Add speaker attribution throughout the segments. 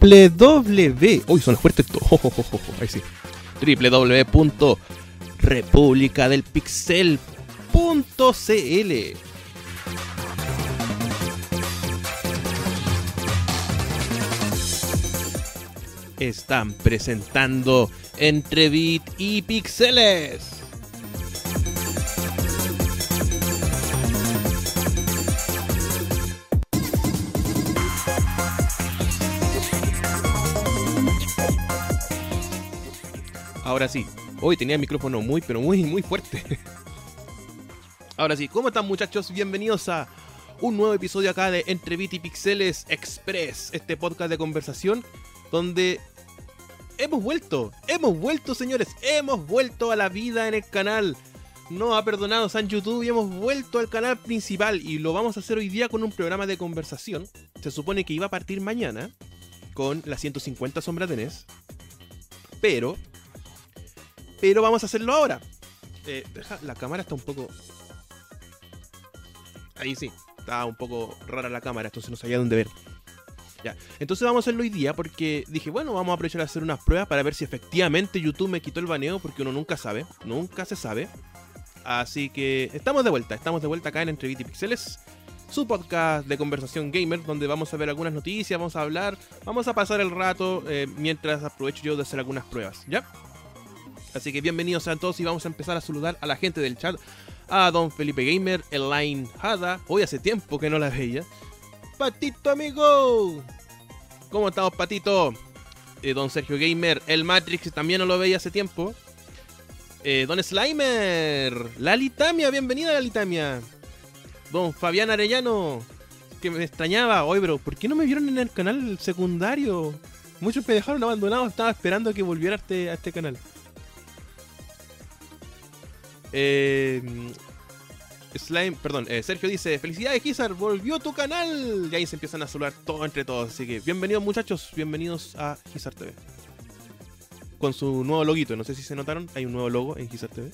Speaker 1: www. Uy, son fuertes esto. Ahí sí. www.republicadelpixel.cl Están presentando Entre Bit y Pixeles. Ahora sí, hoy tenía el micrófono muy, pero muy, muy fuerte. Ahora sí, ¿cómo están muchachos? Bienvenidos a un nuevo episodio acá de Entre Bit y Pixeles Express, este podcast de conversación donde hemos vuelto, hemos vuelto señores, hemos vuelto a la vida en el canal. No ha perdonado San YouTube y hemos vuelto al canal principal y lo vamos a hacer hoy día con un programa de conversación. Se supone que iba a partir mañana con las 150 sombras de NES. Pero, pero vamos a hacerlo ahora. Eh, deja, la cámara está un poco... Ahí sí, está un poco rara la cámara, entonces no sabía dónde ver. Ya. Entonces vamos a hacerlo hoy día porque dije, bueno, vamos a aprovechar a hacer unas pruebas para ver si efectivamente YouTube me quitó el baneo porque uno nunca sabe, nunca se sabe. Así que estamos de vuelta, estamos de vuelta acá en Entre y Pixeles, su podcast de conversación gamer, donde vamos a ver algunas noticias, vamos a hablar, vamos a pasar el rato eh, mientras aprovecho yo de hacer algunas pruebas, ¿ya? Así que bienvenidos a todos y vamos a empezar a saludar a la gente del chat, a Don Felipe Gamer, Elaine Hada, hoy hace tiempo que no la veía, Patito amigo, ¿cómo estamos Patito? Eh, don Sergio Gamer, el Matrix también no lo veía hace tiempo. Eh, don Slimer, Lalitamia, bienvenida Lalitamia. Don Fabián Arellano, que me extrañaba. Oye, bro, ¿por qué no me vieron en el canal secundario? Muchos me dejaron abandonado, estaba esperando que volviera a este, a este canal. Eh, Slime, perdón, eh, Sergio dice, felicidades Gizar, volvió tu canal. Y ahí se empiezan a saludar todo entre todos. Así que bienvenidos muchachos, bienvenidos a Gizar TV. Con su nuevo loguito, no sé si se notaron, hay un nuevo logo en Gizar TV.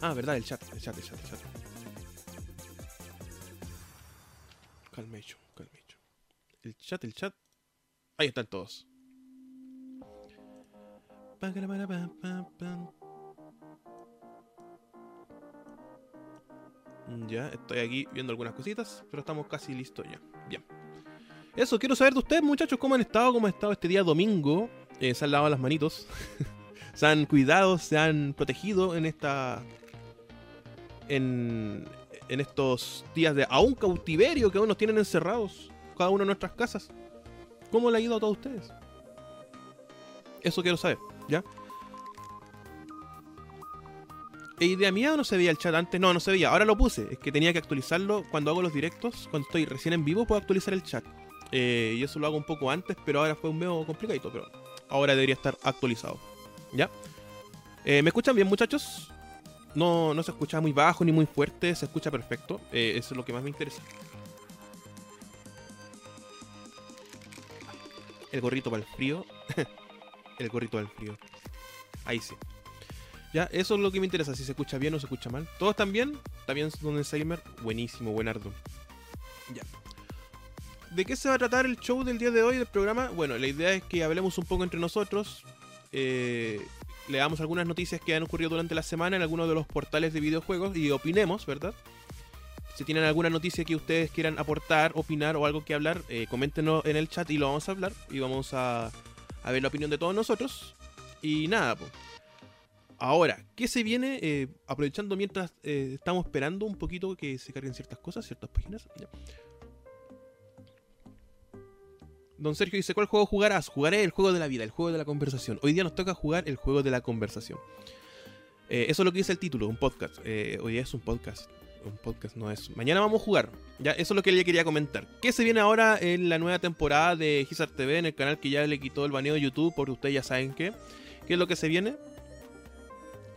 Speaker 1: Ah, verdad, el chat, el chat, el chat, el chat. El chat, el chat. Ahí están todos. Ya, estoy aquí viendo algunas cositas, pero estamos casi listos ya. Bien. Eso, quiero saber de ustedes, muchachos, cómo han estado, cómo han estado este día domingo. Eh, se han lavado las manitos. se han cuidado, se han protegido en esta. En, en estos días de aún cautiverio que aún nos tienen encerrados, cada uno en nuestras casas. ¿Cómo le ha ido a todos ustedes? Eso quiero saber, ¿ya? Idea mía o no se veía el chat antes? No, no se veía. Ahora lo puse. Es que tenía que actualizarlo cuando hago los directos. Cuando estoy recién en vivo puedo actualizar el chat. Eh, y eso lo hago un poco antes, pero ahora fue un medio complicadito. Pero ahora debería estar actualizado. ¿Ya? Eh, ¿Me escuchan bien, muchachos? No, no se escucha muy bajo ni muy fuerte. Se escucha perfecto. Eh, eso es lo que más me interesa. El gorrito para el frío. el gorrito para el frío. Ahí sí. Ya, eso es lo que me interesa, si se escucha bien o se escucha mal. ¿Todos están bien? ¿Está bien Don Alzheimer? Buenísimo, buenardo. Ya. ¿De qué se va a tratar el show del día de hoy del programa? Bueno, la idea es que hablemos un poco entre nosotros. Eh, leamos algunas noticias que han ocurrido durante la semana en algunos de los portales de videojuegos y opinemos, ¿verdad? Si tienen alguna noticia que ustedes quieran aportar, opinar o algo que hablar, eh, coméntenos en el chat y lo vamos a hablar. Y vamos a, a ver la opinión de todos nosotros. Y nada, pues. Ahora, ¿qué se viene? Eh, aprovechando mientras eh, estamos esperando un poquito que se carguen ciertas cosas, ciertas páginas. Don Sergio dice, ¿cuál juego jugarás? Jugaré el juego de la vida, el juego de la conversación. Hoy día nos toca jugar el juego de la conversación. Eh, eso es lo que dice el título, un podcast. Hoy día es un podcast. Un podcast no es. Mañana vamos a jugar. Ya, eso es lo que le quería comentar. ¿Qué se viene ahora en la nueva temporada de Gizar TV, en el canal que ya le quitó el baneo de YouTube? Porque ustedes ya saben qué. ¿Qué es lo que se viene?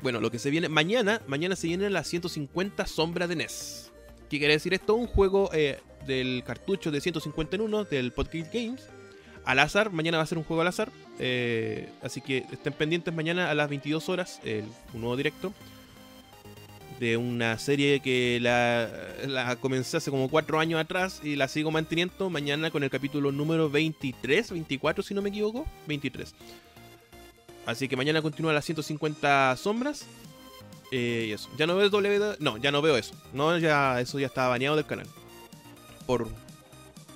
Speaker 1: Bueno, lo que se viene mañana, mañana se vienen las 150 sombras de NES. ¿Qué quiere decir esto? Un juego eh, del cartucho de 150 en 1 del Podcast Games. Al azar, mañana va a ser un juego al azar. Eh, así que estén pendientes mañana a las 22 horas, el, un nuevo directo. de una serie que la, la comencé hace como cuatro años atrás y la sigo manteniendo mañana con el capítulo número 23, 24 si no me equivoco, 23. Así que mañana continúa las 150 sombras. Eh, y eso. Ya no veo W. No, ya no veo eso. No, ya eso ya está baneado del canal. Por.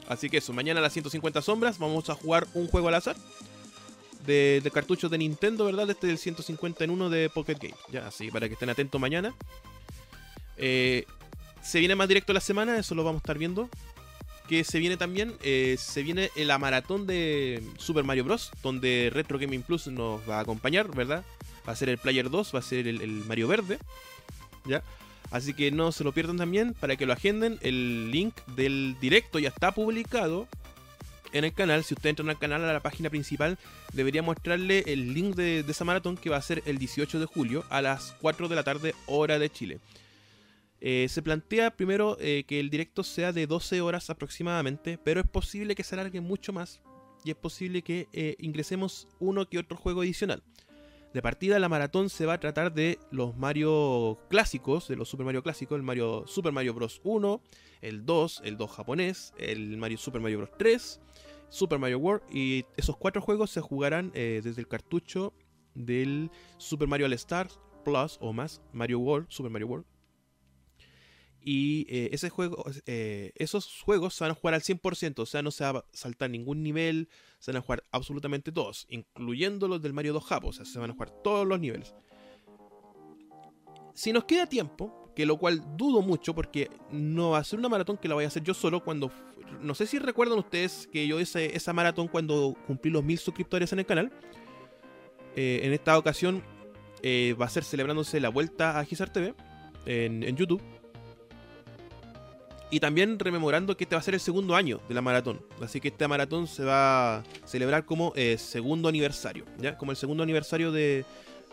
Speaker 1: Así que eso, mañana a las 150 sombras vamos a jugar un juego al azar. De, de cartuchos de Nintendo, ¿verdad? Este del 150 en 1 de Pocket Game. Ya, así, para que estén atentos mañana. Eh, se viene más directo la semana, eso lo vamos a estar viendo. Que se viene también, eh, se viene la maratón de Super Mario Bros. Donde Retro Gaming Plus nos va a acompañar, ¿verdad? Va a ser el Player 2, va a ser el, Mario Verde. ¿Ya? Así que no se lo pierdan también para que lo agenden. El link del directo ya está publicado en el canal. Si usted entra al canal, a la página principal, debería mostrarle el link de, de esa maratón que va a ser el 18 de julio a las 4 de la tarde, hora de Chile. Eh, se plantea primero eh, que el directo sea de 12 horas aproximadamente, pero es posible que se alargue mucho más y es posible que eh, ingresemos uno que otro juego adicional. De partida la maratón se va a tratar de los Mario clásicos, de los Super Mario clásicos, el Mario Super Mario Bros 1, el 2, el 2 japonés, el Mario Super Mario Bros 3, Super Mario World y esos cuatro juegos se jugarán desde el cartucho del Super Mario All Stars Plus o más Mario World, Super Mario World y eh, ese juego, eh, esos juegos se van a jugar al 100%, o sea, no se va a saltar ningún nivel, se van a jugar absolutamente todos, incluyendo los del Mario 2 Japo, o sea, se van a jugar todos los niveles. Si nos queda tiempo, que lo cual dudo mucho porque no va a ser una maratón que la voy a hacer yo solo cuando... No sé si recuerdan ustedes que yo hice esa maratón cuando cumplí los mil suscriptores en el canal. Eh, en esta ocasión va a ser celebrándose la vuelta a Gizar TV en YouTube. Y también rememorando que este va a ser el segundo año de la maratón. Así que esta maratón se va a celebrar como eh, segundo aniversario. ¿ya? Como el segundo aniversario de,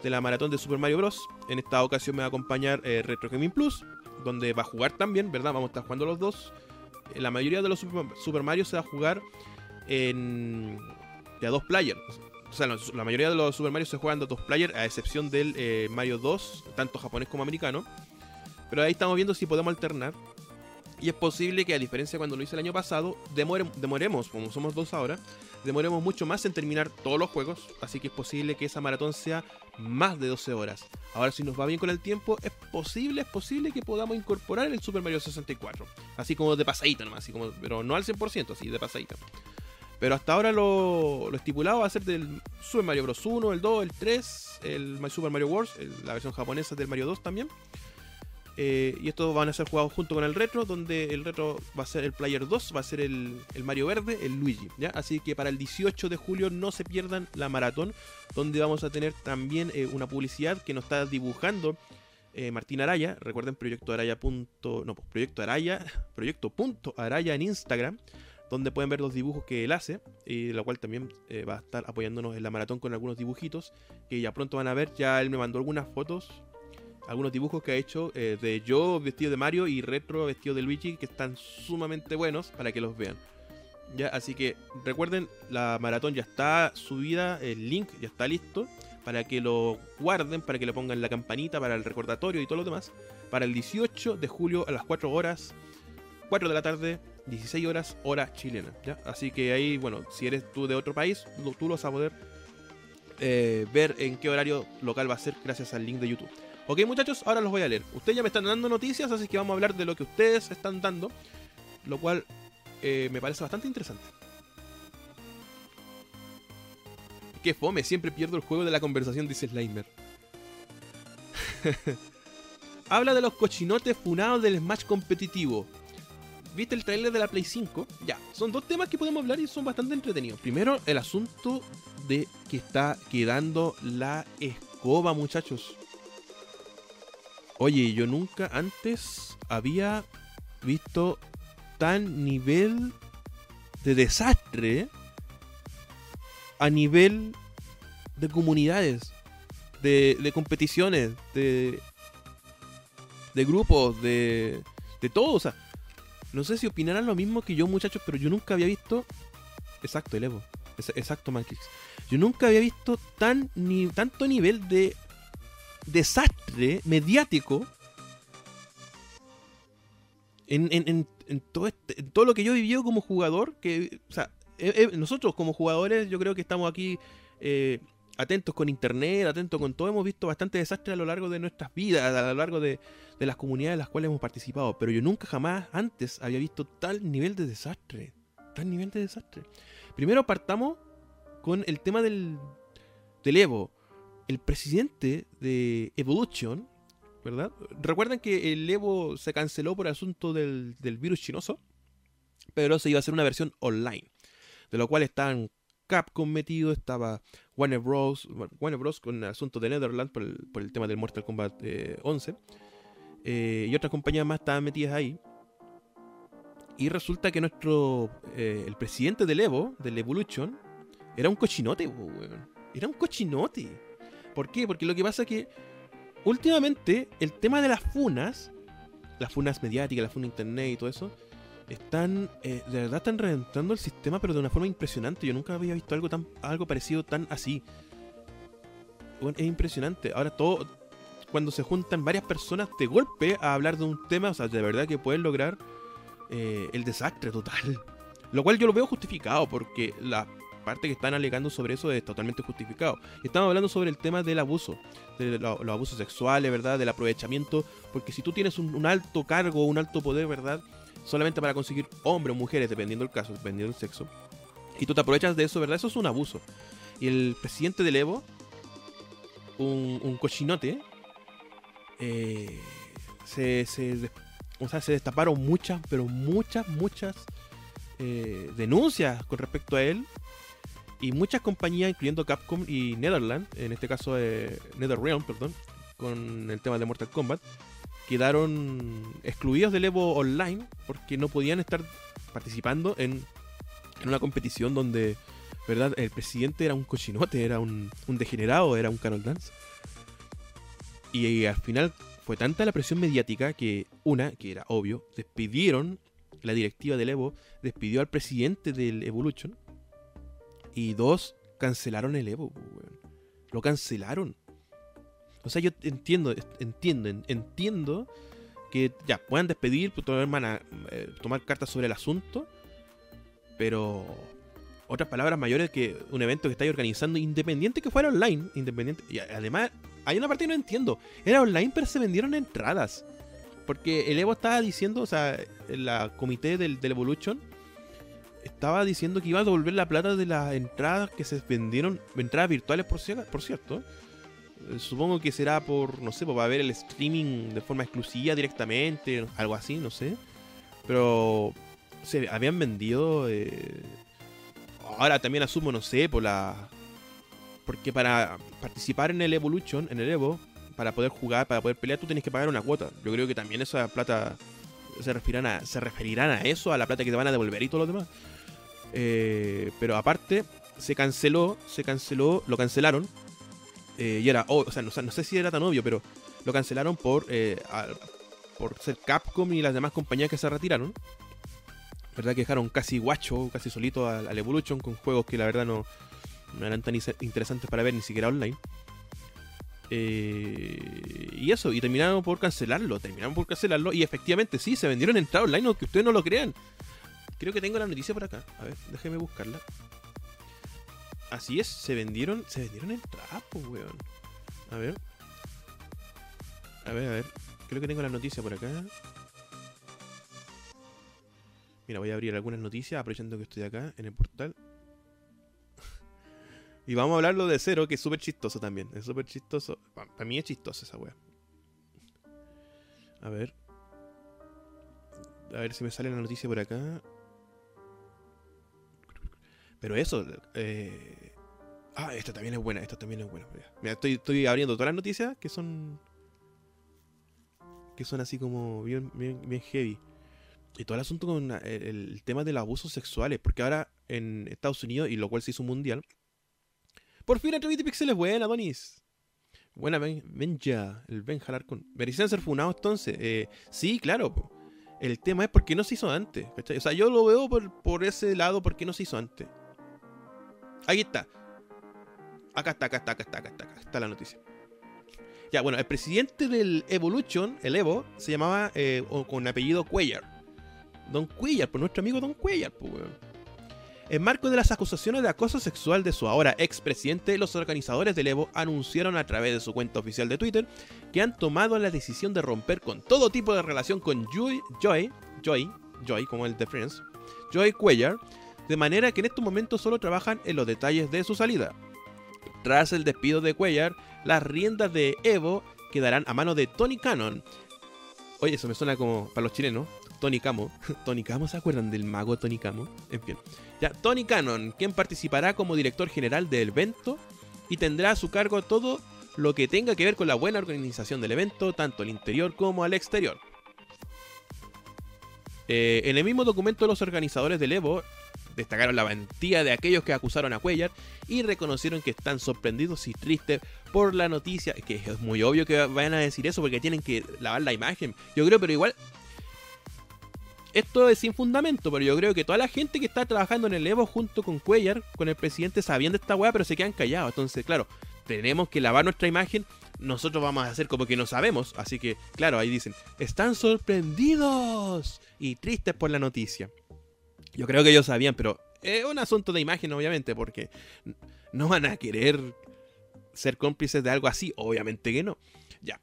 Speaker 1: de, la maratón de Super Mario Bros. En esta ocasión me va a acompañar eh, Retro Gaming Plus. Donde va a jugar también, ¿verdad? Vamos a estar jugando los dos. Eh, la mayoría de los Super, Mario se va a jugar en. de a dos players. O sea, la mayoría de los Super Mario se juegan de a dos players, a excepción del Mario 2, tanto japonés como americano. Pero ahí estamos viendo si podemos alternar. Y es posible que, a diferencia de cuando lo hice el año pasado, demore, demoremos, como somos dos ahora, demoremos mucho más en terminar todos los juegos. Así que es posible que esa maratón sea más de 12 horas. Ahora, si nos va bien con el tiempo, es posible, es posible que podamos incorporar el Super Mario 64. Así como de pasadita nomás, así como, pero no al 100%, así de pasadita. Pero hasta ahora lo, lo, estipulado va a ser del Super Mario Bros. 1, el 2, el 3, el Super Mario Wars, la versión japonesa del Mario 2 también. Eh, y estos van a ser jugados junto con el retro, donde el retro va a ser el Player 2, va a ser el, el Mario Verde, el Luigi. ¿ya? Así que para el 18 de julio no se pierdan la maratón, donde vamos a tener también eh, una publicidad que nos está dibujando eh, Martín Araya. Recuerden Proyecto Araya. Punto, no, pues, Proyecto Araya, Proyecto punto Araya en Instagram donde pueden ver los dibujos que él hace, y la cual también va a estar apoyándonos en la maratón con algunos dibujitos que ya pronto van a ver. Ya él me mandó algunas fotos algunos dibujos que ha hecho eh, de yo vestido de Mario y Retro vestido de Luigi que están sumamente buenos para que los vean. Ya, así que recuerden, la maratón ya está subida, el link ya está listo para que lo guarden, para que le pongan la campanita para el recordatorio y todo lo demás. Para el 18 de julio a las 4 horas, 4 de la tarde, 16 horas, hora chilena. ¿ya? Así que ahí, bueno, si eres tú de otro país, tú lo vas a poder eh, ver en qué horario local va a ser gracias al link de YouTube. Ok muchachos, ahora los voy a leer. Ustedes ya me están dando noticias, así que vamos a hablar de lo que ustedes están dando. Lo cual eh, me parece bastante interesante. Qué fome, siempre pierdo el juego de la conversación, dice Slimer. Habla de los cochinotes funados del Smash competitivo. ¿Viste el trailer de la Play 5? Ya, son dos temas que podemos hablar y son bastante entretenidos. Primero, el asunto de que está quedando la escoba, muchachos. Oye, yo nunca antes había visto tan nivel de desastre a nivel de comunidades, de, de competiciones, de, de grupos, de, de todo. O sea, no sé si opinarán lo mismo que yo, muchachos, pero yo nunca había visto. Exacto, el Evo. Exacto, Matrix. Yo nunca había visto tan ni, tanto nivel de desastre mediático en, en, en, todo este, todo lo que yo he vivido como jugador, que, o sea, nosotros como jugadores yo creo que estamos aquí eh, atentos con internet, atentos con todo, hemos visto bastante desastre a lo largo de nuestras vidas, a lo largo de, de las comunidades en las cuales hemos participado, pero yo nunca jamás antes había visto tal nivel de desastre, tal nivel de desastre. Primero partamos con el tema del, del Evo. El presidente de Evolution, ¿verdad? Recuerdan que el Evo se canceló por asunto del, del virus chinoso, pero se iba a hacer una versión online, de lo cual estaban Capcom metido, estaba Warner Bros. Warner Bros. con el asunto de Netherlands por el, por el tema del Mortal Kombat 11. Eh, eh, y otras compañías más estaban metidas ahí. Y resulta que nuestro. Eh, el presidente del Evo, del Evolution, era un cochinote, Era un cochinote. ¿Por qué? Porque lo que pasa es que. Últimamente, el tema de las funas. Las funas mediáticas, las funas internet y todo eso están, eh, de verdad están reventando el sistema, pero de una forma impresionante. Yo nunca había visto algo tan, algo parecido tan así. Es impresionante. Ahora todo, cuando se juntan varias personas de golpe a hablar de un tema, o sea, de verdad que pueden lograr eh, el desastre total. Lo cual yo lo veo justificado, porque la parte que están alegando sobre eso es totalmente justificado. Estamos hablando sobre el tema del abuso, de los abusos sexuales, ¿verdad? Del aprovechamiento, porque si tú tienes un, alto cargo, un alto poder, ¿verdad? solamente para conseguir hombres o mujeres, dependiendo del caso, dependiendo del sexo. Y tú te aprovechas de eso, ¿verdad? Eso es un abuso. Y el presidente del Evo, un, cochinote, eh, se, se, o sea, se destaparon muchas, pero muchas, muchas eh, denuncias con respecto a él. Y muchas compañías, incluyendo Capcom y Netherland, en este caso eh, NetherRealm, perdón, con el tema de Mortal Kombat, quedaron excluidos del Evo Online porque no podían estar participando en, una competición donde, ¿verdad? El presidente era un cochinote, era un, degenerado, era un Carol Dance. Y, al final fue tanta la presión mediática que, una, que era obvio, despidieron la directiva del Evo, despidió al presidente del Evolution. Y dos, cancelaron el Evo, Lo cancelaron. O sea, yo entiendo, entiendo, entiendo que ya puedan despedir, pues, tomar, eh, tomar cartas sobre el asunto, pero otras palabras mayores que un evento que estáis organizando, independiente que fuera online, independiente. Y además, hay una parte que no entiendo. Era online, pero se vendieron entradas. Porque el Evo estaba diciendo, o sea, la comité del Evolution estaba diciendo que iba a devolver la plata de las entradas que se vendieron, entradas virtuales por, por cierto, eh, supongo que será por, no sé, pues, va a ver el streaming de forma exclusiva directamente, algo así, no sé. Pero se habían vendido. Eh, ahora también asumo, no sé, por la. Porque para participar en el Evolution, en el Evo, para poder jugar, para poder pelear, tú tienes que pagar una cuota. Yo creo que también esa plata se referirán a, se referirán a eso, a la plata que te van a devolver y todo lo demás. Eh, pero aparte, se canceló, se canceló, lo cancelaron eh, y era, o sea, no, sé si era tan obvio, pero lo cancelaron por, eh, por ser Capcom y las demás compañías que se retiraron. ¿Verdad? Que dejaron casi guacho, casi solito al, Evolution con juegos que la verdad no, no eran tan interesantes para ver ni siquiera online. Y eso, y terminaron por cancelarlo, terminaron por cancelarlo y efectivamente sí, se vendieron entradas online, aunque ustedes no lo crean. Creo que tengo la noticia por acá. A ver, déjeme buscarla. Así es, se vendieron, se vendieron en trapo, weón. A ver. A ver, a ver. Creo que tengo la noticia por acá. Mira, voy a abrir algunas noticias aprovechando que estoy acá en el portal. y vamos a hablarlo de cero, que es súper chistoso también. Es súper chistoso. Para mí es chistoso esa weá. A ver. A ver si me sale la noticia por acá. Pero eso. Eh... Ah, esta también es buena, esta también es buena. Mira, estoy, estoy abriendo todas las noticias que son. que son así como bien, bien, heavy. Y todo el asunto con eh, el, tema de los abusos sexuales. Porque ahora en Estados Unidos, y lo cual se hizo mundial. Por fin Entrevista Pixel es buena, Donis. Buena, ven, ya. El Ben con. ¿Merecían ser funados entonces? Eh, sí, claro. El tema es por qué no se hizo antes. O sea, yo lo veo por, por ese lado, por qué no se hizo antes. Ahí está. Acá está, acá está, acá está, acá está, acá está la noticia. Ya, bueno, el presidente del Evolution, el Evo, se llamaba eh, con apellido Cuellar. Don Cuellar, por nuestro amigo Don Cuellar, pues, weón. En marco de las acusaciones de acoso sexual de su ahora expresidente, los organizadores del Evo anunciaron a través de su cuenta oficial de Twitter que han tomado la decisión de romper con todo tipo de relación con Joy, Joy, Joy, Joy como el de Friends, Joy Cuellar, de manera que en estos momentos solo trabajan en los detalles de su salida. Tras el despido de Cuellar, las riendas de Evo quedarán a mano de Tony Cannon. Oye, eso me suena como para los chilenos. Tony Camo. Tony Camo, ¿se acuerdan del mago Tony Camo? En fin. Ya, Tony Cannon, quien participará como director general del evento y tendrá a su cargo todo lo que tenga que ver con la buena organización del evento, tanto al interior como al exterior. Eh, en el mismo documento, los organizadores del Evo destacaron la valentía de aquellos que acusaron a Cuellar y reconocieron que están sorprendidos y tristes por la noticia. Que es muy obvio que vayan a decir eso porque tienen que lavar la imagen. Yo creo, pero igual esto es sin fundamento, pero yo creo que toda la gente que está trabajando en el Evo junto con Cuellar, con el presidente, sabían de esta weá, pero se quedan callados. Entonces, claro, tenemos que lavar nuestra imagen. Nosotros vamos a hacer como que no sabemos. Así que, claro, ahí dicen, están sorprendidos y tristes por la noticia. Yo creo que ellos sabían, pero es un asunto de imagen, obviamente, porque no van a querer ser cómplices de algo así. Obviamente que no. Ya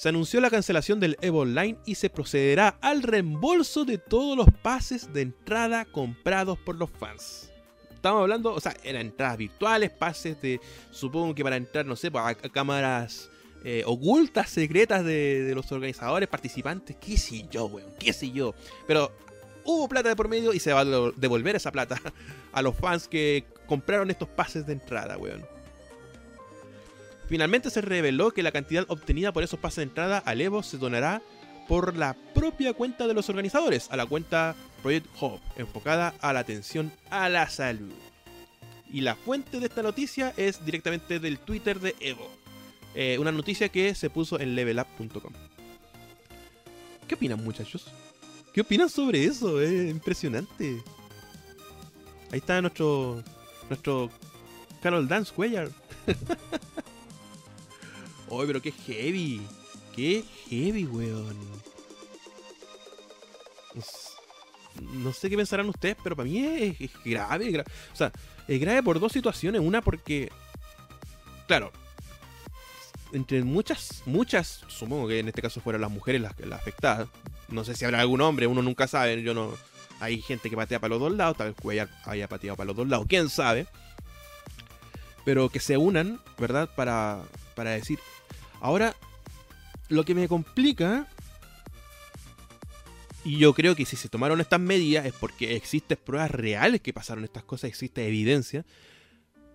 Speaker 1: se anunció la cancelación del Evo Online y se procederá al reembolso de todos los pases de entrada comprados por los fans. Estamos hablando, o sea, eran entradas virtuales, pases de, supongo que para entrar, no sé, pues, a, cámaras eh, ocultas, secretas de, los organizadores, participantes, qué sé yo, weón, qué sé yo. Pero hubo plata de por medio y se va a devolver esa plata a los fans que compraron estos pases de entrada, weón. Finalmente se reveló que la cantidad obtenida por esos pases de entrada al Evo se donará por la propia cuenta de los organizadores, a la cuenta Project Hope, enfocada a la atención a la salud. Y la fuente de esta noticia es directamente del Twitter de Evo. Eh, una noticia que se puso en levelup.com. ¿Qué opinan muchachos? ¿Qué opinan sobre eso? Es impresionante. Ahí está nuestro. nuestro Carol Dance Cuellar. Oye, pero qué heavy. Qué heavy, weón. No sé qué pensarán ustedes, pero para mí es, grave, O sea, es grave por dos situaciones. Una porque, claro, entre muchas, muchas, supongo que en este caso fueran las mujeres las afectadas. No sé si habrá algún hombre, uno nunca sabe. Yo no. Hay gente que patea para los dos lados, tal vez Cuellar haya pateado para los dos lados, quién sabe. Pero que se unan, ¿verdad? Para, para decir, Ahora, lo que me complica, y yo creo que si se tomaron estas medidas es porque existen pruebas reales que pasaron estas cosas, existe evidencia.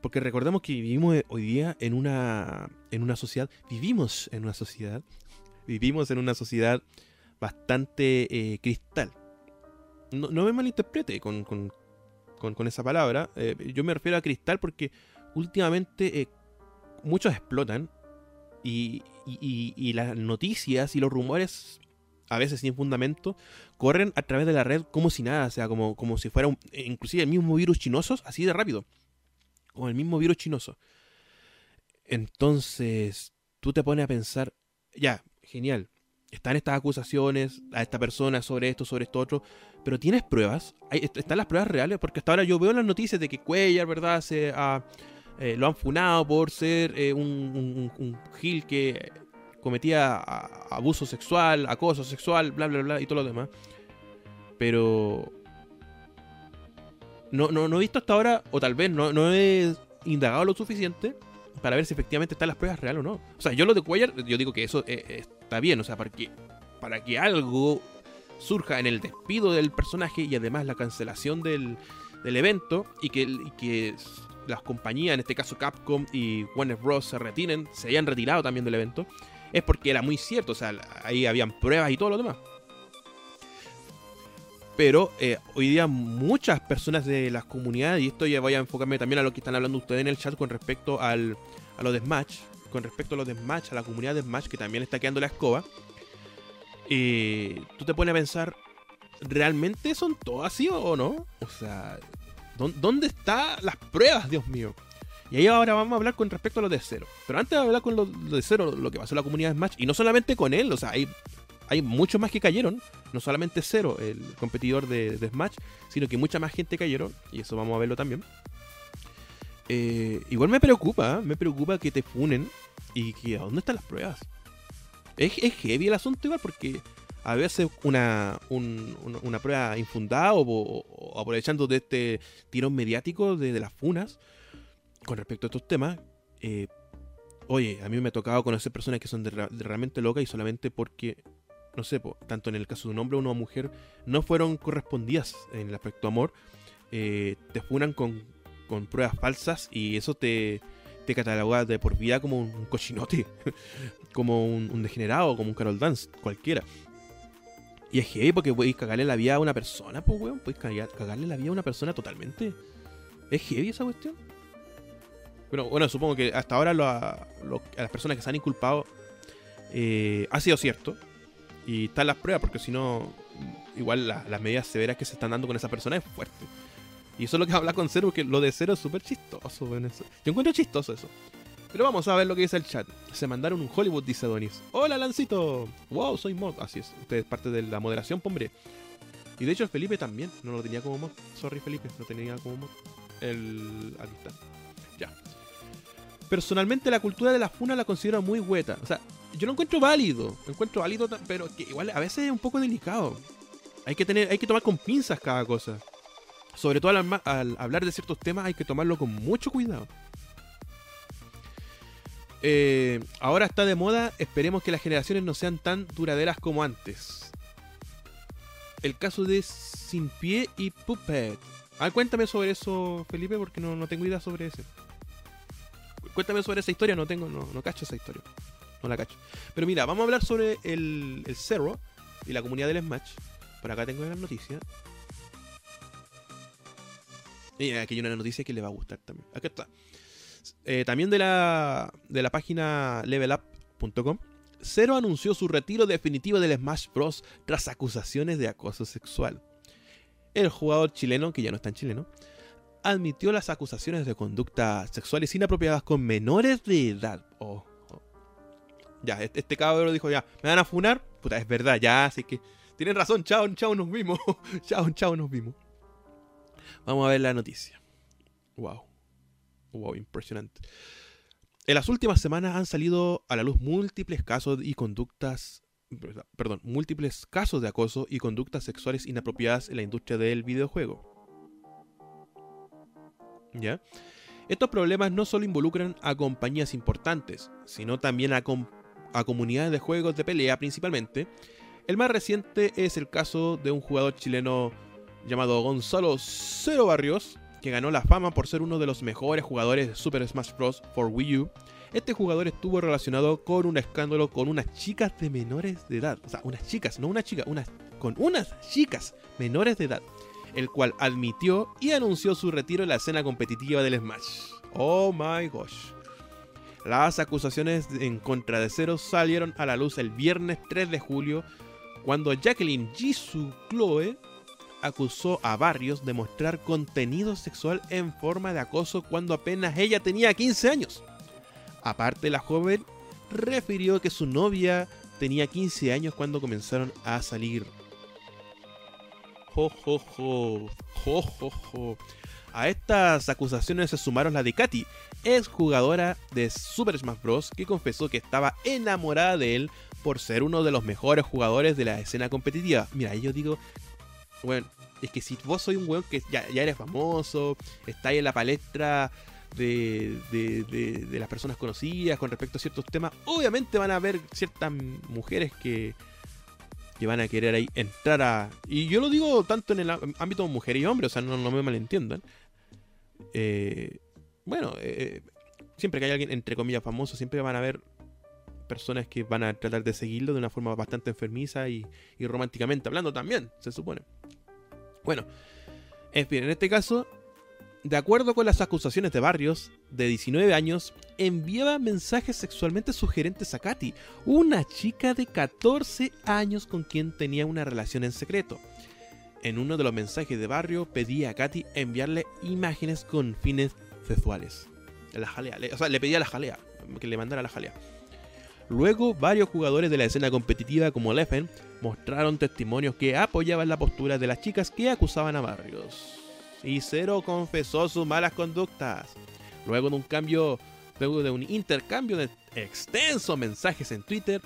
Speaker 1: Porque recordemos que vivimos hoy día en una, en una sociedad, vivimos en una sociedad, vivimos en una sociedad bastante eh, cristal. No, me malinterprete con, con, con, esa palabra. Eh, yo me refiero a cristal porque últimamente eh, muchos explotan y, las noticias y los rumores, a veces sin fundamento, corren a través de la red como si nada, o sea, como, como si fuera inclusive el mismo virus chinoso, así de rápido, como el mismo virus chinoso. Entonces, tú te pones a pensar, ya, genial, están estas acusaciones a esta persona sobre esto, sobre esto otro, pero ¿tienes pruebas? ¿Están las pruebas reales? Porque hasta ahora yo veo las noticias de que Cuellar, ¿verdad? Se eh, lo han funado por ser eh, un, gil que cometía abuso sexual, acoso sexual, bla, bla, bla, y todo lo demás. Pero no, no, no he visto hasta ahora, o tal vez no, no he indagado lo suficiente para ver si efectivamente están las pruebas reales o no. O sea, yo lo de Cuellar, yo digo que eso eh, está bien, o sea, para que, para que algo surja en el despido del personaje y además la cancelación del, del evento y que, que las compañías, en este caso Capcom y Warner Bros. se retiren, se hayan retirado también del evento, es porque era muy cierto, o sea, ahí habían pruebas y todo lo demás. Pero eh, hoy día muchas personas de las comunidades, y esto ya voy a enfocarme también a lo que están hablando ustedes en el chat con respecto al, a lo de Smash, con respecto a lo de Smash, a la comunidad de Smash que también está quedando la escoba, eh, tú te pones a pensar, ¿realmente son todos así o no? O sea, ¿Dónde están las pruebas, Dios mío? Y ahí ahora vamos a hablar con respecto a lo de cero. Pero antes de hablar con lo de cero, lo que pasó en la comunidad de Smash, y no solamente con él, o sea, hay hay muchos más que cayeron, no solamente Cero, el competidor de, Smash, sino que mucha más gente cayeron, y eso vamos a verlo también. Eh, igual me preocupa, me preocupa que te funen y que ¿a dónde están las pruebas? Es, heavy el asunto igual porque a veces una, una prueba infundada o, aprovechando de este tirón mediático de, las funas con respecto a estos temas, eh, oye, a mí me ha tocado conocer personas que son realmente locas y solamente porque no sé, tanto en el caso de un hombre o una mujer, no fueron correspondidas en el aspecto amor, eh, te funan con, pruebas falsas y eso te, te cataloga de por vida como un cochinote, como un, degenerado, como un Carol Dance, cualquiera. Y es heavy porque podéis cagarle la vida a una persona, pues, weón. Podéis cagarle la vida a una persona totalmente. Es heavy esa cuestión. Bueno, bueno supongo que hasta ahora a las personas que se han inculpado eh, ha sido cierto. Y están las pruebas, porque si no, igual las medidas severas que se están dando con esa persona es fuerte. Y eso es lo que habla con Cero, porque lo de Cero es súper chistoso. Yo encuentro chistoso eso. Pero vamos a ver lo que dice el chat. Se mandaron un Hollywood, dice Donis. Hola, Lancito. Wow, soy mod. Así es. Usted es parte de la moderación, pombre. Y de hecho, Felipe también. No lo tenía como mod. Sorry, Felipe. No tenía como mod. El. Aquí está. Ya. Personalmente, la cultura de la funa la considero muy hueta. O sea, yo lo encuentro válido. Lo encuentro válido, pero que igual a veces es un poco delicado. Hay que tener, hay que tomar con pinzas cada cosa. Sobre todo al, hablar de ciertos temas hay que tomarlo con mucho cuidado. Eh, ahora está de moda, esperemos que las generaciones no sean tan duraderas como antes. El caso de Sin Pie y Puppet. Ah, cuéntame sobre eso, Felipe, porque no, no tengo idea sobre eso. Cuéntame sobre esa historia, no tengo, no, no cacho esa historia no la cacho. Pero mira, vamos a hablar sobre el, el Cerro y la comunidad del Smash. Por acá tengo una noticia. Y aquí hay una noticia que le va a gustar también. Aquí está. Eh, también de la, de la página levelup.com. Zero anunció su retiro definitivo del Smash Bros. tras acusaciones de acoso sexual. El jugador chileno, que ya no está en chileno, admitió las acusaciones de conductas sexuales inapropiadas con menores de edad. Oh, ya, este, este cabrón dijo, ya, me van a funar. Puta, es verdad, ya, así que tienen razón, chao, chao, nos vimos. chao, chao, nos vimos. Vamos a ver la noticia. Wow. Wow, impresionante. En las últimas semanas han salido a la luz múltiples casos y conductas, perdón, múltiples casos de acoso y conductas sexuales inapropiadas en la industria del videojuego. ¿Ya? Estos problemas no solo involucran a compañías importantes, sino también a, a comunidades de juegos de pelea principalmente. El más reciente es el caso de un jugador chileno llamado Gonzalo Cero Barrios, que ganó la fama por ser uno de los mejores jugadores de Super Smash Bros. for Wii U. Este jugador estuvo relacionado con un escándalo con unas chicas de menores de edad. O sea, unas chicas, no una chica, unas, con unas chicas menores de edad. El cual admitió y anunció su retiro en la escena competitiva del Smash. Oh my gosh. Las acusaciones en contra de Zero salieron a la luz el viernes 3 de julio cuando Jacqueline Jisoo Chloe acusó a Barrios de mostrar contenido sexual en forma de acoso cuando apenas ella tenía 15 años. Aparte, la joven refirió que su novia tenía 15 años cuando comenzaron a salir. Jo. A estas acusaciones se sumaron la de Katy, ex jugadora de Super Smash Bros. que confesó que estaba enamorada de él por ser uno de los mejores jugadores de la escena competitiva. Mira, yo digo, bueno, es que si vos sois un weón que ya, eres famoso, estáis en la palestra de, de, las personas conocidas con respecto a ciertos temas, obviamente van a haber ciertas mujeres que, van a querer ahí entrar a... Y yo lo digo tanto en el ámbito de mujer y hombre, o sea, no, me malentiendan. Eh, bueno, eh, siempre que hay alguien, entre comillas, famoso, siempre van a haber personas que van a tratar de seguirlo de una forma bastante enfermiza y, románticamente hablando también, se supone. Bueno, en fin, en este caso, de acuerdo con las acusaciones de Barrios, de 19 años, enviaba mensajes sexualmente sugerentes a Katy, una chica de 14 años con quien tenía una relación en secreto. En uno de los mensajes de Barrio pedía a Katy enviarle imágenes con fines sexuales. La jalea, o sea, le pedía la jalea, que le mandara la jalea. Luego, varios jugadores de la escena competitiva como Leffen mostraron testimonios que apoyaban la postura de las chicas que acusaban a Barrios. Y Cero confesó sus malas conductas. Luego de un cambio, luego de un intercambio de extensos mensajes en Twitter,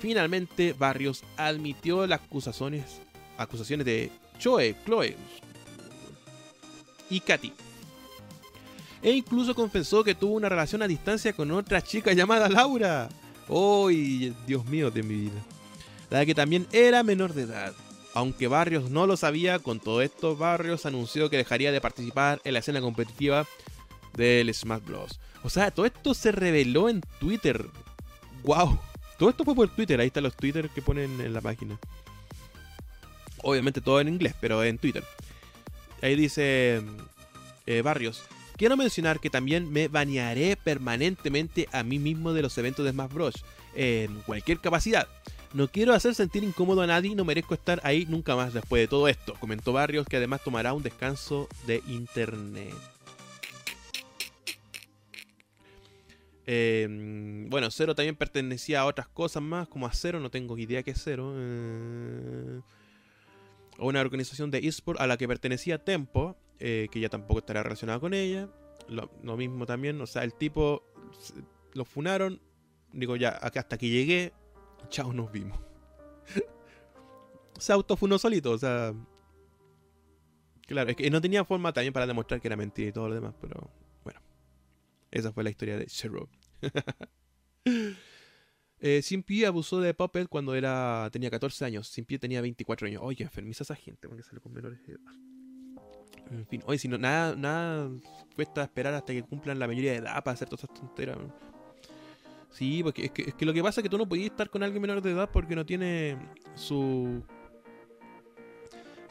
Speaker 1: finalmente Barrios admitió las acusaciones, acusaciones de Choe, Chloe y Katy. E incluso confesó que tuvo una relación a distancia con otra chica llamada Laura. ¡Uy, Dios mío de mi vida! La que también era menor de edad. Aunque Barrios no lo sabía, con todo esto Barrios anunció que dejaría de participar en la escena competitiva del Smash Bros. O sea, todo esto se reveló en Twitter. ¡Wow! Todo esto fue por Twitter, ahí están los Twitter que ponen en la página. Obviamente todo en inglés, pero en Twitter. Ahí dice eh, Barrios. Quiero mencionar que también me banearé permanentemente a mí mismo de los eventos de Smash Bros. en cualquier capacidad. No quiero hacer sentir incómodo a nadie y no merezco estar ahí nunca más después de todo esto, comentó Barrios, que además tomará un descanso de internet. Eh, bueno, Cero también pertenecía a otras cosas más, como a Cero, no tengo idea qué es Cero. Eh, una organización de eSport a la que pertenecía Tempo, eh, que ya tampoco estará relacionada con ella. Lo, mismo también, o sea, el tipo lo funaron. Digo, ya, hasta aquí llegué, chao, nos vimos. Se autofunó solito, o sea. Claro, es que no tenía forma también para demostrar que era mentira y todo lo demás, pero bueno. Esa fue la historia de Zero. eh, Simpi abusó de Puppet cuando era tenía 14 años. Simpi tenía 24 años. Oye, enfermiza esa gente porque sale con menores de edad. En fin, oye, si no, nada, nada cuesta esperar hasta que cumplan la mayoría de edad para hacer todas esas tonteras. Sí, porque es que, es que, lo que pasa es que tú no podías estar con alguien menor de edad porque no tiene su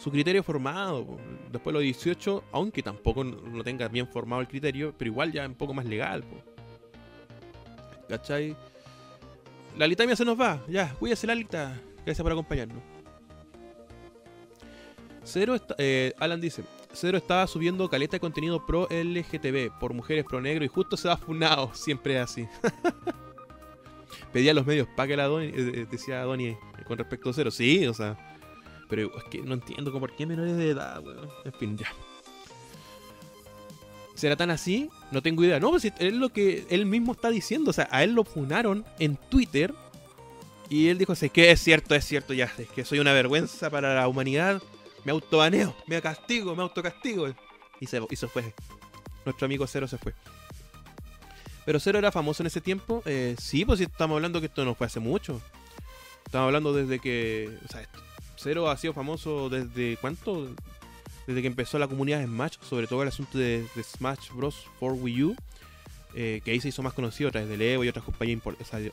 Speaker 1: su criterio formado. Después de los 18, aunque tampoco no tenga bien formado el criterio, pero igual ya es un poco más legal. Po. ¿Cachai? La litamia se nos va. Ya, cuídese Lalita. Gracias por acompañarnos. Cero eh, Alan dice, Cero estaba subiendo caleta de contenido pro LGTB por mujeres pro negro y justo se va funado. Siempre así. Pedía a los medios, pague la Donnie, eh, decía Donnie con respecto a Cero. Sí, o sea. Pero es que no entiendo por qué menores de edad, weón. En fin, ya. ¿Será tan así? No tengo idea. No, pues es lo que él mismo está diciendo. O sea, a él lo funaron en Twitter. Y él dijo, es que es cierto, es cierto, ya. Es que soy una vergüenza para la humanidad. Me autobaneo, me castigo, me autocastigo. Y se, y se fue. Nuestro amigo Cero se fue. Pero Cero era famoso en ese tiempo. Eh, sí, pues estamos hablando que esto no fue hace mucho. Estamos hablando desde que. O sea, Cero ha sido famoso desde. ¿Cuánto? Desde que empezó la comunidad de Smash, sobre todo el asunto de, Smash Bros. for Wii U. Eh, que ahí se hizo más conocido a través del Evo y otras compañías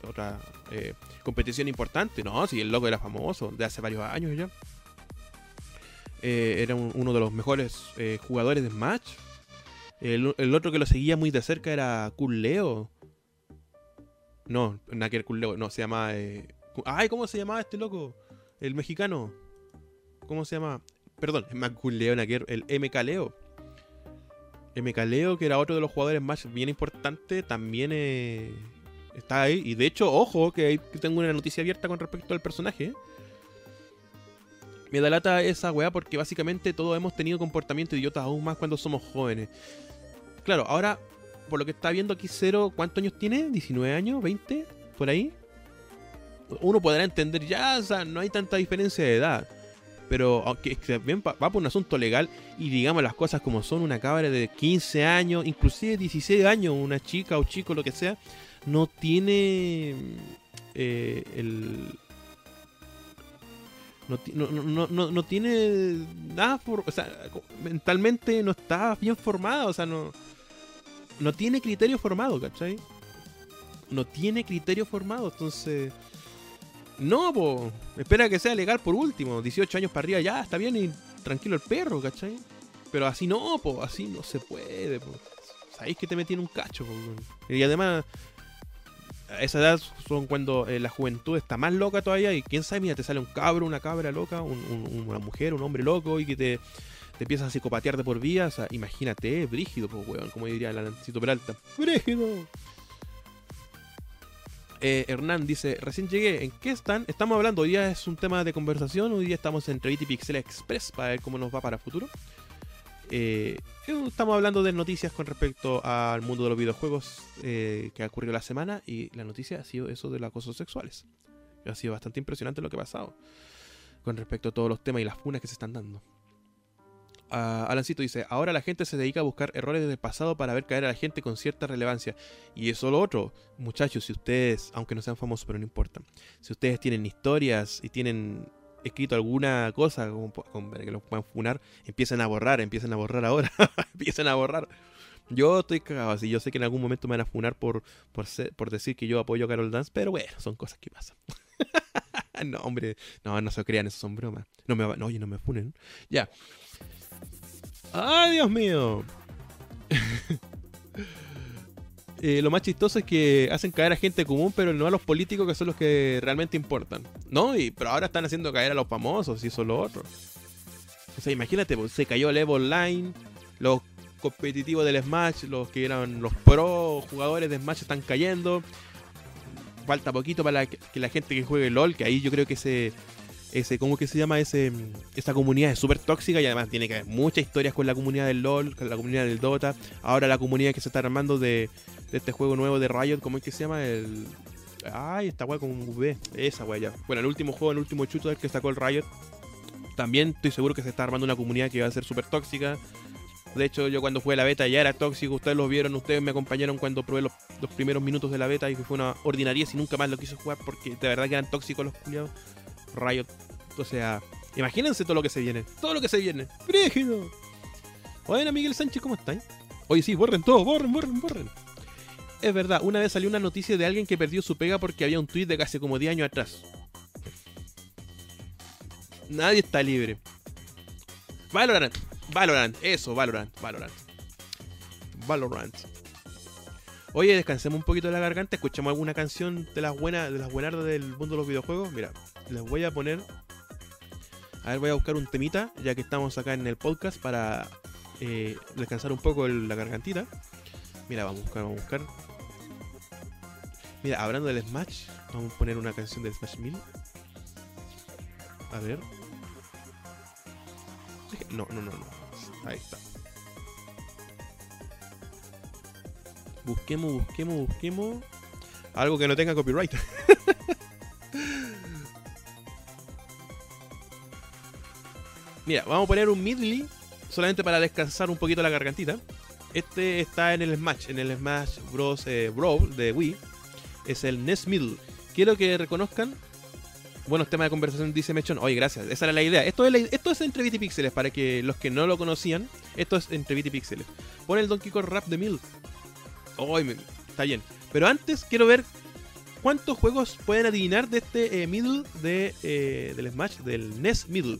Speaker 1: otra eh, competición importante. No, si el loco era famoso de hace varios años ya. Eh, era un, uno de los mejores eh, jugadores de Smash. El, otro que lo seguía muy de cerca era Cool Leo. No, Naker Cool Leo, no, se llama. Eh... Ay, ¿cómo se llamaba este loco? El mexicano. ¿Cómo se llama? Perdón, es más Cool Leo, Naker, el MK Leo. MK que era otro de los jugadores más bien importantes, también está ahí. Y de hecho, ojo, que tengo una noticia abierta con respecto al personaje. Me da lata esa weá porque básicamente todos hemos tenido comportamientos idiotas aún más cuando somos jóvenes. Claro, ahora, por lo que está viendo aquí Cero, ¿cuántos años tiene? ¿19 años? ¿20? ¿Por ahí? Uno podrá entender ya, o sea, no hay tanta diferencia de edad. Pero aunque bien va por un asunto legal y digamos las cosas como son, una cabra de 15 años, inclusive 16 años, una chica o chico, lo que sea, no tiene eh, el, no, no, no, no, tiene nada, por, o sea, mentalmente no está bien formada, o sea, no, no tiene criterio formado, ¿cachai? No tiene criterio formado, entonces... No, po, espera que sea legal por último, 18 años para arriba, ya, está bien y tranquilo el perro, ¿cachai? Pero así no, po, así no se puede, po. Sabéis que te metí en un cacho, po. Y además, a esa edad son cuando eh, la juventud está más loca todavía y quién sabe, mira, te sale un cabro, una cabra loca, un, un, una mujer, un hombre loco y que te, te empiezas a psicopatear de por vida. O sea, imagínate, brígido, pues, weón, como diría la Nancito Peralta. ¡Brígido! Eh, Hernán dice, recién llegué, ¿en qué están? Estamos hablando, hoy día es un tema de conversación, hoy día estamos en Trevity Pixel Express para ver cómo nos va para el futuro. Eh, estamos hablando de noticias con respecto al mundo de los videojuegos eh, que ha ocurrido la semana y la noticia ha sido eso de los acosos sexuales. Ha sido bastante impresionante lo que ha pasado con respecto a todos los temas y las funas que se están dando. Uh, Alancito dice, ahora la gente se dedica a buscar errores del pasado para ver caer a la gente con cierta relevancia. Y eso lo otro, muchachos, si ustedes, aunque no sean famosos, pero no importa, si ustedes tienen historias y tienen escrito alguna cosa como, para que los puedan funar, empiecen a borrar, empiecen a borrar ahora, empiecen a borrar. Yo estoy cagado así, yo sé que en algún momento me van a funar por, por, por decir que yo apoyo Carol Dance, pero bueno, son cosas que pasan. no, hombre, no, no se crean, eso son bromas. No me no, oye, no me funen. Ya. ¡Ay, Dios mío! Eh, lo más chistoso es que hacen caer a gente común, pero no a los políticos que son los que realmente importan. ¿No? Y, pero ahora están haciendo caer a los famosos y eso lo otro. O sea, imagínate, pues, se cayó el Evo Online, los competitivos del Smash, los que eran los pro jugadores de Smash están cayendo. Falta poquito para que la gente que juegue LOL, que ahí yo creo que se ese, ¿cómo que se llama? Ese, esa comunidad es súper tóxica y además tiene que haber muchas historias con la comunidad del LOL, con la comunidad del Dota. Ahora la comunidad que se está armando de, este juego nuevo de Riot, ¿cómo es que se llama? El. Ay, esta weá con V. Esa weá ya. Bueno, el último juego, el último chuto que sacó el Riot. También estoy seguro que se está armando una comunidad que va a ser súper tóxica. De hecho, yo cuando fue la beta ya era tóxico. Ustedes lo vieron, ustedes me acompañaron cuando probé los, primeros minutos de la beta y fue una ordinaria y nunca más lo quise jugar porque de verdad que eran tóxicos los culiados. Riot. O sea, imagínense todo lo que se viene. Todo lo que se viene. ¡Frígido! Bueno, Miguel Sánchez, ¿cómo estáis? Oye, sí, borren todo, borren, borren, borren. Es verdad, una vez salió una noticia de alguien que perdió su pega porque había un tweet de casi como 10 años atrás. Nadie está libre. Valorant, Valorant, eso, Valorant, Valorant. Valorant. Oye, descansemos un poquito de la garganta, escuchamos alguna canción de las buenas, de las buenardas del mundo de los videojuegos. Mira, les voy a poner. A ver, voy a buscar un temita, ya que estamos acá en el podcast, para eh, descansar un poco la gargantita. Mira, vamos a buscar, vamos a buscar. Mira, hablando del Smash, vamos a poner una canción de Smash 1000. A ver. No, no, no, no. Ahí está. Busquemos, busquemos, busquemos. Algo que no tenga copyright. Mira, vamos a poner un midley solamente para descansar un poquito la gargantita. Este está en el Smash, en el Smash Bros. Eh, Brawl de Wii. Es el NES Middle. Quiero que reconozcan. Bueno, tema de conversación dice Mechon. Oye, gracias. Esa era la idea. Esto es, esto es entre Viti Pixeles. Para que los que no lo conocían, esto es entre Viti Pixeles. Pon el Donkey Kong Rap de Middle. Oye, está bien. Pero antes quiero ver cuántos juegos pueden adivinar de este eh, Middle de, eh, del Smash, del NES Middle.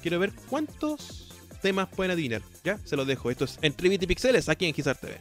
Speaker 1: Quiero ver cuántos temas pueden adivinar. Ya, se los dejo. Esto es en Pixeles aquí en Gizar TV.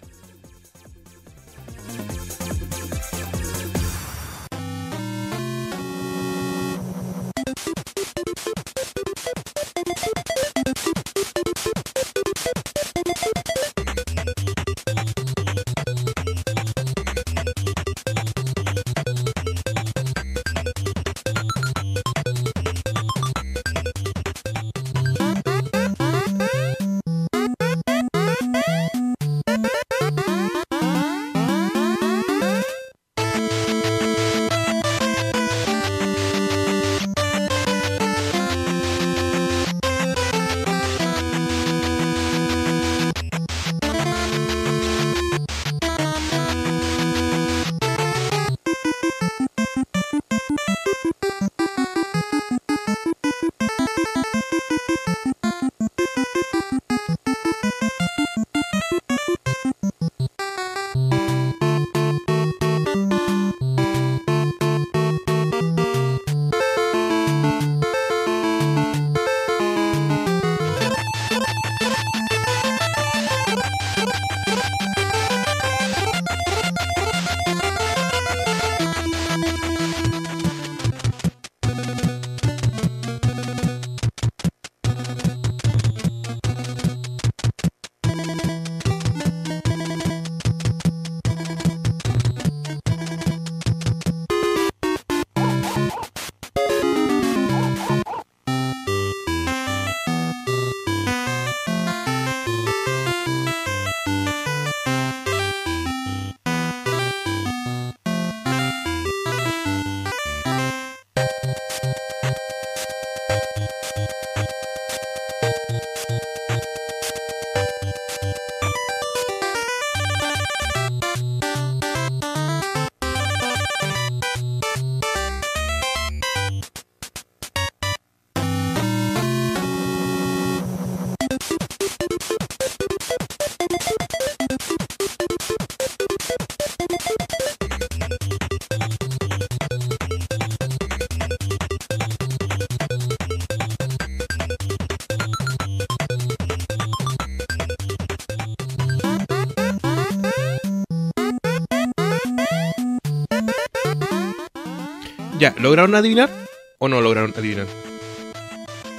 Speaker 1: ¿Lograron adivinar? ¿O no lograron adivinar?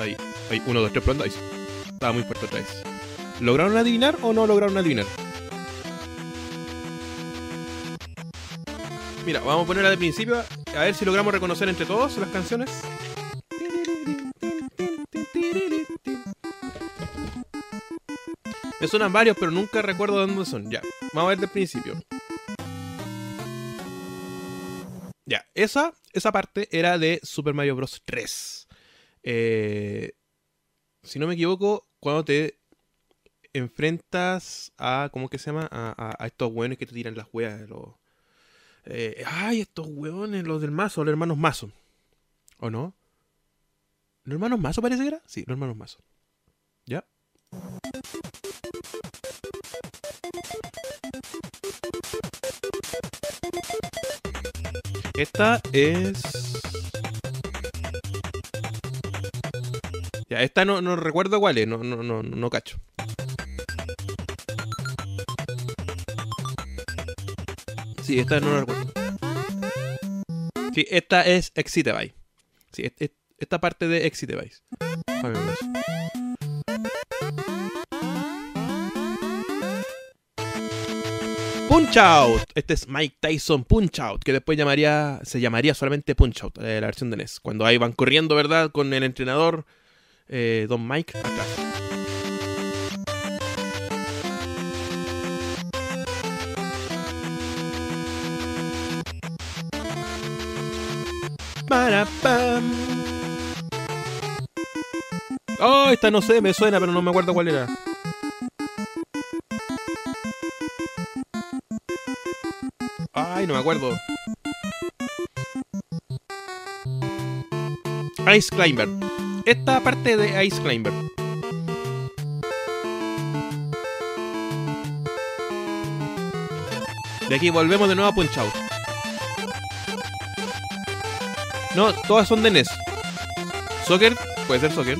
Speaker 1: Ahí, ahí, uno, dos, tres, pronto, ahí. Estaba muy fuerte otra vez. ¿Lograron adivinar o no lograron adivinar? Mira, vamos a ponerla de principio, a ver si logramos reconocer entre todos las canciones. Me suenan varios, pero nunca recuerdo dónde son. Ya, vamos a ver del principio. Ya, esa, esa parte era de Super Mario Bros. 3. Eh, si no me equivoco, cuando te enfrentas a. ¿Cómo que se llama? A, estos hueones que te tiran las hueas. Los, eh, ay, estos hueones, los del mazo, los hermanos mazo. ¿O no? ¿Los hermanos mazo parece que era? Sí, los hermanos mazo. ¿Ya? Esta es. Ya, esta no, no recuerdo cuál es, no, no, no, no cacho. Sí, esta no la recuerdo. Sí, esta es Exit Device. Sí, esta parte de Exit Device. Punch Out. Este es Mike Tyson Punch Out, que después llamaría, se llamaría solamente Punch Out, eh, la versión de NES. Cuando ahí van corriendo, ¿verdad? Con el entrenador eh, Don Mike atrás. Oh, esta no sé, me suena, pero no me acuerdo cuál era. Ay, no me acuerdo. Ice Climber. Esta parte de Ice Climber. De aquí volvemos de nuevo a Punch Out. No, todas son de NES. Soccer, puede ser Soccer.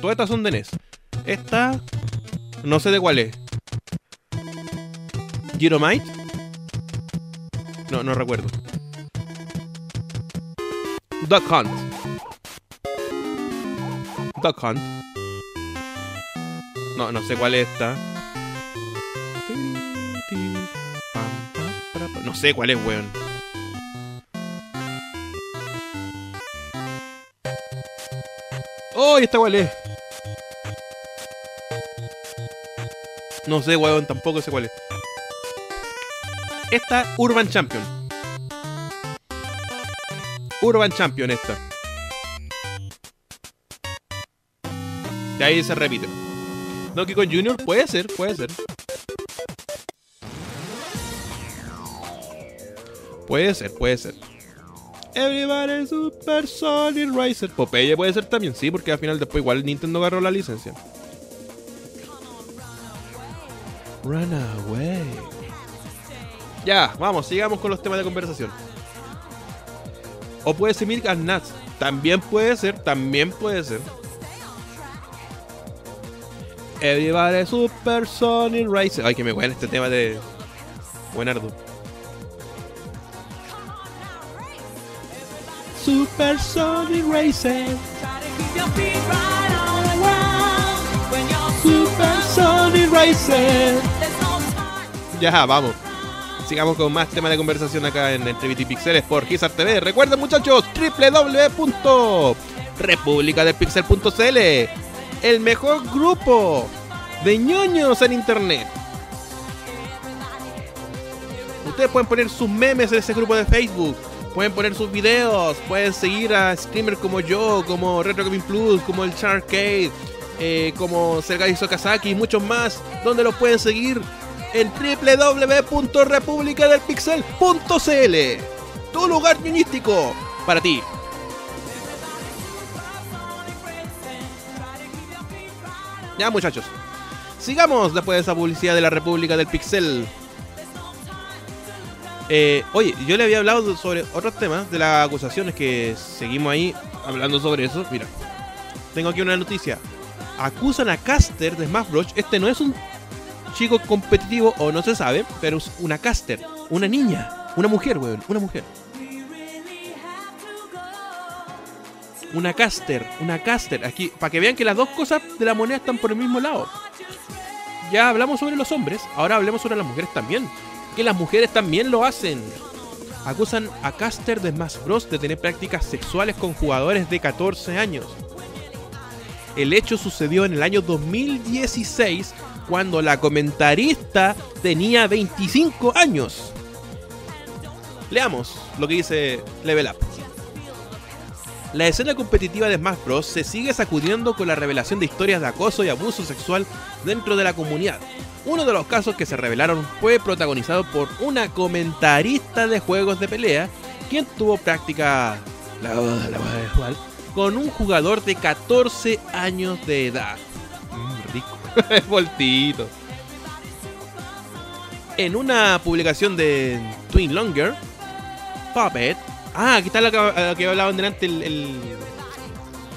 Speaker 1: Todas estas son de NES. Esta, no sé de cuál es. Gyromite. No, no recuerdo. Duck Hunt. Duck Hunt. No, no sé cuál es esta. No sé cuál es, weón. ¡Oh! ¿Esta cuál es? No sé, weón, tampoco sé cuál es. Esta, Urban Champion. Urban Champion esta. De ahí se repite. Donkey Kong Jr. puede ser, puede ser. Puede ser, puede ser. Everybody Super Solid Racer. Popeye puede ser también, sí, porque al final después igual Nintendo agarró la licencia. Run away. Ya, vamos, sigamos con los temas de conversación. O puede ser Milk and. También puede ser, también puede ser. Everybody Super Sonic Racer. Ay, que me huele este tema de Buenardo. Super Sonic Racer. Super Sonic Racer. Ya, vamos. Sigamos con más temas de conversación acá en Entrevista Pixeles por Gizar TV. Recuerden muchachos, www.republicadelpixel.cl El mejor grupo de ñoños en internet. Ustedes pueden poner sus memes en ese grupo de Facebook. Pueden poner sus videos. Pueden seguir a streamers como yo, como Retro Gaming Plus, como el Charcade, eh, como Sergai Sokazaki y muchos más. Donde los pueden seguir en www.republicadelpixel.cl. Tu lugar ñoñístico para ti. Ya muchachos, sigamos después de esa publicidad de la República del Pixel. Eh, oye, yo le había hablado sobre otros temas de las acusaciones que seguimos ahí hablando sobre eso. Mira, tengo aquí una noticia. Acusan a Caster de Smash Bros. Este no es un chico competitivo o no se sabe, pero es una caster, una niña, una mujer, weón, una mujer. Una caster, una caster. Aquí, para que vean que las dos cosas de la moneda están por el mismo lado. Ya hablamos sobre los hombres, ahora hablemos sobre las mujeres también. Que las mujeres también lo hacen. Acusan a Caster de Smash Bros. de tener prácticas sexuales con jugadores de 14 años. El hecho sucedió en el año 2016, cuando la comentarista tenía 25 años. Leamos lo que dice Level Up. La escena competitiva de Smash Bros. se sigue sacudiendo con la revelación de historias de acoso y abuso sexual dentro de la comunidad. Uno de los casos que se revelaron fue protagonizado por una comentarista de juegos de pelea, quien tuvo práctica con un jugador de 14 años de edad. Voltito. En una publicación de Twin Longer, Puppet Ah, aquí está lo que, que hablaban delante el,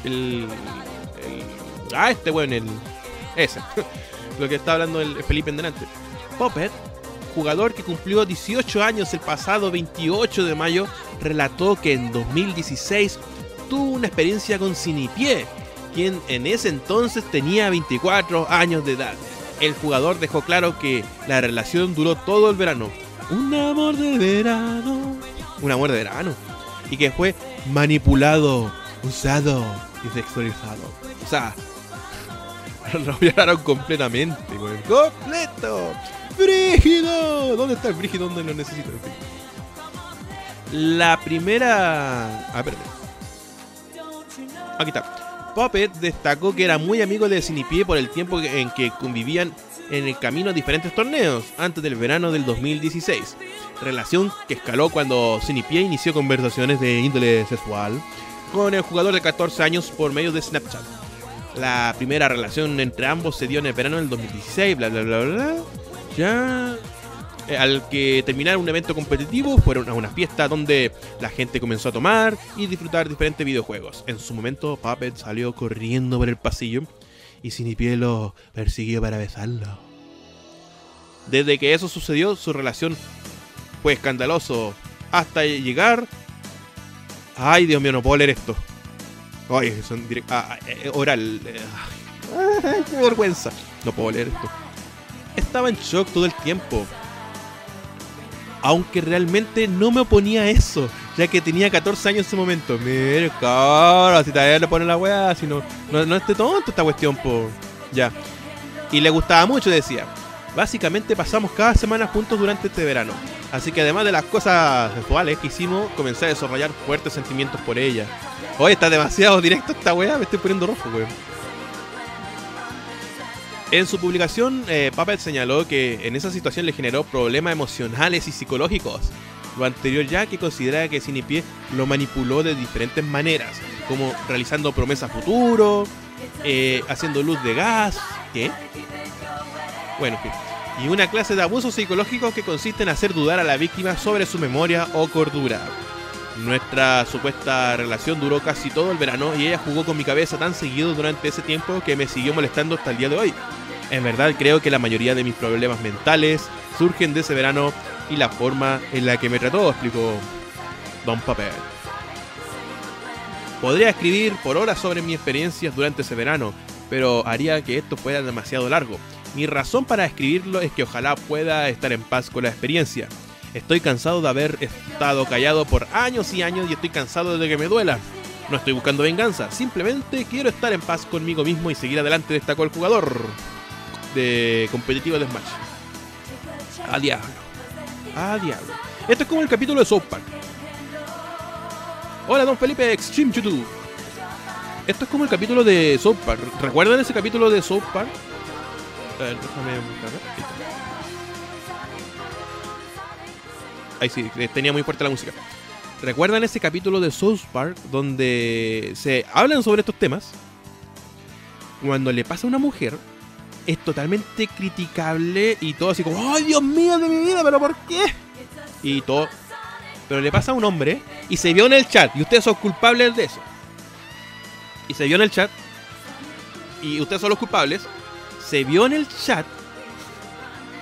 Speaker 1: el, Ah, este bueno, el. Ese. lo que está hablando el Felipe en delante. Puppet, jugador que cumplió 18 años el pasado 28 de mayo, relató que en 2016 tuvo una experiencia con Sinipié, quien en ese entonces tenía 24 años de edad. El jugador dejó claro que la relación duró todo el verano. Un amor de verano un amor de verano. Y que fue manipulado, usado y sexualizado. O sea, lo violaron completamente, ¡Completo! ¡Brígido! ¿Dónde está el brígido? ¿Dónde lo necesito? La primera. A ver. Aquí está. Puppet destacó que era muy amigo de Sinipie por el tiempo en que convivían en el camino a diferentes torneos antes del verano del 2016 relación que escaló cuando Cinipie inició conversaciones de índole sexual con el jugador de 14 años por medio de Snapchat. La primera relación entre ambos se dio en el verano del 2016, bla bla bla bla. Ya. Eh, al que terminar un evento competitivo, fueron a una fiesta donde la gente comenzó a tomar y disfrutar diferentes videojuegos. En su momento, Puppet salió corriendo por el pasillo y Cinipie lo persiguió para besarlo. Desde que eso sucedió, su relación fue escandaloso hasta llegar. Ay, Dios mío, no puedo leer esto. Ay, son ah, ah eh, eh, oral. Qué vergüenza. No puedo leer esto. Estaba en shock todo el tiempo. Aunque realmente no me oponía a eso, ya que tenía 14 años en ese momento. Mira, cabrón, si todavía le pone la weá, si no, no, no esté tonto esta cuestión, por. Ya. Y le gustaba mucho, decía. Básicamente pasamos cada semana juntos durante este verano. Así que además de las cosas sexuales que hicimos, comencé a desarrollar fuertes sentimientos por ella. Hoy está demasiado directo esta weá, me estoy poniendo rojo, weón. En su publicación, eh, señaló que en esa situación le generó problemas emocionales y psicológicos. Lo anterior ya que considera que Sinipie lo manipuló de diferentes maneras, como realizando promesas futuro, eh, haciendo luz de gas, ¿qué? Bueno, Y una clase de abuso psicológico que consiste en hacer dudar a la víctima sobre su memoria o cordura. Nuestra supuesta relación duró casi todo el verano y ella jugó con mi cabeza tan seguido durante ese tiempo que me siguió molestando hasta el día de hoy. En verdad creo que la mayoría de mis problemas mentales surgen de ese verano y la forma en la que me trató, explicó Don Papel. Podría escribir por horas sobre mis experiencias durante ese verano, pero haría que esto fuera demasiado largo. Mi razón para escribirlo es que ojalá pueda estar en paz con la experiencia. Estoy cansado de haber estado callado por años y años y estoy cansado de que me duela. No estoy buscando venganza, simplemente quiero estar en paz conmigo mismo y seguir adelante, destacó el jugador de competitivo de Smash. A diablo. A diablo. Esto es como el capítulo de South Park. Hola, don Felipe Extreme YouTube. Esto es como el capítulo de South Park. ¿Recuerdan ese capítulo de South Park? déjame Ahí sí, eh, tenía muy fuerte la música. ¿Recuerdan ese capítulo de South Park donde se hablan sobre estos temas? Cuando le pasa a una mujer, es totalmente criticable y todo así como, ¡ay, Dios mío de mi vida! ¿Pero por qué? Y todo. Pero le pasa a un hombre y se vio en el chat y ustedes son culpables de eso. Y se vio en el chat y ustedes son los culpables se vio en el chat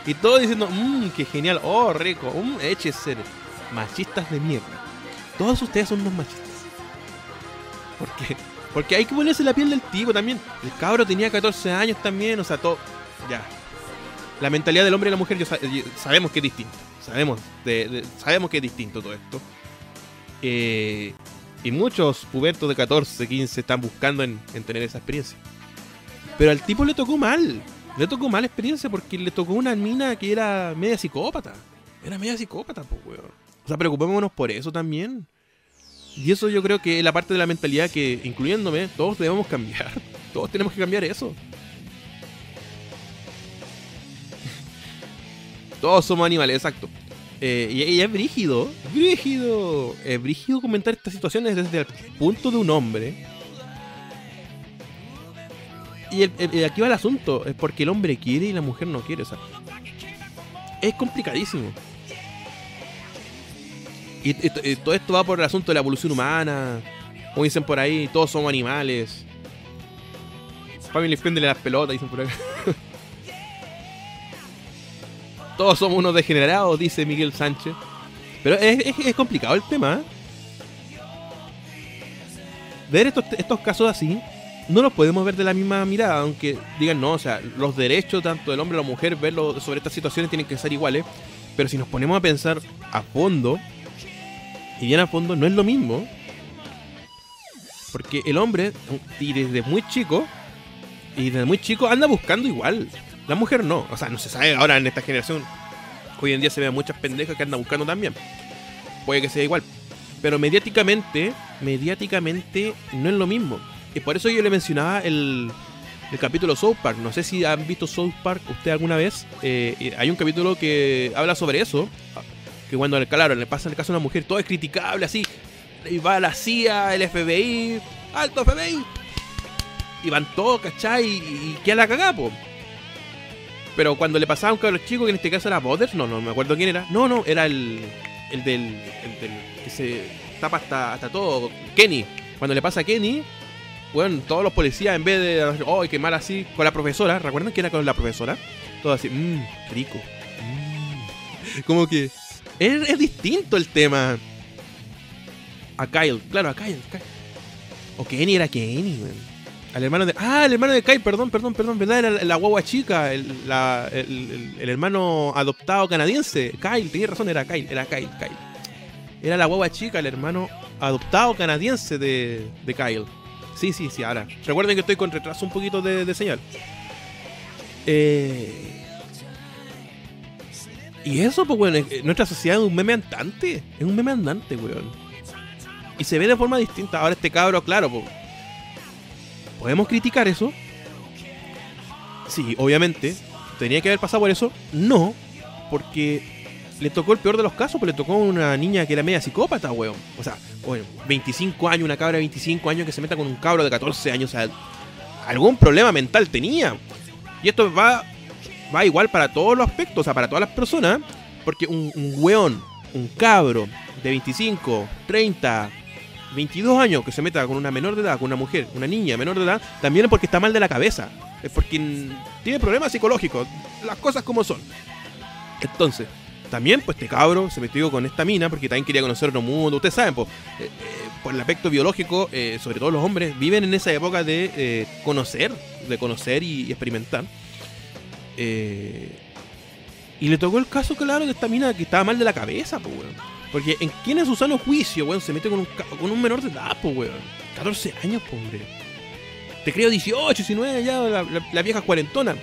Speaker 1: Y todos diciendo, mmm, qué genial, oh, rico, mmm, eche. Machistas de mierda. Todos ustedes son unos machistas. ¿Por qué? Porque hay que ponerse la piel del tipo también. El cabro tenía 14 años también, o sea, todo. Ya. La mentalidad del hombre y la mujer, yo sabemos que es distinto. Sabemos, sabemos que es distinto todo esto. Eh, y muchos pubertos de 14, 15 están buscando en, tener esa experiencia. Pero al tipo le tocó mal. Le tocó mala experiencia porque le tocó una mina que era media psicópata. Era media psicópata, pues, weón. O sea, preocupémonos por eso también. Y eso yo creo que es la parte de la mentalidad que, incluyéndome, todos debemos cambiar. Todos tenemos que cambiar eso. Todos somos animales, exacto. Eh, y, es brígido, brígido. Es brígido comentar estas situaciones desde el punto de un hombre. Y aquí va el asunto, es porque el hombre quiere y la mujer no quiere. O sea, es complicadísimo. Y, todo esto va por el asunto de la evolución humana. Como dicen por ahí, todos somos animales. Family friendly las pelotas, dicen por acá. todos somos unos degenerados, dice Miguel Sánchez. Pero es, complicado el tema. ¿eh? Ver estos, estos casos así, no los podemos ver de la misma mirada, aunque digan, no, o sea, los derechos tanto del hombre y la mujer, verlo sobre estas situaciones tienen que ser iguales. Pero si nos ponemos a pensar a fondo, y bien a fondo, no es lo mismo. Porque el hombre, y desde muy chico, y desde muy chico anda buscando igual. La mujer no. O sea, no se sabe ahora en esta generación. Hoy en día se ve muchas pendejas que andan buscando también. Puede que sea igual. Pero mediáticamente, mediáticamente no es lo mismo. Y por eso yo le mencionaba el, el capítulo South Park. No sé si han visto South Park usted alguna vez. Eh, hay un capítulo que habla sobre eso. Que cuando, claro, le pasa en el caso a una mujer, todo es criticable así. Y va la CIA, el FBI, alto FBI. Y van todos, ¿cachai? Y, y queda la cagada, po. Pero cuando le pasaba a un cabrón chico, que en este caso era Butters, no, no me acuerdo quién era. No, no, era el, el, del, el del que se tapa hasta, hasta todo, Kenny. Cuando le pasa a Kenny, bueno, todos los policías en vez de, oh, qué mal así, con la profesora, ¿recuerdan que era con la profesora? Todo así, mmm, rico. Mm. Como que es, es, distinto el tema. A Kyle, claro, a Kyle. O Kenny era Kenny, man. Al hermano de. Ah, el hermano de Kyle, perdón, perdón, perdón, ¿verdad? Era la guagua chica, el, hermano adoptado canadiense. Kyle, tenía razón, era Kyle, era Kyle, Kyle. Era la guagua chica, el hermano adoptado canadiense de, de Kyle. Sí, sí, sí, ahora. Recuerden que estoy con retraso un poquito de, señal. Eh, y eso, pues, bueno, nuestra sociedad es un meme andante. Es un meme andante, weón. Y se ve de forma distinta. Ahora este cabro, claro, pues ¿Podemos criticar eso? Sí, obviamente. ¿Tenía que haber pasado por eso? No, porque le tocó el peor de los casos, pues le tocó una niña que era media psicópata, weón. O sea, bueno, 25 años, una cabra de 25 años que se meta con un cabro de 14 años. O sea, algún problema mental tenía. Y esto va, va igual para todos los aspectos, o sea, para todas las personas. Porque un, un weón, un cabro de 25, 30, 22 años que se meta con una menor de edad, con una mujer, una niña menor de edad, también es porque está mal de la cabeza. Es porque tiene problemas psicológicos. Las cosas como son. Entonces, también, pues este cabro se metió con esta mina porque también quería conocer otro mundo. Ustedes saben, pues, eh, eh, por el aspecto biológico, eh, sobre todo los hombres, viven en esa época de conocer, de conocer y, experimentar. y le tocó el caso, claro, de esta mina que estaba mal de la cabeza, pues, porque en quién es su sano juicio, weón, se mete con un, con un menor de edad, pues, weón. 14 años, pobre. Te creo 18, 19 ya, la, vieja cuarentona.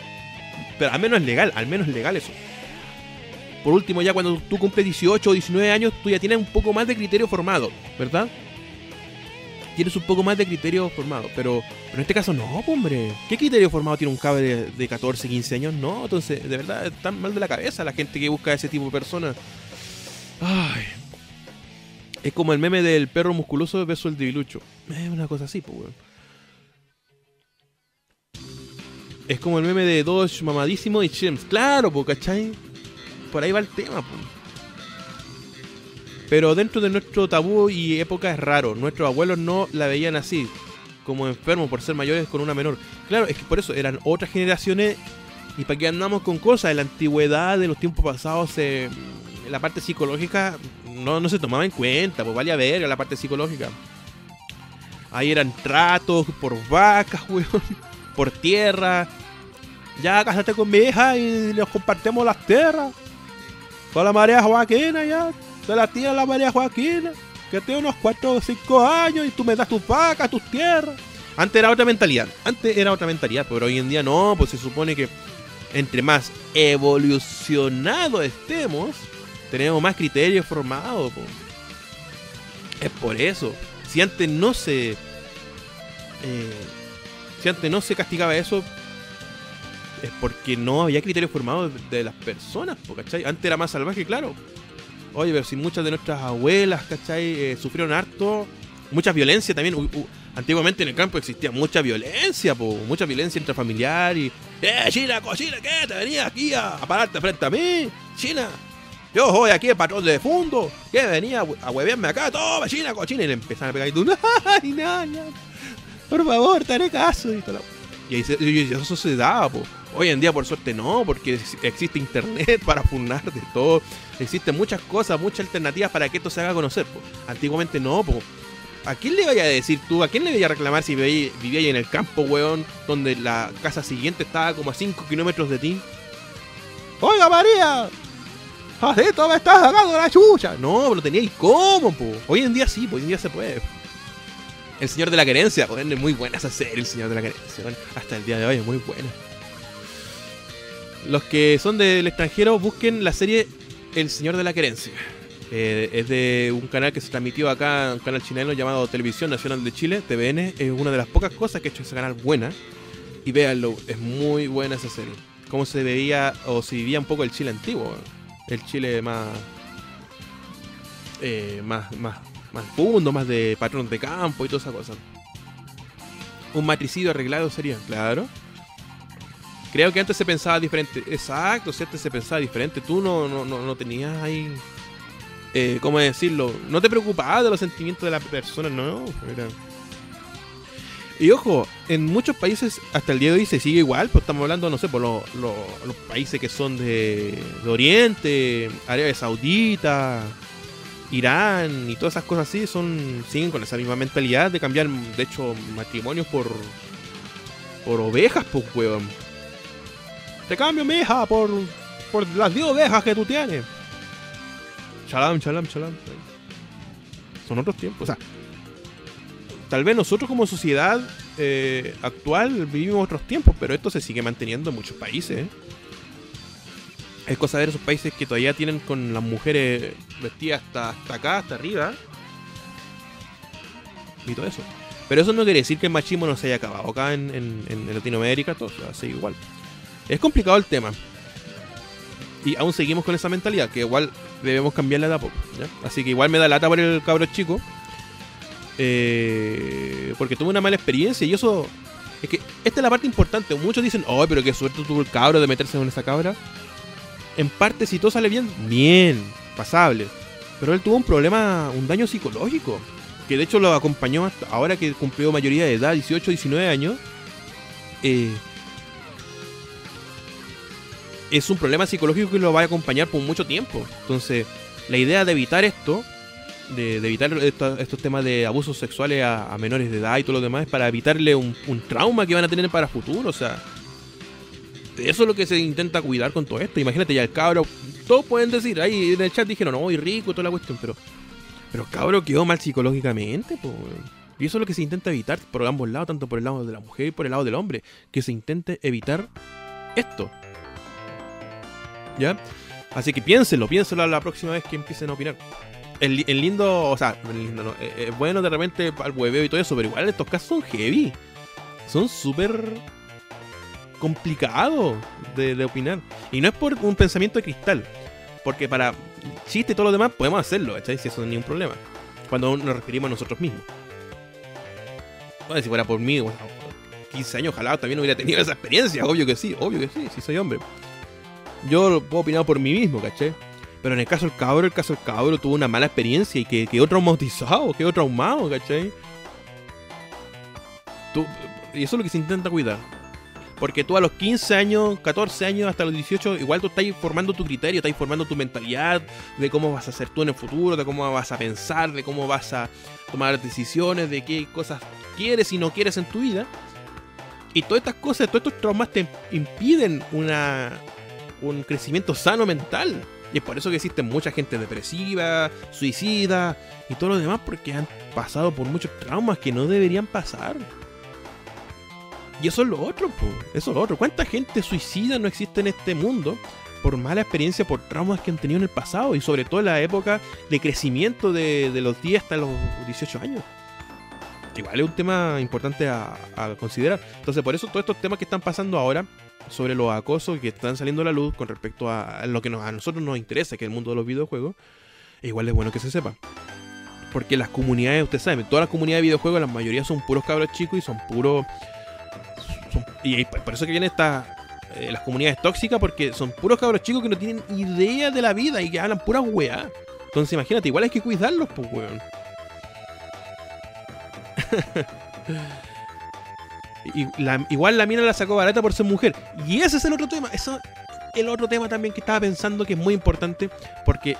Speaker 1: Pero al menos es legal, al menos es legal eso. Por último, ya cuando tú cumples 18 o 19 años, tú ya tienes un poco más de criterio formado, ¿verdad? Tienes un poco más de criterio formado, pero, pero en este caso no, hombre. ¿Qué criterio formado tiene un cabre de, de 14, 15 años? No, entonces, de verdad, están mal de la cabeza la gente que busca ese tipo de personas. Ay. Es como el meme del perro musculoso beso el debilucho. Es una cosa así, pues, weón. Es como el meme de Dodge mamadísimo y Chims. Claro, pues, ¿cachai? Por ahí va el tema. Pero dentro de nuestro tabú y época es raro. Nuestros abuelos no la veían así, como enfermo por ser mayores con una menor. Claro, es que por eso eran otras generaciones ¿Y para qué andamos con cosas? En la antigüedad, de los tiempos pasados, la parte psicológica no, no se tomaba en cuenta, pues vale a ver la parte psicológica. Ahí eran tratos por vacas, weón, por tierra. Ya cásate con mi hija y nos compartimos las tierras. Con la María Joaquina ya. Se la tía la María Joaquina. Que tiene unos 4 o 5 años y tú me das tus vacas, tus tierras. Antes era otra mentalidad. Antes era otra mentalidad, pero hoy en día no, pues se supone que entre más evolucionados estemos, tenemos más criterios formados. Es por eso. Si antes no se. Eh, si antes no se castigaba eso, es porque no había criterios formados de, las personas, ¿cachai? Antes era más salvaje, claro. Oye, pero si muchas de nuestras abuelas, ¿cachai? Eh, sufrieron harto, mucha violencia también. antiguamente en el campo existía mucha violencia, po, mucha violencia intrafamiliar y... ¡Eh, China, cochina, qué! ¿Te venías aquí a, pararte frente a mí? China, yo soy aquí el patrón de fondo. ¿Qué venía a huevearme acá? Todo, China, cochina. Y le empezaron a pegar y tú, ¡ay, no! Por favor, te haré caso. Y, y, eso se daba, po. Hoy en día, por suerte, no, porque existe internet para funar de todo. Existen muchas cosas, muchas alternativas para que esto se haga conocer. Po. Antiguamente no, po. ¿A quién le vaya a decir tú? ¿A quién le vaya a reclamar si vivía ahí en el campo, weón? Donde la casa siguiente estaba como a 5 kilómetros de ti. ¡Oiga, María! ¡Así me estás sacando la chucha! No, pero tenía cómo, po. Hoy en día sí, hoy en día se puede. El Señor de la Querencia, es muy buena esa serie, El Señor de la Querencia. Hasta el día de hoy es muy buena. Los que son del extranjero, busquen la serie El Señor de la Querencia. Eh, es de un canal que se transmitió acá, un canal chileno llamado Televisión Nacional de Chile, TVN. Es una de las pocas cosas que ha hecho ese canal buena. Y véanlo, es muy buena esa serie. Cómo se veía o se vivía un poco el Chile antiguo. El Chile más. Eh, más, más, más fundo, más de patrón de campo y toda esa cosa. Un matricidio arreglado sería, claro. Creo que antes se pensaba diferente. Exacto, si antes se pensaba diferente. Tú no, no, no, tenías ahí. Eh, ¿Cómo decirlo? No te preocupabas de los sentimientos de la persona, no. Y ojo, en muchos países hasta el día de hoy se sigue igual, pues estamos hablando, no sé, por los, países que son de, de Oriente, Arabia Saudita, Irán y todas esas cosas así, son siguen con esa misma mentalidad de cambiar, de hecho, matrimonios por, por ovejas, pues, weón. Te cambio mi hija por, por las 10 ovejas que tú tienes. Chalam, chalam, chalam. Son otros tiempos. O sea, tal vez nosotros como sociedad eh, actual vivimos otros tiempos, pero esto se sigue manteniendo en muchos países. ¿eh? Es cosa de esos países que todavía tienen con las mujeres vestidas hasta, hasta acá, hasta arriba. Y todo eso. Pero eso no quiere decir que el machismo no se haya acabado. Acá en, en Latinoamérica todo sigue igual. Es complicado el tema. Y aún seguimos con esa mentalidad, que igual debemos cambiarla de a poco. Así que igual me da lata por el cabro chico. Eh, porque tuve una mala experiencia y eso... Es que esta es la parte importante. Muchos dicen, oh, pero qué suerte tuvo el cabro de meterse con esa cabra. En parte, si todo sale bien, bien, pasable. Pero él tuvo un problema, un daño psicológico. Que de hecho lo acompañó hasta ahora que cumplió mayoría de edad, 18, 19 años. Eh, es un problema psicológico que lo va a acompañar por mucho tiempo. Entonces, la idea de evitar esto, de, evitar estos temas de abusos sexuales a, menores de edad y todo lo demás, es para evitarle un, trauma que van a tener para futuro. O sea, eso es lo que se intenta cuidar con todo esto. Imagínate ya el cabro, todos pueden decir, ahí en el chat dijeron, no, y rico, toda la cuestión, pero, pero el cabro quedó mal psicológicamente, pues. Y eso es lo que se intenta evitar por ambos lados, tanto por el lado de la mujer y por el lado del hombre, que se intente evitar esto. ¿Ya? Así que piénselo, piénselo la próxima vez que empiecen a opinar. El, lindo, o sea, lindo eh, eh, es, bueno de repente al hueveo y todo eso, pero igual estos casos son heavy. Son súper complicados de, opinar. Y no es por un pensamiento de cristal. Porque para chiste y todo lo demás podemos hacerlo, ¿cachai? Si eso no es ningún problema. Cuando nos referimos a nosotros mismos. Bueno, si fuera por mí, bueno, 15 años, ojalá también hubiera tenido esa experiencia. Obvio que sí, obvio que sí, si soy hombre yo lo puedo opinar por mí mismo, ¿caché? Pero en el caso del cabro, el caso del cabro tuvo una mala experiencia y que quedó traumatizado, quedó traumado, ¿cachai? y eso es lo que se intenta cuidar. Porque tú a los 15 años, 14 años, hasta los 18, igual tú estás formando tu criterio, estás formando tu mentalidad de cómo vas a ser tú en el futuro, de cómo vas a pensar, de cómo vas a tomar decisiones, de qué cosas quieres y no quieres en tu vida. Y todas estas cosas, todos estos traumas te impiden una, un crecimiento sano mental. Y es por eso que existe mucha gente depresiva, suicida y todo lo demás, porque han pasado por muchos traumas que no deberían pasar. Y eso es lo otro, po. eso es lo otro. ¿Cuánta gente suicida no existe en este mundo por mala experiencia, por traumas que han tenido en el pasado y sobre todo en la época de crecimiento de, los 10 hasta los 18 años? Igual es un tema importante a, considerar. Entonces, por eso todos estos temas que están pasando ahora sobre los acosos que están saliendo a la luz con respecto a lo que a nosotros nos interesa, que es el mundo de los videojuegos, igual es bueno que se sepa. Porque las comunidades, ustedes saben, todas las comunidades de videojuegos, la mayoría son puros cabros chicos y son puros y por eso que vienen estas eh, las comunidades tóxicas, porque son puros cabros chicos que no tienen idea de la vida y que hablan pura weá. Entonces imagínate, igual hay que cuidarlos, pues weón. igual la mina la sacó barata por ser mujer. Y ese es el otro tema. Eso el otro tema también que estaba pensando que es muy importante. Porque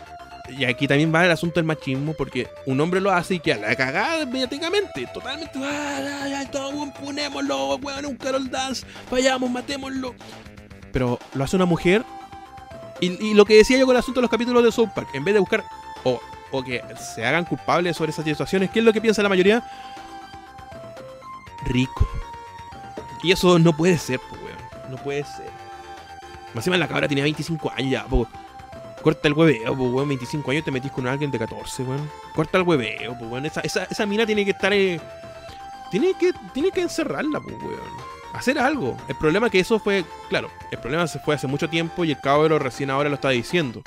Speaker 1: y aquí también va el asunto del machismo, porque un hombre lo hace y que a la cagada mediáticamente, totalmente, ah, todo, ponémoslo, weón, un Carol Dance, vayamos, matémoslo. Pero lo hace una mujer, y, lo que decía yo con el asunto de los capítulos de South Park, en vez de buscar, o, o que se hagan culpables sobre esas situaciones, ¿qué es lo que piensa la mayoría? Rico. Y eso no puede ser, pues, weón, no puede ser. Más encima la cabra tenía 25 años ya, pues Corta el hueveo, pues, weón. 25 años te metís con alguien de 14, weón. Corta el hueveo, pues, weón. Esa, mina tiene que estar. Eh, tiene, que, tiene que encerrarla, pues, weón. Hacer algo. El problema es que eso fue. Claro, el problema se fue hace mucho tiempo y el cabrón recién ahora lo está diciendo.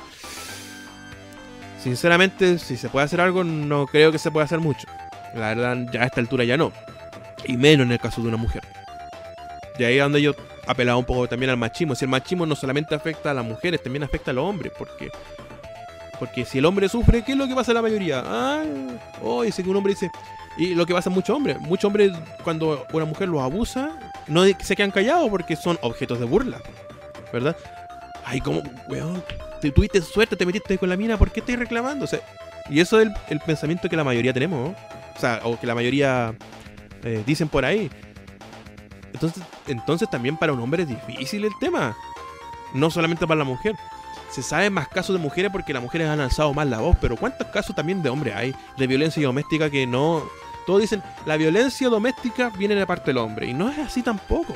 Speaker 1: Sinceramente, si se puede hacer algo, no creo que se pueda hacer mucho. La verdad, ya a esta altura ya no. Y menos en el caso de una mujer. De ahí es donde yo apelado un poco también al machismo. Si el machismo no solamente afecta a las mujeres, también afecta a los hombres, porque porque si el hombre sufre, ¿qué es lo que pasa a la mayoría? Ah, oh, dice que un hombre dice. Y lo que pasa a muchos hombres. Muchos hombres, cuando una mujer los abusa, no se quedan callados porque son objetos de burla. ¿Verdad? Ay, como, weón, te tuviste suerte, te metiste con la mina, ¿por qué estás reclamando? O y eso es el, pensamiento que la mayoría tenemos, O sea, o que la mayoría eh, dicen por ahí. Entonces, entonces también para un hombre es difícil el tema. No solamente para la mujer. Se sabe más casos de mujeres porque las mujeres han alzado más la voz, pero ¿cuántos casos también de hombres hay de violencia doméstica que no... Todos dicen, la violencia doméstica viene de parte del hombre, y no es así tampoco.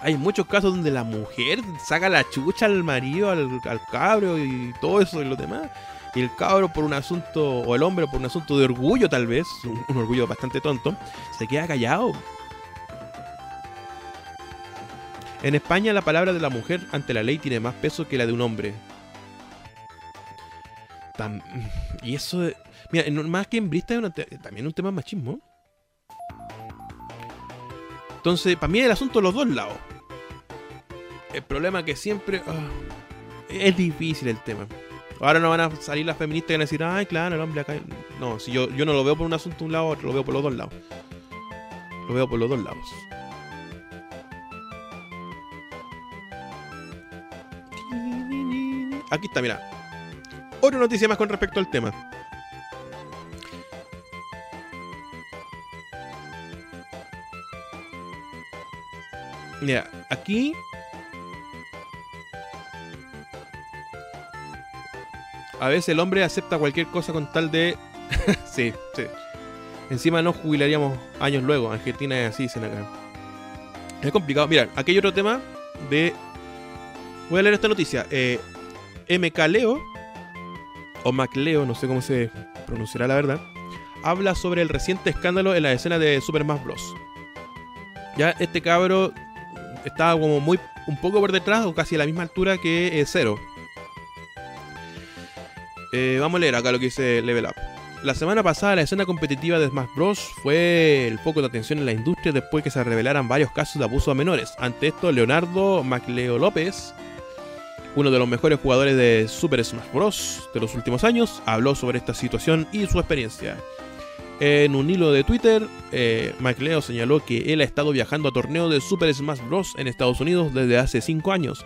Speaker 1: Hay muchos casos donde la mujer saca la chucha al marido, al, cabro y todo eso y lo demás. Y el cabro por un asunto, o el hombre por un asunto de orgullo tal vez, un orgullo bastante tonto, se queda callado En España la palabra de la mujer ante la ley tiene más peso que la de un hombre. y eso... Mira, más que en Brista es también un tema machismo. Entonces, para mí el asunto de los dos lados. El problema es que siempre... Ah, es difícil el tema. Ahora no van a salir las feministas y van a decir, ay, claro, el hombre acá. No, si yo, yo no lo veo por un asunto de un lado, lo veo por los dos lados. Lo veo por los dos lados. Aquí está, mira. Otra noticia más con respecto al tema. Mira, aquí a veces el hombre acepta cualquier cosa con tal de. sí, sí. Encima nos jubilaríamos años luego. Argentina es así, dicen acá. Es complicado. Mira, aquí hay otro tema de. Voy a leer esta noticia. Eh, MK Leo, o MacLeo, no sé cómo se pronunciará la verdad, habla sobre el reciente escándalo en la escena de Super Smash Bros. Ya este cabro estaba como muy un poco por detrás o casi a la misma altura que eh, Zero. Eh, vamos a leer acá lo que dice Level Up. La semana pasada la escena competitiva de Smash Bros. fue el foco de atención en la industria después que se revelaran varios casos de abuso a menores. Ante esto, Leonardo Macleo López, uno de los mejores jugadores de Super Smash Bros. de los últimos años, habló sobre esta situación y su experiencia. En un hilo de Twitter, eh, McLeod señaló que él ha estado viajando a torneos de Super Smash Bros. en Estados Unidos desde hace 5 años,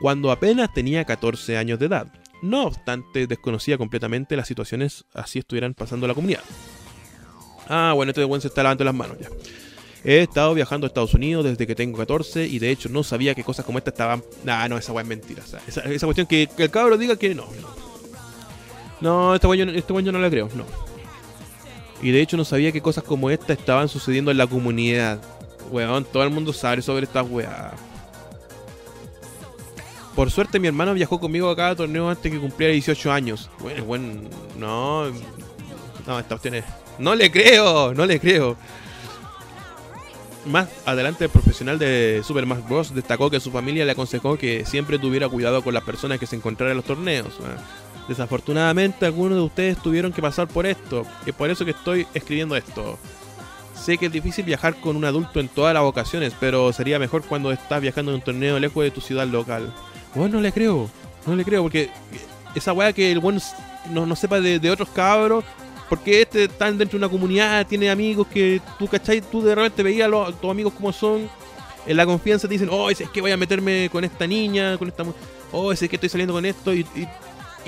Speaker 1: cuando apenas tenía 14 años de edad. No obstante, desconocía completamente las situaciones así estuvieran pasando la comunidad. Ah, bueno, este buen se está lavando las manos ya. He estado viajando a Estados Unidos desde que tengo 14 y de hecho no sabía que cosas como esta estaban. Nah, no, esa weá es mentira. esa, cuestión que, el cabro diga que no. No, este weón este yo no le creo, no. Y de hecho no sabía que cosas como esta estaban sucediendo en la comunidad. Weón, todo el mundo sabe sobre estas weas. Por suerte mi hermano viajó conmigo a cada torneo antes que cumpliera 18 años. Bueno, bueno, no. No, esta cuestión es... No le creo, no le creo. Más adelante el profesional de Super Smash Bros. destacó que su familia le aconsejó que siempre tuviera cuidado con las personas que se encontraran en los torneos. Desafortunadamente algunos de ustedes tuvieron que pasar por esto, y por eso que estoy escribiendo esto. Sé que es difícil viajar con un adulto en todas las ocasiones, pero sería mejor cuando estás viajando en un torneo lejos de tu ciudad local. Bueno, no le creo, no le creo, porque esa weá que el buen no, no sepa de, otros cabros, porque este está dentro de una comunidad, tiene amigos que tú, ¿cachai? Tú de repente veías a, tus amigos como son, en la confianza te dicen, oh, es que voy a meterme con esta niña, con esta... Oh, es que estoy saliendo con esto, y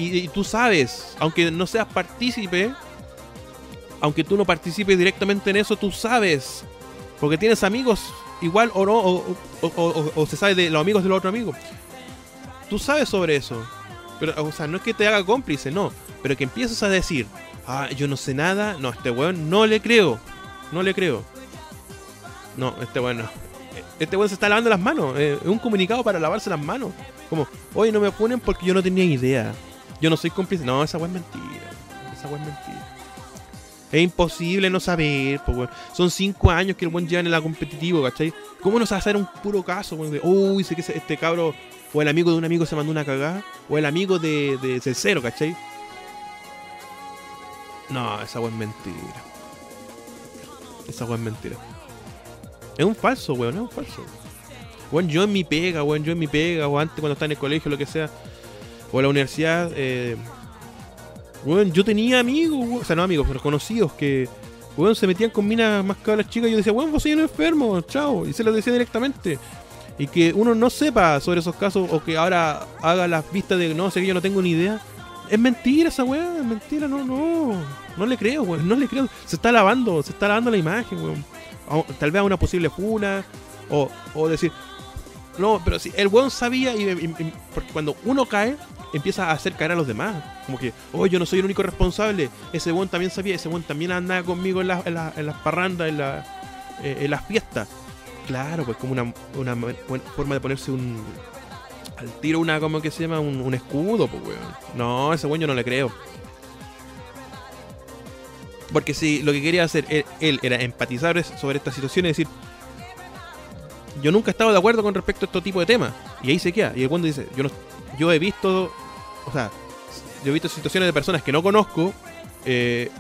Speaker 1: y, tú sabes, aunque no seas partícipe, aunque tú no participes directamente en eso, tú sabes, porque tienes amigos igual o no, o, se sabe de los amigos de los otros amigos. Tú sabes sobre eso. Pero, o sea, no es que te haga cómplice, no. Pero que empieces a decir, ah, yo no sé nada, no, este weón no le creo. No le creo. No, este weón no. Este weón se está lavando las manos. Eh, es un comunicado para lavarse las manos. Como, oye, no me ponen porque yo no tenía idea. Yo no soy cómplice. No, esa weá es mentira. Esa weá es mentira. Es imposible no saber, pues, Son cinco años que el buen lleva en la competitivo, ¿cachai? ¿Cómo no se va a hacer un puro caso, Uy, sé que este cabro, o el amigo de un amigo se mandó una cagada, o el amigo de, de cero, ¿cachai? No, esa weá es mentira. Esa weá es mentira. Es un falso, weón, es un falso. Weón, yo en mi pega, weón, yo en mi pega, o antes cuando estaba en el colegio, lo que sea o en la universidad, eh, bueno, yo tenía amigos, o sea, no amigos, pero conocidos que, bueno, se metían con minas más cabras chicas y yo decía, bueno, vos soy un enfermo, chao, y se lo decía directamente. Y que uno no sepa sobre esos casos o que ahora haga las vistas de no sé que yo no tengo ni idea. Es mentira esa weá, es mentira, no, no. No le creo, weón, no le creo. Se está lavando, se está lavando la imagen, weón. Tal vez a una posible funa, o, o decir, no, pero si el weón sabía, y, porque cuando uno cae, empieza a hacer caer a los demás. Como que, oh, yo no soy el único responsable. Ese buen también sabía, ese buen también andaba conmigo en, las parrandas, en, la, eh, en las fiestas. Claro, pues como una, una forma de ponerse un. Al tiro, una, como que se llama? Un, escudo, pues, weón. No, ese buen yo no le creo. Porque si lo que quería hacer él, era empatizar sobre esta situación y decir, yo nunca he estado de acuerdo con respecto a este tipo de temas. Y ahí se queda. Y el buen dice, yo no, yo he visto, o sea, yo he visto situaciones de personas que no conozco, eh,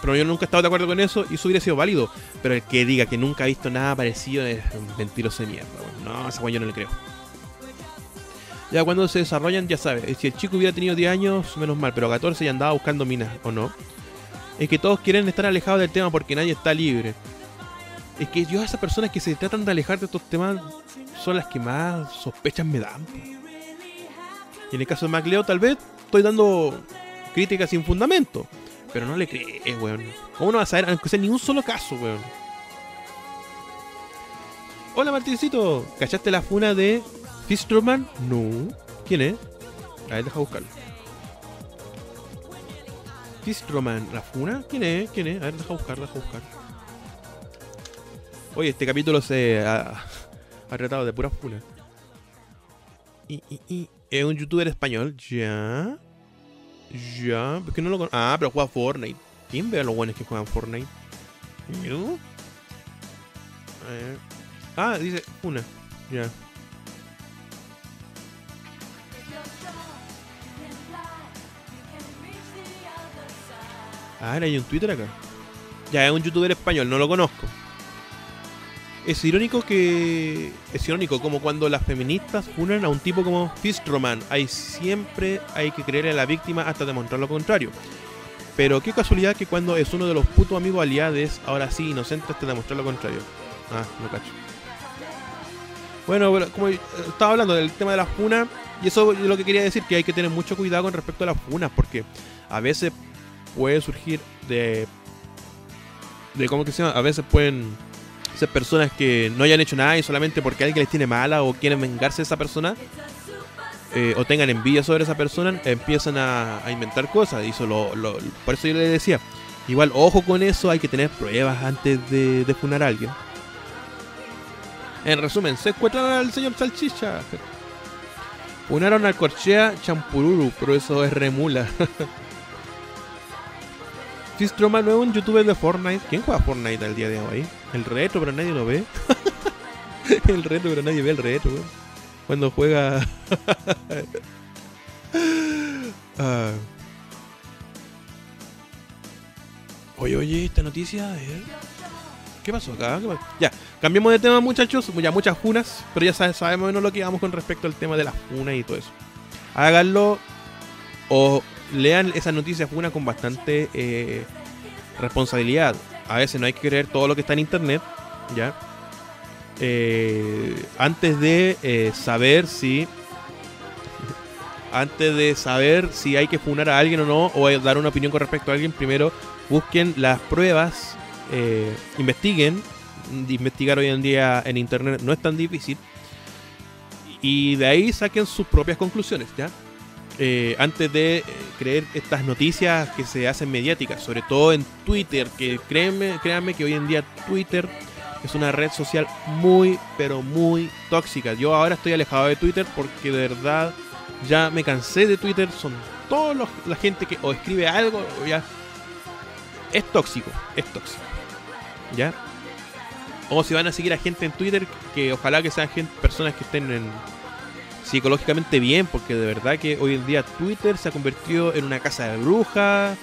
Speaker 1: pero yo nunca he estado de acuerdo con eso y eso hubiera sido válido. Pero el que diga que nunca ha visto nada parecido es mentiroso de mierda. No, esa yo no le creo. Ya cuando se desarrollan, ya sabes, si el chico hubiera tenido 10 años, menos mal, pero 14 y andaba buscando minas, ¿o no? Es que todos quieren estar alejados del tema porque nadie está libre. Es que yo a esas personas que se tratan de alejar de estos temas son las que más sospechas me dan. Y en el caso de MacLeo, tal vez estoy dando críticas sin fundamento. Pero no le crees, weón. ¿Cómo no vas a saber, aunque sea ni un solo caso, weón? Hola Martincito, ¿cachaste la funa de Fistroman? No. ¿Quién es? A ver, deja buscarlo. Fistroman, ¿la funa? ¿Quién es? ¿Quién es? A ver, deja buscar, deja buscar. Oye, este capítulo se ha, ha tratado de pura funa. Y, y, y. Es un youtuber español. Ya. Ya. ¿Por qué no lo conozco? Ah, pero juega Fortnite. ¿Quién ve a los buenos que juegan Fortnite? ¿Yo? Ah, dice una. Ya. Ah, hay un Twitter acá. Ya, es un youtuber español, no lo conozco. Es irónico que. Es irónico como cuando las feministas unen a un tipo como Fistroman. Hay siempre hay que creer en la víctima hasta demostrar lo contrario. Pero qué casualidad que cuando es uno de los putos amigos aliados, ahora sí, inocentes, te demuestra lo contrario. Ah, lo cacho. Bueno, como estaba hablando del tema de las funas, y eso es lo que quería decir, que hay que tener mucho cuidado con respecto a las funas, porque a veces puede surgir de... de ¿Cómo que se llama? A veces pueden ser personas que no hayan hecho nada y solamente porque alguien les tiene mala o quieren vengarse de esa persona, eh, o tengan envidia sobre esa persona, empiezan a, inventar cosas. Y eso por eso yo le decía, igual ojo con eso, hay que tener pruebas antes de, de funar a alguien. En resumen, se encuentran al señor Salchicha. Funaron al Corchea Champururu, pero eso es remula. Fistroma nuevo un youtuber de Fortnite. ¿Quién juega Fortnite al día de hoy? El retro, pero nadie lo ve. el retro, pero nadie ve el retro, Cuando juega. Ah. Oye, oye, esta noticia. Eh. ¿Qué pasó acá? Ya, cambiemos de tema, muchachos. Ya muchas funas, pero ya sabemos menos lo que vamos con respecto al tema de las funas y todo eso. Háganlo o lean esas noticias funas con bastante eh, responsabilidad. A veces no hay que creer todo lo que está en internet, ¿ya? Eh, antes de eh, saber si antes de saber si hay que funar a alguien o no o dar una opinión con respecto a alguien, primero busquen las pruebas investiguen. Investigar hoy en día en internet no es tan difícil. Y de ahí saquen sus propias conclusiones, ¿ya? Eh, antes de eh, creer estas noticias que se hacen mediáticas, sobre todo en Twitter, que créanme, créanme que hoy en día Twitter es una red social muy, pero muy tóxica. Yo ahora estoy alejado de Twitter porque de verdad ya me cansé de Twitter. Son todos la gente que o escribe algo o ya es tóxico, es tóxico. ¿Ya? O si van a seguir a gente en Twitter, que ojalá que sean gente, personas que estén psicológicamente bien, porque de verdad que hoy en día Twitter se ha convertido en una casa de brujas,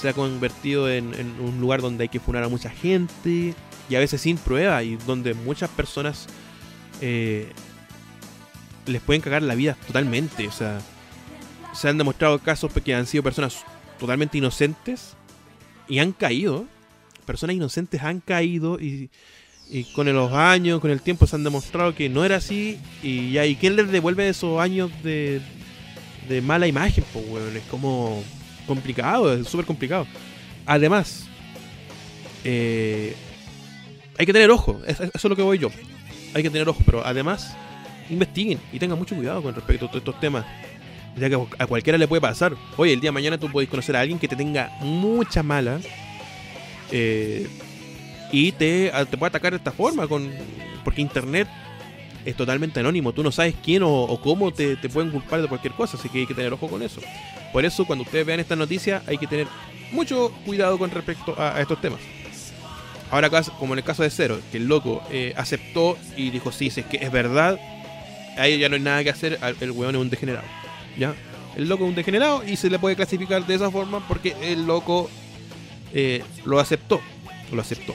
Speaker 1: se ha convertido en, un lugar donde hay que funar a mucha gente, y a veces sin prueba, y donde muchas personas eh, les pueden cagar la vida totalmente. O sea, se han demostrado casos que han sido personas totalmente inocentes y han caído personas inocentes han caído y, con los años, con el tiempo se han demostrado que no era así y ya, ¿y quién les devuelve esos años de, mala imagen? Pues, es como complicado, es súper complicado. Además, eh, hay que tener ojo, eso es lo que voy yo. Hay que tener ojo, pero además, investiguen y tengan mucho cuidado con respecto a estos temas. Ya que a cualquiera le puede pasar. Hoy, el día de mañana, tú puedes conocer a alguien que te tenga mucha mala eh, y te, te puede atacar de esta forma, con porque Internet es totalmente anónimo. Tú no sabes quién o, cómo te, pueden culpar de cualquier cosa, así que hay que tener ojo con eso. Por eso, cuando ustedes vean esta noticia, hay que tener mucho cuidado con respecto a, estos temas. Ahora, como en el caso de Cero, que el loco eh, aceptó y dijo: Sí, si es que es verdad, ahí ya no hay nada que hacer, el weón es un degenerado. ¿Ya? El loco es un degenerado y se le puede clasificar de esa forma porque el loco eh, lo aceptó. Lo aceptó.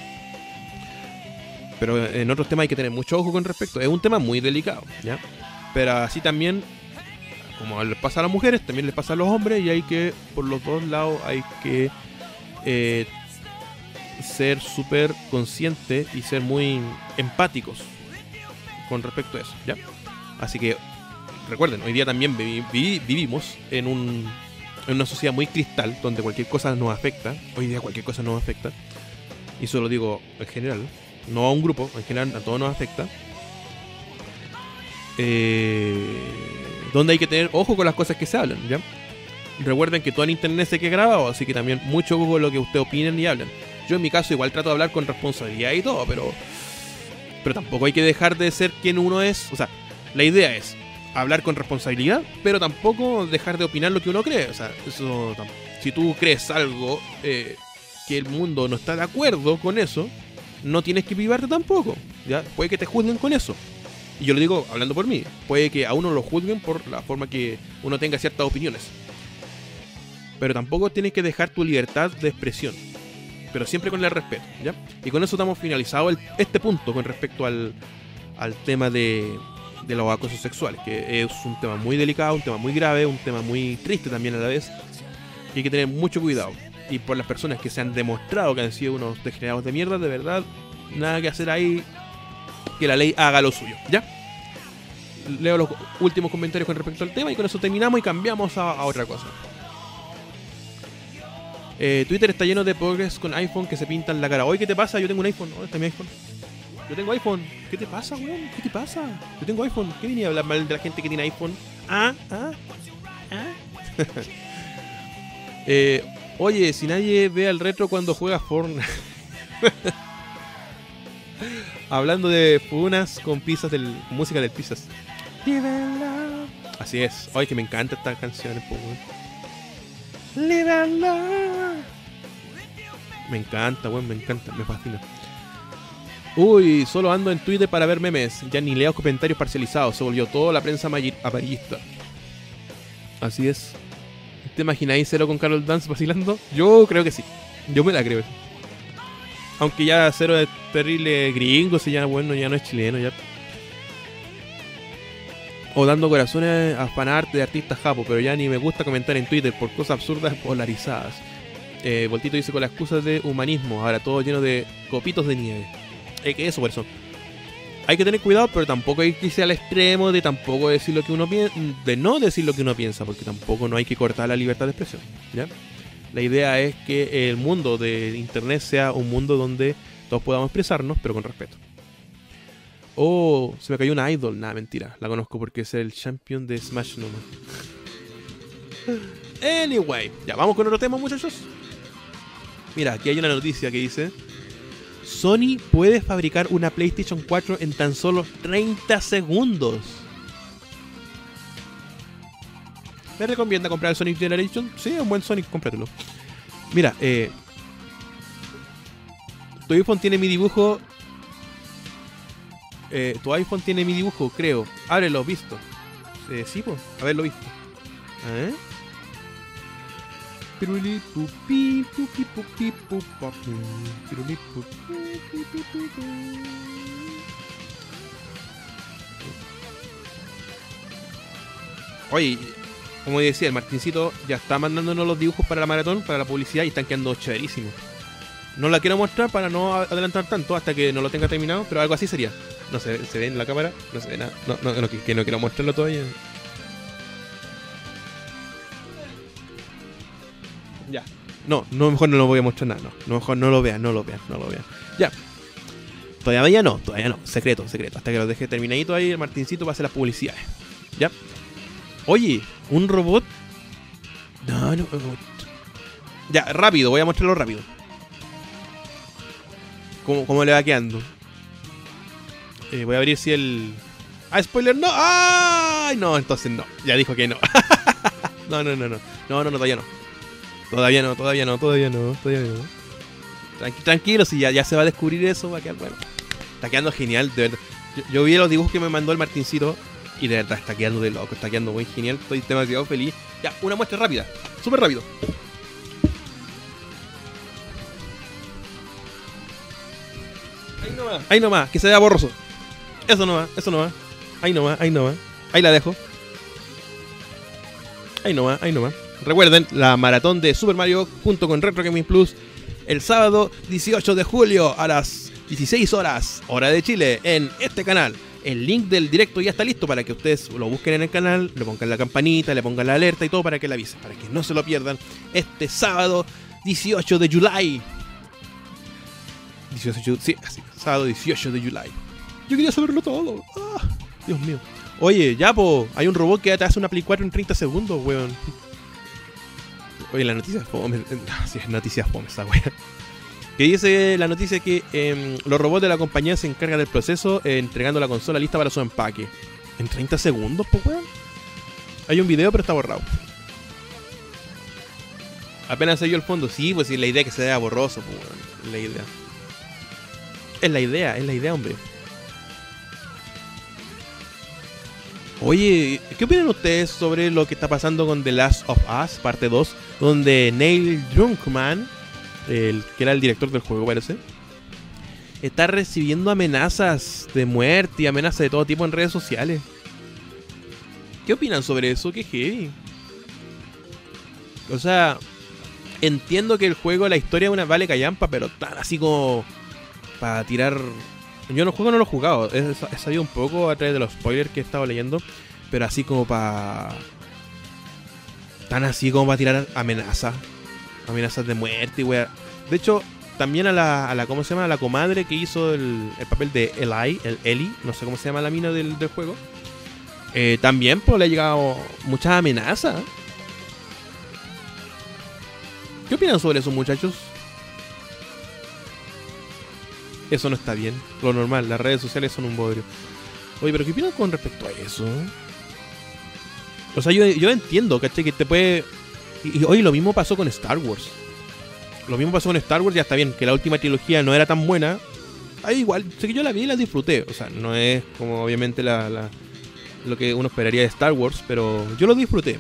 Speaker 1: Pero en otros temas hay que tener mucho ojo con respecto. Es un tema muy delicado, ¿ya? Pero así también, como les pasa a las mujeres, también les pasa a los hombres y hay que, por los dos lados, hay que eh, ser súper conscientes y ser muy empáticos con respecto a eso, ¿ya? Así que recuerden, hoy día también vivimos en un en una sociedad muy cristal, donde cualquier cosa nos afecta, hoy día cualquier cosa nos afecta, y eso lo digo en general, no a un grupo, en general a todos nos afecta, eh, donde hay que tener ojo con las cosas que se hablan. Recuerden que todo en internet se queda grabado, así que también mucho ojo con lo que ustedes opinen y hablan. Yo en mi caso igual trato de hablar con responsabilidad y todo, pero pero tampoco hay que dejar de ser quien uno es. O sea, la idea es hablar con responsabilidad, pero tampoco dejar de opinar lo que uno cree. O sea, si tú crees algo eh, que el mundo no está de acuerdo con eso, no tienes que privarte tampoco. ¿ya? Puede que te juzguen con eso. Y yo lo digo hablando por mí. Puede que a uno lo juzguen por la forma que uno tenga ciertas opiniones. Pero tampoco tienes que dejar tu libertad de expresión. Pero siempre con el respeto. ¿ya? Y con eso estamos finalizado este punto con respecto al, al tema de, de los acosos sexuales, que es un tema muy delicado, un tema muy grave, un tema muy triste también a la vez, y hay que tener mucho cuidado. Y por las personas que se han demostrado que han sido unos degenerados de mierda, de verdad, nada que hacer ahí, que la ley haga lo suyo, ¿ya? Leo los últimos comentarios con respecto al tema y con eso terminamos y cambiamos a, otra cosa. Eh, Twitter está lleno de progress con iPhone que se pintan la cara. Oye, ¿qué te pasa? Yo tengo un iPhone. ¿Dónde está mi iPhone? Yo tengo iPhone. ¿Qué te pasa, weón? ¿Qué te pasa? Yo tengo iPhone. ¿Qué venía a hablar mal de la gente que tiene iPhone? Ah, ah, ah. eh, oye, si nadie ve al retro cuando juega Fortnite. Hablando de funas con pizzas del música del pizzas. Así es. Oye, que me encanta esta canción, pues, Me encanta, weón, me encanta, me fascina. Uy, solo ando en Twitter para ver memes. Ya ni leo comentarios parcializados. Se volvió toda la prensa amarillista. Así es. ¿Te imagináis Cero con Carol Dance vacilando? Yo creo que sí. Yo me la creo. Aunque ya Cero es terrible gringo, si ya bueno, ya no es chileno, ya. O dando corazones a fanarte de artistas japo, pero ya ni me gusta comentar en Twitter por cosas absurdas polarizadas. Eh, Voltito dice con la excusa de humanismo, ahora todo lleno de copitos de nieve. Eh, que eso, por eso. Hay que tener cuidado, pero tampoco hay que irse al extremo de tampoco decir lo que uno piensa, de no decir lo que uno piensa, porque tampoco no hay que cortar la libertad de expresión. ¿ya? La idea es que el mundo de internet sea un mundo donde todos podamos expresarnos, pero con respeto. Oh, se me cayó una idol. Nada, mentira. La conozco porque es el champion de Smash No. Anyway, ya vamos con otro tema, muchachos. Mira, aquí hay una noticia que dice: Sony puede fabricar una PlayStation 4 en tan solo 30 segundos. ¿Me recomienda comprar el Sonic Generation? Sí, es un buen Sonic, cómpratelo. Mira, eh, tu iPhone tiene mi dibujo. Eh, tu iPhone tiene mi dibujo, creo. Ábrelo, visto. Eh, sí, pues, haberlo visto. ¿Eh? Oye, como decía, el Martincito ya está mandándonos los dibujos para la maratón, para la publicidad y están quedando chéverísimos. No la quiero mostrar para no adelantar tanto hasta que no lo tenga terminado, pero algo así sería. No se, se ve en la cámara, no se ve nada. No, no, que no quiero mostrarlo todavía. No, no, mejor no lo voy a mostrar nada, no. Mejor no lo vean, no lo vean, no lo vean. Ya. Todavía no, todavía no. Secreto, secreto. Hasta que lo deje terminadito ahí, el Martincito va a hacer las publicidades. Ya. Oye, un robot. No, no. Ya, rápido, voy a mostrarlo rápido. ¿Cómo, cómo le va quedando? Eh, voy a abrir si el. ¡Ah, spoiler! ¡No! ¡Ay! No, entonces no. Ya dijo que no. no, no, no, no. No, no, no, todavía no. Todavía no, todavía no, todavía no, todavía no. tranquilo, si ya, ya se va a descubrir eso, va a quedar bueno. Está quedando genial, de verdad. Yo, yo vi los dibujos que me mandó el Martincito y de verdad está quedando de loco, está quedando muy genial. Estoy demasiado feliz. Ya, una muestra rápida, súper rápido. Ahí nomás, ahí nomás, que se vea borroso. Eso nomás, eso nomás. Ahí nomás, ahí nomás. Ahí la dejo. Ahí nomás, ahí nomás. Recuerden, la maratón de Super Mario junto con Retro Gaming Plus el sábado 18 de julio a las 16 horas, hora de Chile, en este canal. El link del directo ya está listo para que ustedes lo busquen en el canal, le pongan la campanita, le pongan la alerta y todo para que la avisen, para que no se lo pierdan este sábado 18 de July. 18, sí, así, sábado 18 de July. Yo quería saberlo todo. Ah, Dios mío. Oye, ya, po, hay un robot que te hace una Play 4 en 30 segundos, weón. Oye, la noticia fome. Sí, es noticia fome esa weón. Que dice la noticia que eh, los robots de la compañía se encargan del proceso eh, entregando la consola lista para su empaque. ¿En 30 segundos, pues weón? Hay un video, pero está borrado. Apenas se vio el fondo, sí, pues sí, la idea es que se vea borroso, pues weón. La idea. Es la idea, es la idea, hombre. Oye, ¿qué opinan ustedes sobre lo que está pasando con The Last of Us, parte 2? Donde Neil Drunkman, el que era el director del juego, parece, está recibiendo amenazas de muerte y amenazas de todo tipo en redes sociales. ¿Qué opinan sobre eso? Qué heavy. O sea, Entiendo que el juego, la historia es una vale callampa, pero tan así como para tirar. Yo no juego, no lo he jugado. He, he sabido un poco a través de los spoilers que he estado leyendo, pero así como para. Tan así como para tirar amenazas. Amenazas de muerte y wea. De hecho, también a la, a la, ¿cómo se llama? A la comadre que hizo el, el papel de Eli, el Eli, no sé cómo se llama la mina del, del juego. Eh, también pues, le ha llegado muchas amenazas. ¿Qué opinan sobre eso, muchachos? Eso no está bien. Lo normal, las redes sociales son un bodrio. Oye, pero ¿qué opinan con respecto a eso? O sea, yo, yo entiendo, ¿cachai? Que te puede. Y, y hoy lo mismo pasó con Star Wars. Lo mismo pasó con Star Wars, ya está bien, que la última trilogía no era tan buena. Ahí igual, sé que yo la vi y la disfruté. O sea, no es como obviamente la, la- lo que uno esperaría de Star Wars, pero yo lo disfruté.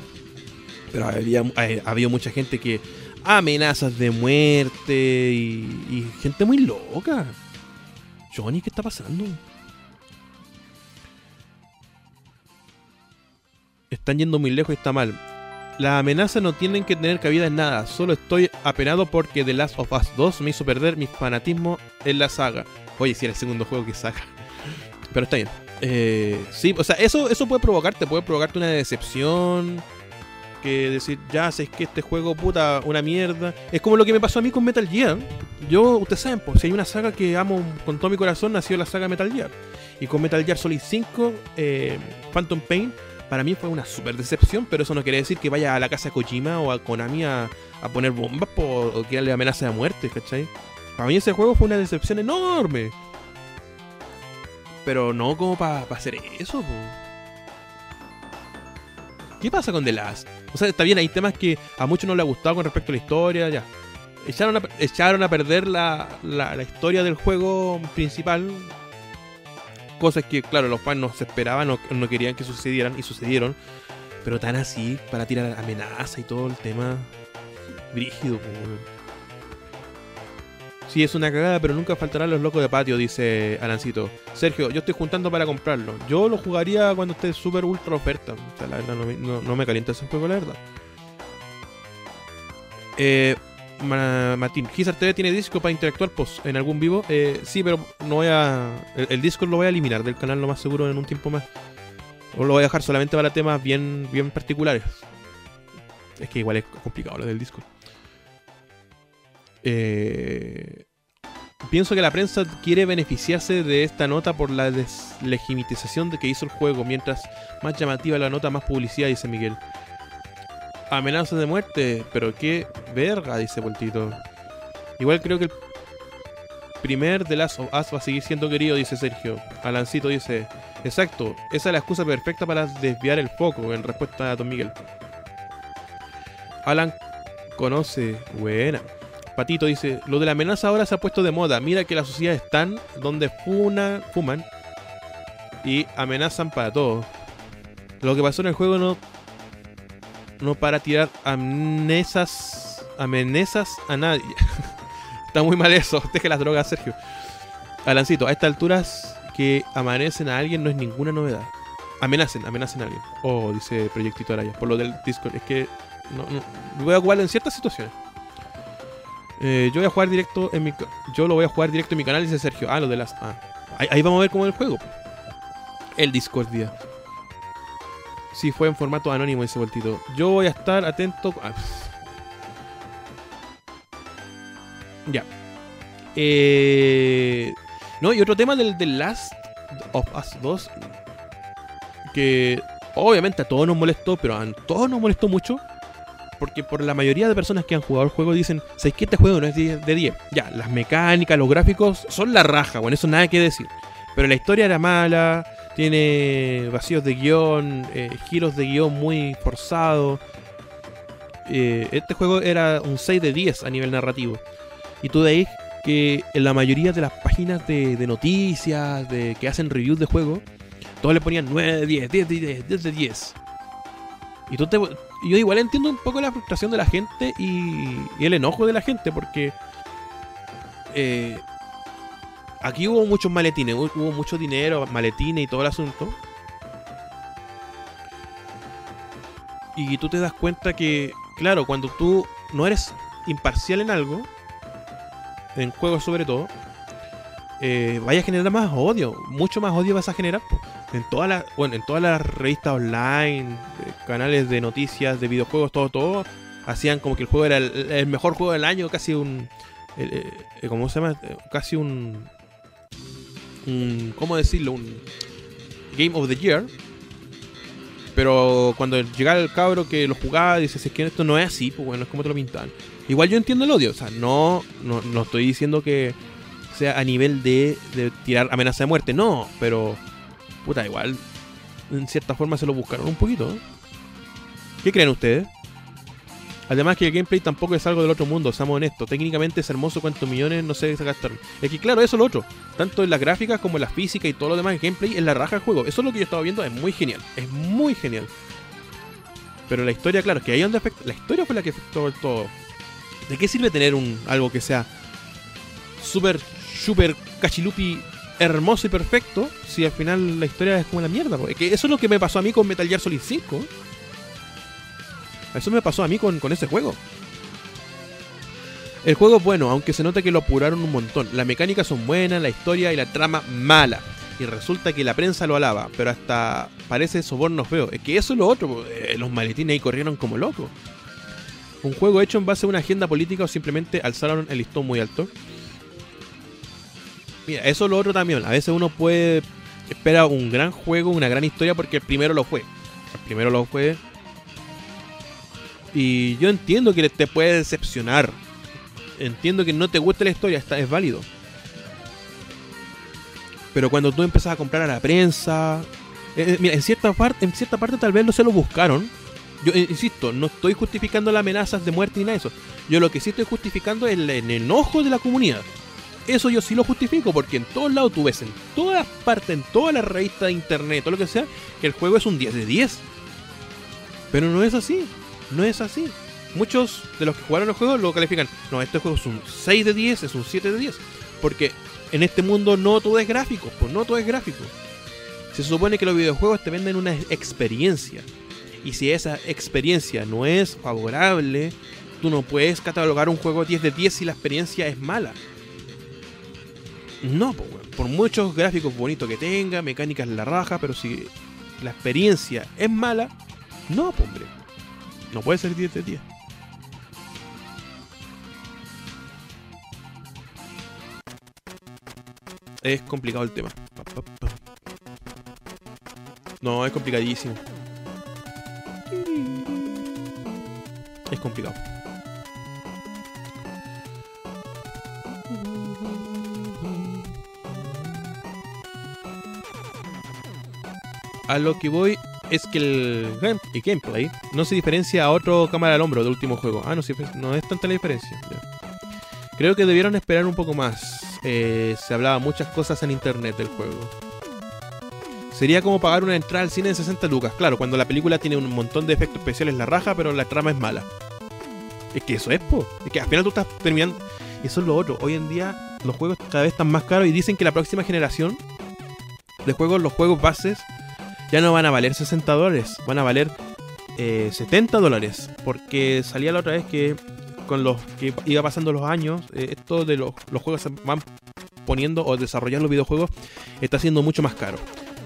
Speaker 1: Pero había, eh, había mucha gente que amenazas de muerte y, y gente muy loca. Johnny, ¿qué está pasando? Están yendo muy lejos y está mal. Las amenazas no tienen que tener cabida en nada. Solo estoy apenado porque The Last of Us 2 me hizo perder mi fanatismo en la saga. Oye, si era el segundo juego que saca. Pero está bien. Eh, sí, o sea, eso, eso puede provocarte, puede provocarte una decepción. Que decir, ya sé que este juego, puta, una mierda. Es como lo que me pasó a mí con Metal Gear. Yo, ustedes saben, pues, si hay una saga que amo con todo mi corazón, ha sido la saga Metal Gear. Y con Metal Gear Solid 5, eh, Phantom Pain, para mí fue una super decepción, pero eso no quiere decir que vaya a la casa de Kojima o a Konami a, a poner bombas po- o que darle amenaza de muerte, ¿cachai? Para mí ese juego fue una decepción enorme. Pero no como para hacer eso. ¿Qué pasa con The Last? O sea, está bien, hay temas que a muchos no les ha gustado con respecto a la historia, ya. Echaron a, echaron a perder la, la, historia del juego principal. Cosas que, claro, los fans no se esperaban, no, no querían que sucedieran y sucedieron. Pero tan así, para tirar amenaza y todo el tema. Brígido, weón. Sí, es una cagada, pero nunca faltarán los locos de patio, dice Alancito. Sergio, yo estoy juntando para comprarlo. Yo lo jugaría cuando esté súper ultra oferta. O sea, la verdad, no, no- me calienta ese juego, la verdad. Eh, Ma- Martín, Gizar TV tiene disco para interactuar pues, en algún vivo. Eh, sí, pero no voy a. El, el Discord lo voy a eliminar del canal lo más seguro en un tiempo más. O lo voy a dejar solamente para temas bien, bien particulares. Es que igual es complicado lo del Discord. Eh, pienso que la prensa quiere beneficiarse de esta nota por la deslegitimización de que hizo el juego, mientras más llamativa la nota, más publicidad, dice Miguel. Amenazas de muerte, pero qué verga, dice Voltito. Igual creo que el primer de Last of Us va a seguir siendo querido, dice Sergio. Alancito dice, exacto, esa es la excusa perfecta para desviar el foco en respuesta a Don Miguel. Alan conoce, buena. Patito dice, lo de la amenaza ahora se ha puesto de moda. Mira que las sociedades están donde funa, fuman y amenazan para todo. Lo que pasó en el juego no no para tirar amenazas amenazas a nadie. Está muy mal eso. Deje las drogas, Sergio. Alancito, a estas alturas que amanecen a alguien no es ninguna novedad. Amenacen, amenacen a alguien. Oh, dice Proyectito Araya. Por lo del Discord. Es que no, no- voy a jugarlo en ciertas situaciones. Eh, yo voy a jugar directo en mi yo lo voy a jugar directo en mi canal dice Sergio. Ah lo de las ah ahí, vamos a ver cómo es el juego el Discord día si fue en formato anónimo dice Voltito yo voy a estar atento ah, ya. Eh, no y otro tema del, del Last of Us 2 que obviamente a todos nos molestó pero a todos nos molestó mucho porque por la mayoría de personas que han jugado el juego dicen, ¿sabes que este juego no es 10 de 10? Ya, las mecánicas, los gráficos son la raja, bueno, eso nada que decir. Pero la historia era mala, tiene vacíos de guion, eh, giros de guion muy forzados. Eh, este juego era un 6 de 10 a nivel narrativo. Y tú de ahí que en la mayoría de las páginas de, de noticias, de que hacen reviews de juego, todos le ponían 9 de 10, 10 de 10, 10 de 10. Y tú te, yo igual entiendo un poco la frustración de la gente y, y el enojo de la gente porque eh, aquí hubo muchos maletines, hu- hubo mucho dinero, maletines y todo el asunto. Y tú te das cuenta que, claro, cuando tú no eres imparcial en algo, en juegos sobre todo, eh, vaya a generar más odio. Mucho más odio vas a generar. En todas las, bueno, en todas las revistas online, eh, canales de noticias, de videojuegos, todo, todo, hacían como que el juego era el, mejor juego del año, casi un, eh, ¿cómo se llama? Casi un, un, ¿cómo decirlo? Un Game of the Year. Pero cuando llegaba el cabro que lo jugaba, dice, es que esto no es así, pues bueno, es como te lo pintan. Igual yo entiendo el odio, o sea, no, no, no estoy diciendo que sea a nivel de, de tirar amenaza de muerte, no, pero puta, igual en cierta forma se lo buscaron un poquito. ¿Qué creen ustedes? Además que el gameplay tampoco es algo del otro mundo, seamos honestos. Técnicamente es hermoso cuántos millones no se gastaron. Es que claro, eso es lo otro. Tanto en las gráficas como en la física y todo lo demás, el gameplay es la raja del juego. Eso es lo que yo estaba viendo, es muy genial. Es muy genial. Pero la historia, claro, que ahí donde afecta. La historia fue la que afectó todo. ¿De qué sirve tener un algo que sea súper, súper cachilupi hermoso y perfecto si al final la historia es como la mierda? Que eso es lo que me pasó a mí con Metal Gear Solid 5. Eso me pasó a mí con, con ese juego. El juego es bueno, aunque se nota que lo apuraron un montón. Las mecánicas son buenas, la historia y la trama mala. Y resulta que la prensa lo alaba, pero hasta parece soborno feo. Es que eso es lo otro, eh, los maletines ahí corrieron como locos un juego hecho en base a una agenda política o simplemente alzaron el listón muy alto. Mira, eso es lo otro también. A veces uno puede esperar un gran juego, una gran historia, porque el primero lo fue. El primero lo fue. Y yo entiendo que te puede decepcionar. Entiendo que no te guste la historia, está, es válido. Pero cuando tú empezás a comprar a la prensa. Eh, eh, mira, en cierta, parte, en cierta parte tal vez no se lo buscaron yo eh, insisto, no estoy justificando las amenazas de muerte ni nada de eso. Yo lo que sí estoy justificando es el, enojo de la comunidad. Eso yo sí lo justifico porque en todos lados tú ves, en todas partes, en todas las revistas de internet, todo lo que sea, que el juego es un 10 de 10. Pero no es así, no es así. Muchos de los que jugaron el juego lo califican, no, este juego es un 6 de 10, es un 7 de 10. Porque en este mundo no todo es gráfico, pues no todo es gráfico. Se supone que los videojuegos te venden una experiencia. Y si esa experiencia no es favorable, tú no puedes catalogar un juego 10 de 10 si la experiencia es mala. No, por muchos gráficos bonitos que tenga, mecánicas la raja, pero si la experiencia es mala, no, hombre. No puede ser 10 de 10. Es complicado el tema. No, es complicadísimo. es complicado. A lo que voy es que el, gameplay no se diferencia a otro cámara al hombro del último juego. Ah, no, no es tanta la diferencia. Creo que debieron esperar un poco más. Eh, se hablaba muchas cosas en internet del juego. Sería como pagar una entrada al cine de 60 lucas. Claro, cuando la película tiene un montón de efectos especiales la raja, pero la trama es mala. Es que eso es, po. Es que al final tú estás terminando. Eso es lo otro. Hoy en día los juegos cada vez están más caros y dicen que la próxima generación de juegos, los juegos bases, ya no van a valer 60 dólares, van a valer 70 eh, dólares. Porque salía la otra vez que con los que iba pasando los años, eh, esto de los, los juegos se van poniendo o desarrollar los videojuegos está siendo mucho más caro.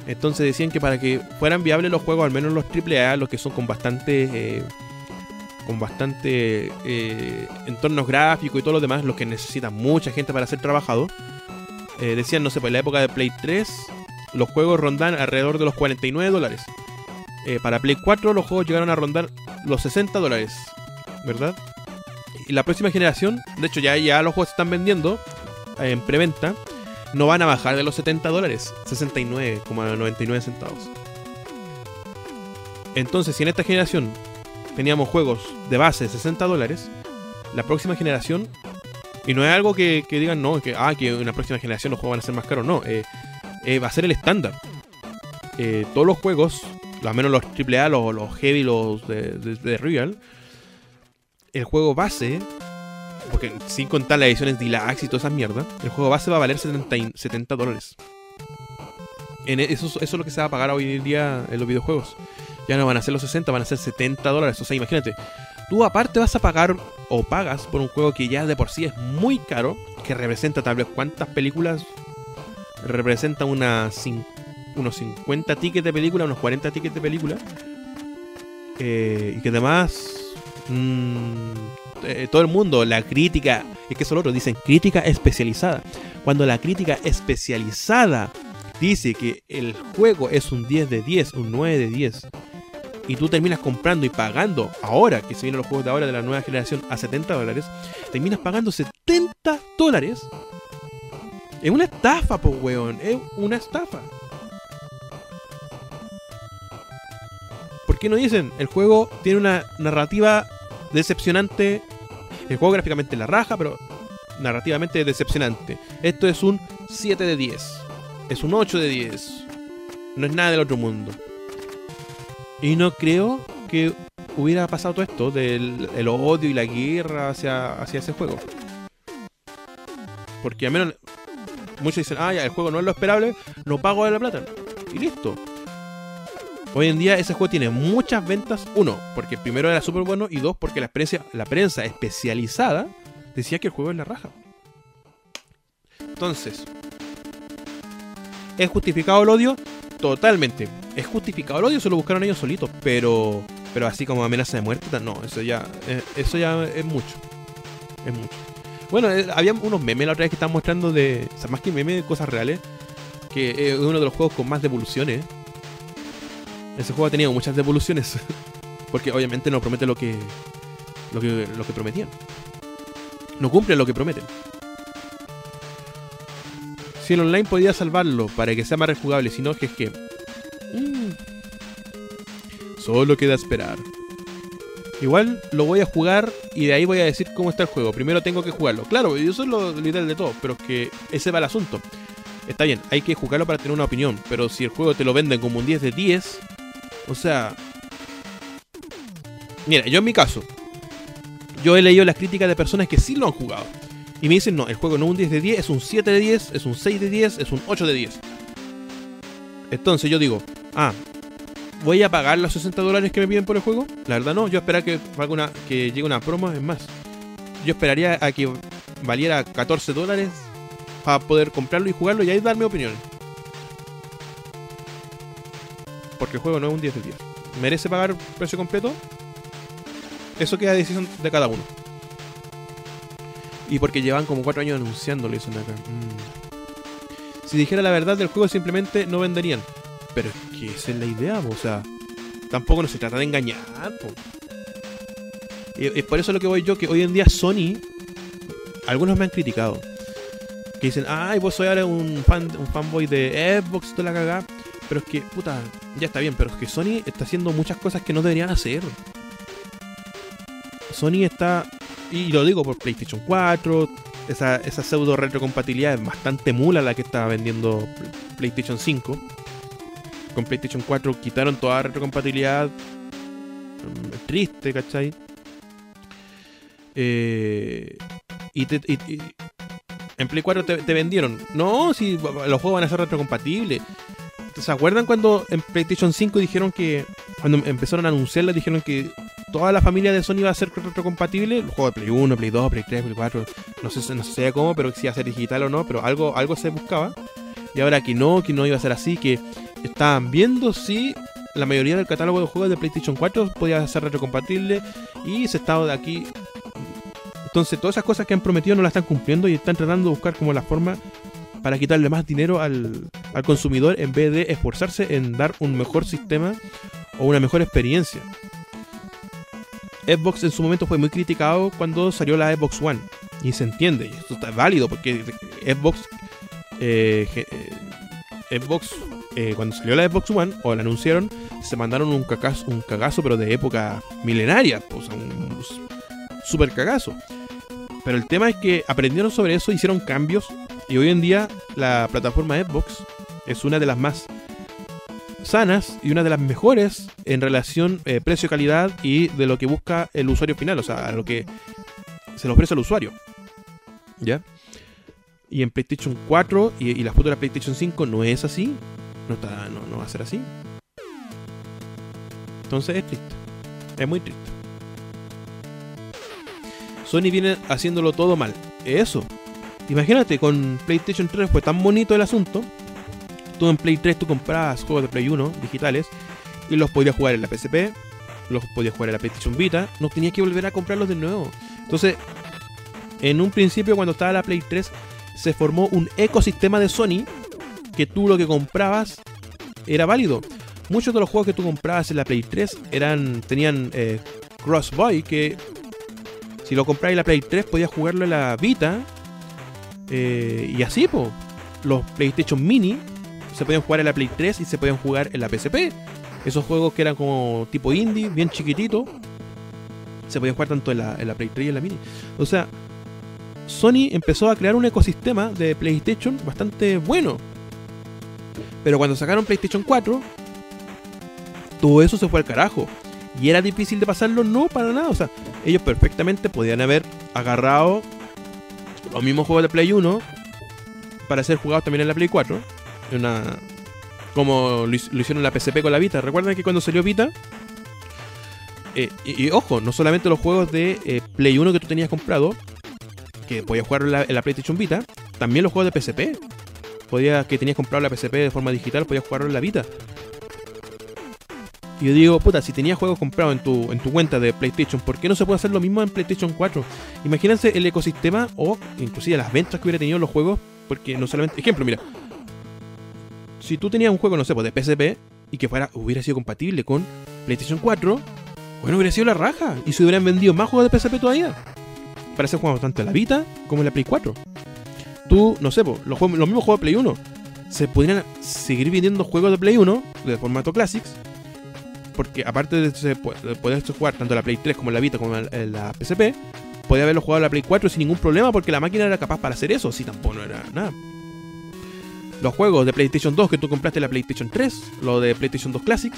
Speaker 1: Entonces decían que para que fueran viables los juegos, al menos los AAA, los que son con bastante eh, con bastante eh, entornos gráficos y todo lo demás, los que necesitan mucha gente para ser trabajado. Eh, decían, no sé, pues la época de Play 3, los juegos rondan alrededor de los 49 dólares. Eh, para Play 4 los juegos llegaron a rondar los 60 dólares, ¿verdad? Y la próxima generación, de hecho ya, ya los juegos se están vendiendo en preventa, no van a bajar de los 70 dólares, 69,99 centavos. Entonces, si en esta generación teníamos juegos de base de 60 dólares, la próxima generación, y no es algo que, digan, no, que, ah, que en la próxima generación los juegos van a ser más caros, no, eh, eh, va a ser el estándar. Eh, todos los juegos, al menos los AAA, los, los heavy, los de, Real, el juego base, porque sin contar las ediciones deluxe y todas esas mierdas, el juego base va a valer 70, 70 dólares. En eso, eso es lo que se va a pagar hoy en día en los videojuegos ya no van a ser los 60, van a ser 70 dólares. O sea, imagínate, tú aparte vas a pagar o pagas por un juego que ya de por sí es muy caro, que representa tal vez cuántas películas, representa unas unos 50 tickets de película, unos 40 tickets de película, eh, y que además mmm, eh, todo el mundo, la crítica, es que eso lo otro, dicen crítica especializada. Cuando la crítica especializada dice que el juego es un 10 de 10, un 9 de 10, y tú terminas comprando y pagando ahora, que se vienen los juegos de ahora de la nueva generación, a 70 dólares, terminas pagando 70 dólares. Es una estafa, po weón, es una estafa. ¿Por qué no dicen? El juego tiene una narrativa decepcionante. El juego gráficamente la raja, pero narrativamente decepcionante. Esto es un 7 de 10. Es un 8 de 10. No es nada del otro mundo. Y no creo que hubiera pasado todo esto del el odio y la guerra hacia, hacia ese juego. Porque al menos muchos dicen, ah, ya, el juego no es lo esperable, no pago la plata. Y listo. Hoy en día ese juego tiene muchas ventas. Uno, porque primero era súper bueno. Y dos, porque la prensa, la prensa especializada decía que el juego es la raja. Entonces, ¿es justificado el odio? Totalmente. ¿Es justificado el odio? Se lo buscaron ellos solitos. Pero, pero así como amenaza de muerte, no. Eso ya, eh, eso ya es mucho. Es mucho. Bueno, eh, había unos memes la otra vez que estaban mostrando de. O sea, más que memes, cosas reales. Que es uno de los juegos con más devoluciones. Ese juego ha tenido muchas devoluciones. Porque obviamente no promete lo que, lo que, lo que prometían. No cumple lo que prometen. Si el online podía salvarlo para que sea más rejugable, si no, que es que. Mm, solo queda esperar. Igual lo voy a jugar y de ahí voy a decir cómo está el juego. Primero tengo que jugarlo. Claro, eso es lo, ideal de todo, pero es que ese va el asunto. Está bien, hay que jugarlo para tener una opinión, pero si el juego te lo venden como un 10 de 10, o sea... Mira, yo en mi caso, yo he leído las críticas de personas que sí lo han jugado. Y me dicen, no, el juego no es un 10 de 10, es un 7 de 10, es un 6 de 10, es un 8 de 10. Entonces yo digo, ah, ¿voy a pagar los 60 dólares que me piden por el juego? La verdad no, yo esperaría que, una, que llegue una promo, es más. Yo esperaría a que valiera 14 dólares para poder comprarlo y jugarlo y ahí dar mi opinión. porque el juego no es un 10 de 10. ¿Merece pagar precio completo? Eso queda decisión de cada uno. Y porque llevan como 4 años anunciándolo, dicen. Mm. Si dijera la verdad del juego, simplemente no venderían. Pero es que esa es la idea, o sea, tampoco no se trata de engañar. Y es por eso lo que voy yo, que hoy en día Sony, algunos me han criticado. Que dicen, ay, vos soy ahora un, fan, un fanboy de Xbox y toda la cagada. Pero es que, puta, ya está bien, pero es que Sony está haciendo muchas cosas que no deberían hacer. Sony está, y lo digo por PlayStation 4, esa, esa pseudo retrocompatibilidad es bastante mula la que está vendiendo PlayStation 5. Con PlayStation 4 quitaron toda retrocompatibilidad. Mm, triste, ¿cachai? Eh, y, en Play 4 te, te, vendieron. No, si los juegos van a ser retrocompatibles. ¿Se acuerdan cuando en PlayStation 5 dijeron que, cuando empezaron a anunciarla, dijeron que toda la familia de Sony iba a ser retrocompatible? Los juegos de Play 1, Play 2, Play 3, Play 4, no sé, no sé cómo, pero si iba a ser digital o no, pero algo, algo se buscaba. Y ahora que no, que no iba a ser así, que estaban viendo si la mayoría del catálogo de juegos de PlayStation 4 podía ser retrocompatible y se estaba de aquí. Entonces, todas esas cosas que han prometido no las están cumpliendo y están tratando de buscar como la forma para quitarle más dinero al, consumidor en vez de esforzarse en dar un mejor sistema o una mejor experiencia. Xbox en su momento fue muy criticado cuando salió la Xbox One. Y se entiende, y esto está válido porque Xbox. Eh, eh, Xbox, eh, cuando salió la Xbox One o la anunciaron, se mandaron un cagazo, un cagazo pero de época milenaria. O sea, un super cagazo. Pero el tema es que aprendieron sobre eso, hicieron cambios y hoy en día la plataforma Xbox es una de las más sanas y una de las mejores en relación eh, precio-calidad y de lo que busca el usuario final, o sea, lo que se le ofrece al usuario. ¿Ya? Y en PlayStation 4 y, y la futura PlayStation 5 no es así. No, está, no, no va a ser así. Entonces es triste. Es muy triste. Sony viene haciéndolo todo mal. Eso. Imagínate, con PlayStation 3 fue tan bonito el asunto. Tú en Play 3 tú comprabas juegos de Play 1 digitales y los podías jugar en la PSP, los podías jugar en la PlayStation Vita, no tenías que volver a comprarlos de nuevo. Entonces, en un principio cuando estaba la Play 3 se formó un ecosistema de Sony que tú lo que comprabas era válido. Muchos de los juegos que tú comprabas en la Play 3 eran tenían eh, Crossboy que si lo comprabas en la Play 3 podías jugarlo en la Vita eh, y así, po. Los PlayStation Mini se podían jugar en la Play 3 y se podían jugar en la PSP. Esos juegos que eran como tipo indie, bien chiquitito, se podían jugar tanto en la, en la Play 3 y en la Mini. O sea, Sony empezó a crear un ecosistema de PlayStation bastante bueno. Pero cuando sacaron PlayStation 4, todo eso se fue al carajo. Y era difícil de pasarlo, no para nada. O sea, ellos perfectamente podían haber agarrado los mismos juegos de Play 1 para ser jugados también en la Play 4. Una, como lo, hicieron en la PSP con la Vita. ¿Recuerdan que cuando salió Vita? Eh, y, ojo, no solamente los juegos de eh, Play 1 que tú tenías comprado, que podías jugar en la, PlayStation Vita, también los juegos de PSP. Podía, que tenías comprado la PSP de forma digital, podías jugarlo en la Vita. Y yo digo, puta, si tenías juegos comprados en tu, en tu cuenta de PlayStation, ¿por qué no se puede hacer lo mismo en PlayStation 4? Imagínense el ecosistema o inclusive las ventas que hubiera tenido los juegos, porque no solamente... Ejemplo, mira. Si tú tenías un juego, no sé, pues de PSP y que fuera, hubiera sido compatible con PlayStation 4, bueno, hubiera sido la raja. Y se hubieran vendido más juegos de PSP todavía. Para ser juegos tanto en la Vita como en la Play 4. Tú, no sé, los, los mismos juegos de Play 1. Se podrían seguir vendiendo juegos de Play 1 de formato Classics porque aparte de, poder jugar tanto la Play 3 como la Vita como en la PSP, podía haberlo jugado la Play 4 sin ningún problema porque la máquina era capaz para hacer eso, si tampoco no era nada. Los juegos de PlayStation 2 que tú compraste la PlayStation 3, lo de PlayStation 2 Classic,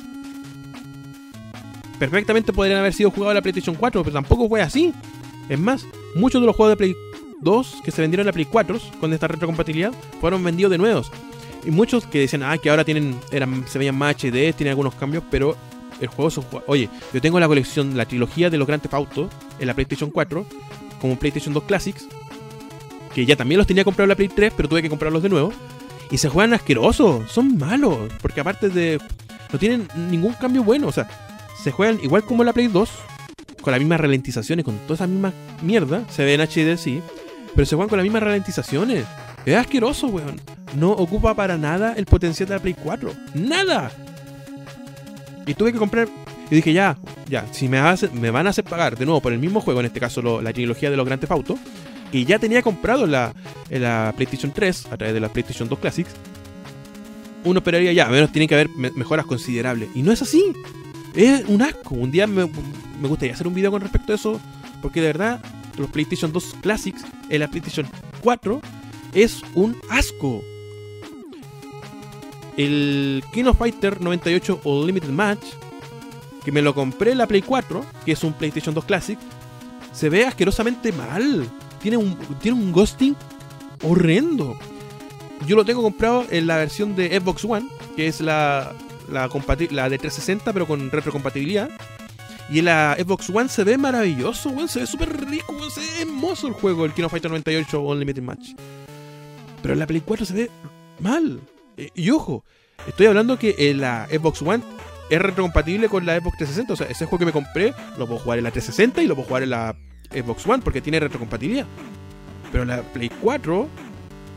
Speaker 1: perfectamente podrían haber sido jugados en la PlayStation 4, pero tampoco fue así. Es más, muchos de los juegos de Play 2 que se vendieron en la Play 4 con esta retrocompatibilidad fueron vendidos de nuevos. Y muchos que decían, ah, que ahora tienen, eran, se veían más HD, tienen algunos cambios, pero el juego son Oye, yo tengo la colección, la trilogía de los Grand Theft en la PlayStation 4, como PlayStation 2 Classics, que ya también los tenía comprado en la Play 3, pero tuve que comprarlos de nuevo. Y se juegan asquerosos, son malos, porque aparte de. No tienen ningún cambio bueno, o sea, se juegan igual como la Play 2, con las mismas ralentizaciones, con toda esa misma mierda. Se ve en HD, sí, pero se juegan con las mismas ralentizaciones. Es asqueroso, weón. No ocupa para nada el potencial de la Play 4. ¡Nada! Y tuve que comprar. Y dije, ya, ya, si me, van a hacer pagar de nuevo por el mismo juego, en este caso la trilogía de los Grand Theft y ya tenía comprado la, la PlayStation 3 a través de la PlayStation 2 Classics, uno esperaría ya, menos tiene que haber mejoras considerables. Y no es así. Es un asco. Un día me, me, gustaría hacer un video con respecto a eso, porque de verdad, los PlayStation 2 Classics en la PlayStation 4 es un asco el King of Fighter 98 Unlimited Match, que me lo compré en la Play 4, que es un PlayStation 2 Classic, se ve asquerosamente mal. Tiene un, tiene un ghosting horrendo. Yo lo tengo comprado en la versión de Xbox One, que es la, la, la de 360, pero con retrocompatibilidad. Y en la Xbox One se ve maravilloso, se ve súper rico, se ve hermoso el juego, el King of Fighter 98 Unlimited Match. Pero en la Play 4 se ve mal. Eh, y ojo, estoy hablando que en la Xbox One es retrocompatible con la Xbox 360. O sea, ese juego que me compré lo puedo jugar en la 360 y lo puedo jugar en la Xbox One porque tiene retrocompatibilidad. Pero la Play 4,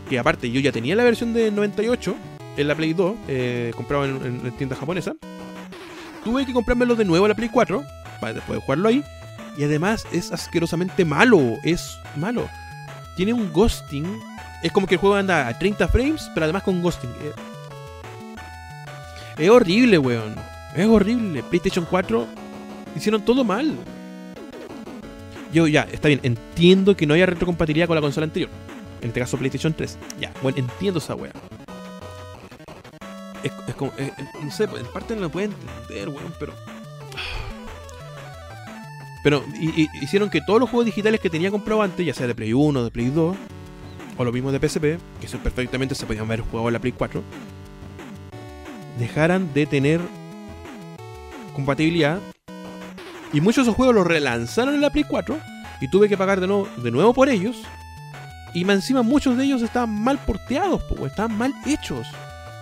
Speaker 1: que aparte yo ya tenía la versión de 98 en la Play 2, eh, comprado en, en, tienda japonesa, tuve que comprármelo de nuevo en la Play 4 para jugarlo ahí. Y además es asquerosamente malo, es malo. Tiene un ghosting es como que el juego anda a 30 frames, pero además con ghosting. Eh, es horrible, weón. Es horrible. PlayStation 4 hicieron todo mal. Yo ya, está bien, entiendo que no haya retrocompatibilidad con la consola anterior. En este caso PlayStation 3. Ya, bueno, entiendo esa weá. Es, como, no sé, en parte no lo puedo entender, weón, pero... Pero hicieron que todos los juegos digitales que tenía comprado antes, ya sea de Play 1, de Play 2, o lo mismo de PSP, que eso perfectamente se podían haber jugado en la Play 4, dejaran de tener compatibilidad. Y muchos de esos juegos los relanzaron en la Play 4 Y tuve que pagar de nuevo, de nuevo por ellos. Y encima muchos de ellos estaban mal porteados, po, estaban mal hechos.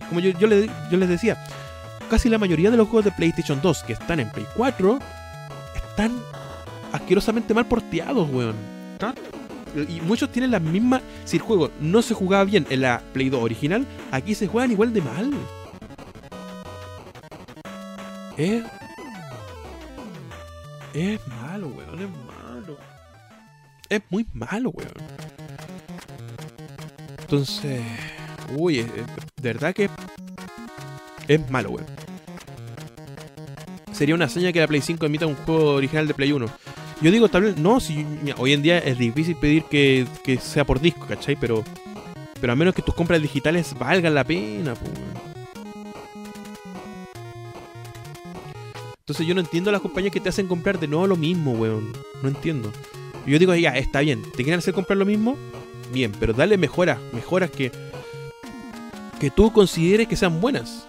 Speaker 1: Como yo, yo, le- yo les decía, casi la mayoría de los juegos de PlayStation 2 que están en Play 4 están asquerosamente mal porteados, weón. Y muchos tienen las mismas. Si el juego no se jugaba bien en la Play 2 original, aquí se juegan igual de mal. Es. Es malo, weón, es malo. Es muy malo, weón. Entonces. Uy, es- es- de verdad que. Es malo, weón. Sería una hazaña que la Play 5 emita un juego original de Play 1. Yo digo, tal vez, no, si mira, hoy en día es difícil pedir que, que sea por disco, ¿cachai? Pero, pero a menos que tus compras digitales valgan la pena, pues. Entonces yo no entiendo las compañías que te hacen comprar de nuevo lo mismo, weón. No entiendo. Yo digo, ya, está bien. ¿Te quieren hacer comprar lo mismo? Bien, pero dale mejoras, mejoras que, que tú consideres que sean buenas.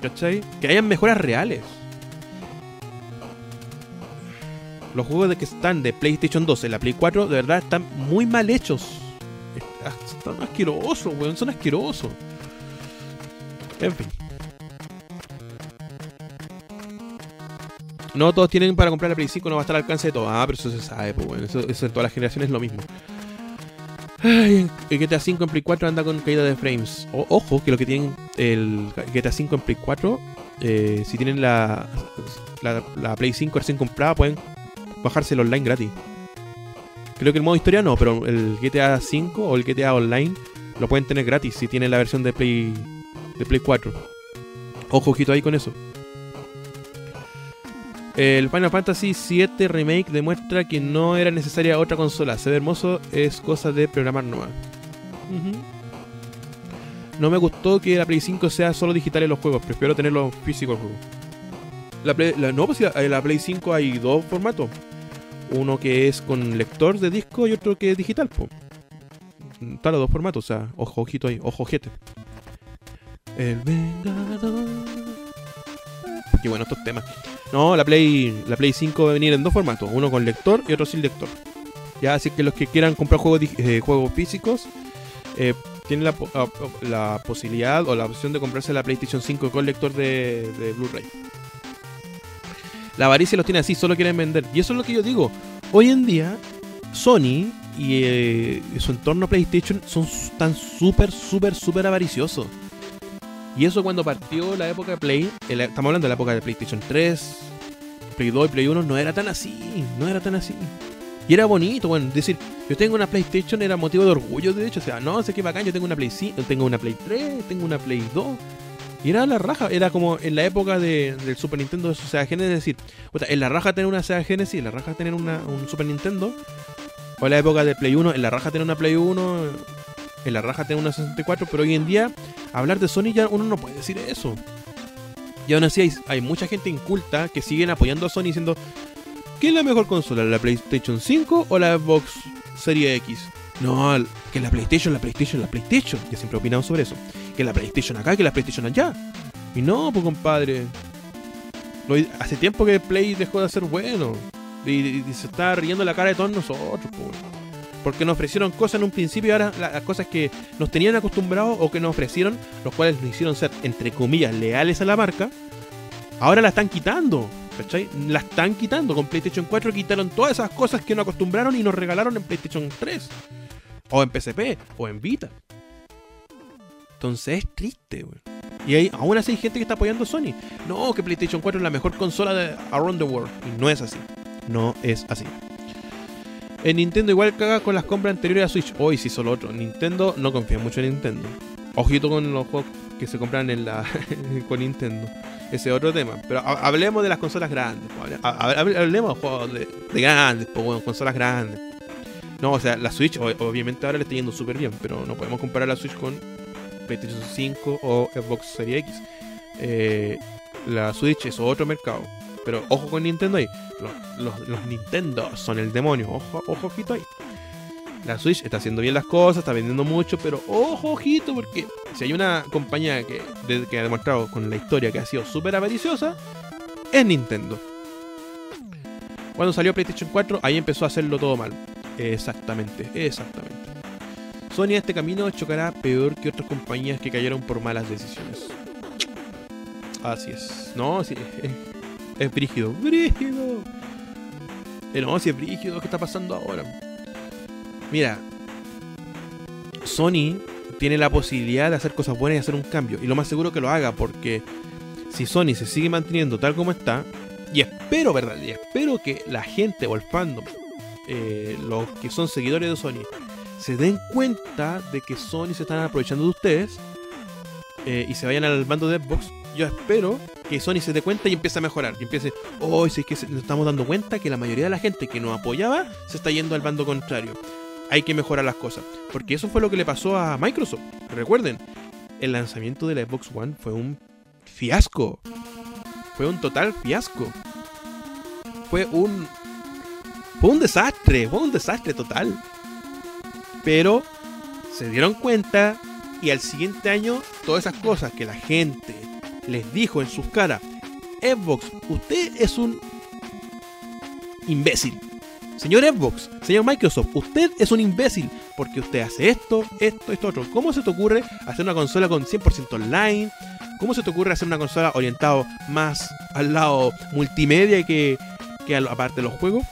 Speaker 1: ¿Cachai? Que hayan mejoras reales. Los juegos de que están de PlayStation 2 en la Play 4 de verdad están muy mal hechos. Est- Están asquerosos, weón. Son asquerosos. En fin. No todos tienen para comprar la Play 5, no va a estar al alcance de todos. Ah, pero eso se sabe, pues bueno. Eso, eso en todas las generaciones es lo mismo. Ay, el GTA 5 en Play 4 anda con caída de frames. Ojo, que lo que tienen el GTA 5 en Play 4, eh, si tienen la, la Play 5 recién comprada, pueden bajarse el online gratis. Creo que el modo historia no, pero el GTA 5 o el GTA Online lo pueden tener gratis si tienen la versión de Play, de Play 4. Ojo, ojito ahí con eso. El Final Fantasy VII Remake demuestra que no era necesaria otra consola. Se ve hermoso, es cosa de programar nomás. No me gustó que la Play 5 sea solo digital en los juegos. Prefiero tenerlo físico el juego. La Play- la- no, pues en la Play 5 hay dos formatos. Uno que es con lector de disco y otro que es digital. Po. Están los dos formatos, o sea, ojo, ojito ahí, ojo, ojete. El Vengador. Qué bueno estos temas. No, la Play, la Play 5 va a venir en dos formatos, uno con lector y otro sin lector. Ya, así que los que quieran comprar juegos, eh, físicos, eh, tienen ah, la posibilidad o la opción de comprarse la PlayStation 5 con lector de Blu-ray. La avaricia los tiene así, solo quieren vender. Y eso es lo que yo digo. Hoy en día, Sony y eh, su entorno PlayStation son tan súper, súper, súper avariciosos. Y eso cuando partió la época de Play, estamos hablando de la época de PlayStation 3, Play 2 y Play 1, no era tan así, no era tan así. Y era bonito, bueno, decir, yo tengo una PlayStation era motivo de orgullo, de hecho, o sea, no, sé qué bacán, yo tengo una Play 5, tengo una Play 3, tengo una Play 2. Y era la raja, era como en la época de- del Super Nintendo, o sea, Genesis, decir, puta, en la raja tener una Sega Genesis, en la raja tener una, un Super Nintendo, o en la época de Play 1, en la raja tener una Play 1, en la raja tener una 64, pero hoy en día hablar de Sony ya uno no puede decir eso. Y aún así hay, mucha gente inculta que siguen apoyando a Sony diciendo ¿Qué es la mejor consola? ¿La PlayStation 5 o la Xbox Series X? No, que la PlayStation, la PlayStation, la PlayStation. Que siempre opinamos sobre eso. Que la PlayStation acá, que la PlayStation allá. Y no, pues compadre. Hace tiempo que Play dejó de ser bueno. Y, se está riendo la cara de todos nosotros, pues. Porque nos ofrecieron cosas en un principio y ahora la- las cosas que nos tenían acostumbrados o que nos ofrecieron, los cuales nos hicieron ser, entre comillas, leales a la marca, ahora la están quitando. ¿Cachai? La están quitando. Con PlayStation 4 quitaron todas esas cosas que nos acostumbraron y nos regalaron en PlayStation 3. O en PSP. O en Vita. Entonces es triste, güey. Y hay, aún así hay gente que está apoyando a Sony. No, que PlayStation 4 es la mejor consola de Around the World. Y no es así. No es así. En Nintendo igual caga con las compras anteriores a Switch. Hoy sí solo otro. Nintendo no confía mucho en Nintendo. Ojito con los juegos que se compran en con Nintendo. Ese es otro tema. Pero ha- hablemos de las consolas grandes. Hablemos de juegos de, de grandes, po, weón, consolas grandes. No, o sea, la Switch obviamente ahora le está yendo súper bien, pero no podemos comparar la Switch con PlayStation 5 o Xbox Series X. Eh, la Switch es otro mercado. Pero ojo con Nintendo ahí. Los, los, los Nintendo son el demonio. Ojo, ojo, ojito ahí. La Switch está haciendo bien las cosas, está vendiendo mucho, pero ojo, ojito, porque si hay una compañía que, que ha demostrado con la historia que ha sido súper avariciosa, es Nintendo. Cuando salió PlayStation 4, ahí empezó a hacerlo todo mal. Exactamente, exactamente. Sony en este camino chocará peor que otras compañías que cayeron por malas decisiones. Así es. No, sí, es, es brígido. ¡Brígido! Eh, no, si es brígido, ¿qué está pasando ahora? Mira, Sony tiene la posibilidad de hacer cosas buenas y hacer un cambio. Y lo más seguro que lo haga, porque si Sony se sigue manteniendo tal como está, y espero, ¿verdad? Y espero que la gente o el fandom, eh, los que son seguidores de Sony, se den cuenta de que Sony se están aprovechando de ustedes eh, y se vayan al bando de Xbox. Yo espero que Sony se dé cuenta y empiece a mejorar. Y empiece, oh, si es que nos estamos dando cuenta que la mayoría de la gente que nos apoyaba se está yendo al bando contrario. Hay que mejorar las cosas. Porque eso fue lo que le pasó a Microsoft. Recuerden, el lanzamiento de la Xbox One fue un fiasco. Fue un total fiasco. Fue un. Fue un desastre. Fue un desastre total. Pero se dieron cuenta y al siguiente año todas esas cosas que la gente les dijo en sus caras, Xbox, usted es un imbécil. Señor Xbox, señor Microsoft, usted es un imbécil porque usted hace esto, esto, esto, otro. ¿Cómo se te ocurre hacer una consola con 100% online? ¿Cómo se te ocurre hacer una consola orientada más al lado multimedia que, que aparte de los juegos?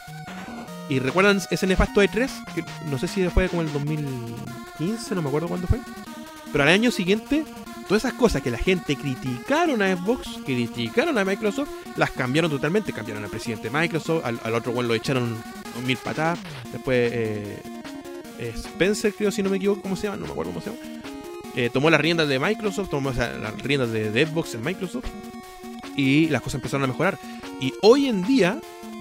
Speaker 1: Y recuerdan ese nefasto E3, que no sé si fue como el 2015, no me acuerdo cuándo fue. Pero al año siguiente, todas esas cosas que la gente criticaron a Xbox, criticaron a Microsoft, las cambiaron totalmente. Cambiaron al presidente de Microsoft, al, otro bueno lo echaron mil patadas. Después eh, Spencer, creo si no me equivoco, ¿cómo se llama? No me acuerdo cómo se llama. Eh, tomó las riendas de Microsoft, tomó las riendas de, de Xbox en Microsoft. Y las cosas empezaron a mejorar. Y hoy en día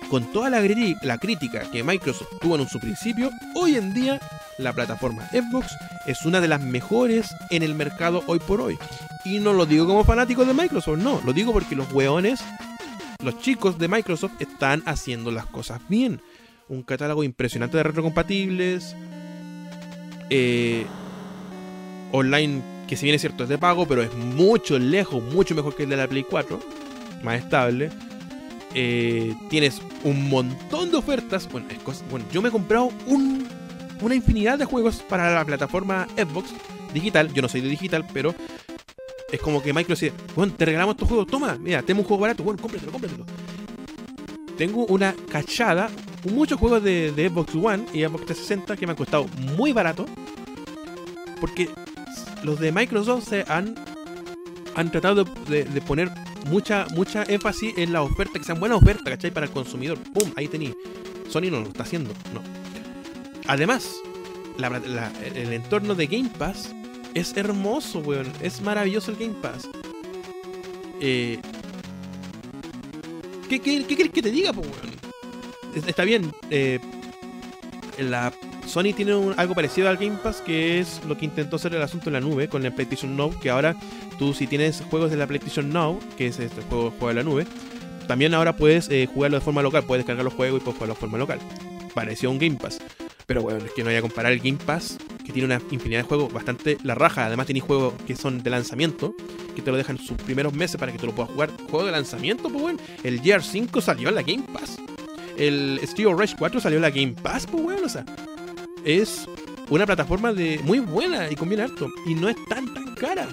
Speaker 1: con toda la, la crítica que Microsoft tuvo en su principio, hoy en día la plataforma Xbox es una de las mejores en el mercado hoy por hoy. Y no lo digo como fanático de Microsoft, no, lo digo porque los weones, los chicos de Microsoft están haciendo las cosas bien. Un catálogo impresionante de retrocompatibles. Eh, online, que si bien es cierto es de pago, pero es mucho lejos, mucho mejor que el de la Play 4. Más estable eh, tienes un montón de ofertas. Bueno, bueno yo me he comprado una infinidad de juegos para la plataforma Xbox digital. Yo no soy de digital, pero es como que Microsoft dice, bueno, te regalamos estos juegos, toma, mira, tenemos un juego barato, bueno, cómpratelo, cómpratelo. Tengo una cachada, muchos juegos de, Xbox One y Xbox 360 que me han costado muy barato. Porque los de Microsoft se han, han tratado de poner mucha, mucha énfasis en la oferta, que sean buenas ofertas, ¿cachai? Para el consumidor. ¡Pum! Ahí tenéis. Sony no lo está haciendo, no. Además, el entorno de Game Pass es hermoso, weón. Es maravilloso el Game Pass. Eh, ¿qué, qué, quieres que te diga, weón? Está bien. Eh, la Sony tiene algo parecido al Game Pass, que es lo que intentó hacer el asunto en la nube con el PlayStation Now, que ahora tú si tienes juegos de la PlayStation Now, que es este juego, juego de la nube, también ahora puedes eh, jugarlo de forma local, puedes descargar los juegos y puedes jugarlo de forma local. Pareció un Game Pass. Pero bueno, es que no voy a comparar el Game Pass, que tiene una infinidad de juegos bastante la raja. Además, tenéis juegos que son de lanzamiento, que te lo dejan sus primeros meses para que tú lo puedas jugar. Juego de lanzamiento, pues bueno. El Gear 5 salió en la Game Pass. El Steel Rush 4 salió en la Game Pass, pues bueno. O sea, es una plataforma de muy buena y conviene harto. Y no es tan tan cara.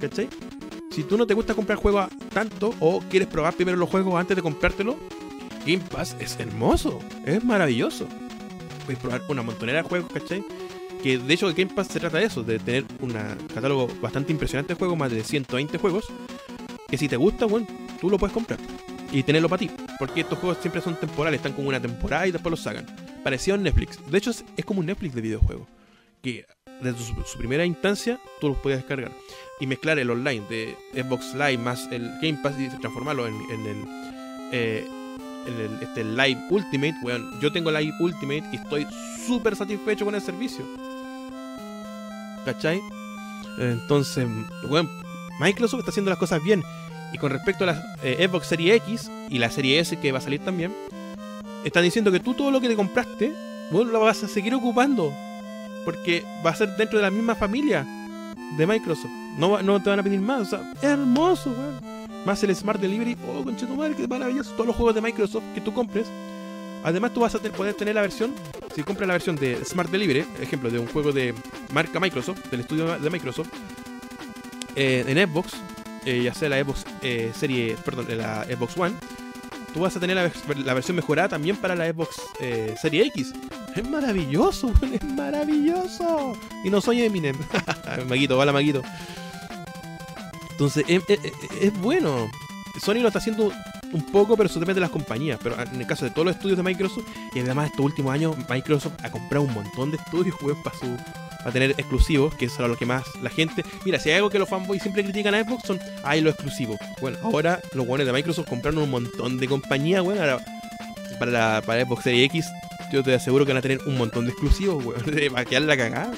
Speaker 1: ¿Cachai? Si tú no te gusta comprar juegos tanto o quieres probar primero los juegos antes de comprártelo, Game Pass es hermoso, es maravilloso. Puedes probar una montonera de juegos, ¿cachai? Que de hecho el Game Pass se trata de eso, de tener un catálogo bastante impresionante de juegos, más de 120 juegos, que si te gusta, bueno, tú lo puedes comprar y tenerlo para ti. Porque estos juegos siempre son temporales, están como una temporada y después los sacan. Parecido en Netflix. De hecho, es, como un Netflix de videojuegos. Que desde su, primera instancia tú los puedes descargar. Y mezclar el online de Xbox Live más el Game Pass y transformarlo en, el, eh, el este Live Ultimate. Bueno, yo tengo Live Ultimate y estoy súper satisfecho con el servicio. ¿Cachai? Entonces, bueno, Microsoft está haciendo las cosas bien. Y con respecto a la eh, Xbox Series X y la Serie S que va a salir también, están diciendo que tú todo lo que te compraste, bueno, lo vas a seguir ocupando. Porque va a ser dentro de la misma familia de Microsoft. No, no te van a pedir más. O sea, hermoso, weón. Más el Smart Delivery. Oh, conche tu madre, qué maravilloso. Todos los juegos de Microsoft que tú compres, Además, tú vas a poder tener la versión, si compras la versión de Smart Delivery, ejemplo, de un juego de marca Microsoft, del estudio de Microsoft, eh, en Xbox, eh, ya sea la Xbox eh, serie, perdón, la Xbox One, tú vas a tener la, versión mejorada también para la Xbox Serie X. Es maravilloso, es maravilloso. Y no soy Eminem. maguito, hola Maguito. Entonces, es, bueno. Sony lo está haciendo un poco, pero eso depende de las compañías. Pero en el caso de todos los estudios de Microsoft, y además estos últimos años, Microsoft ha comprado un montón de estudios web para su a tener exclusivos, que es lo que más la gente. Mira, si hay algo que los fanboys siempre critican a Xbox son, ay, lo exclusivo. Bueno, ahora los buenos de Microsoft compraron un montón de compañías, bueno, para, la, para Xbox Series X, yo te aseguro que van a tener un montón de exclusivos, weón, va a la cagada.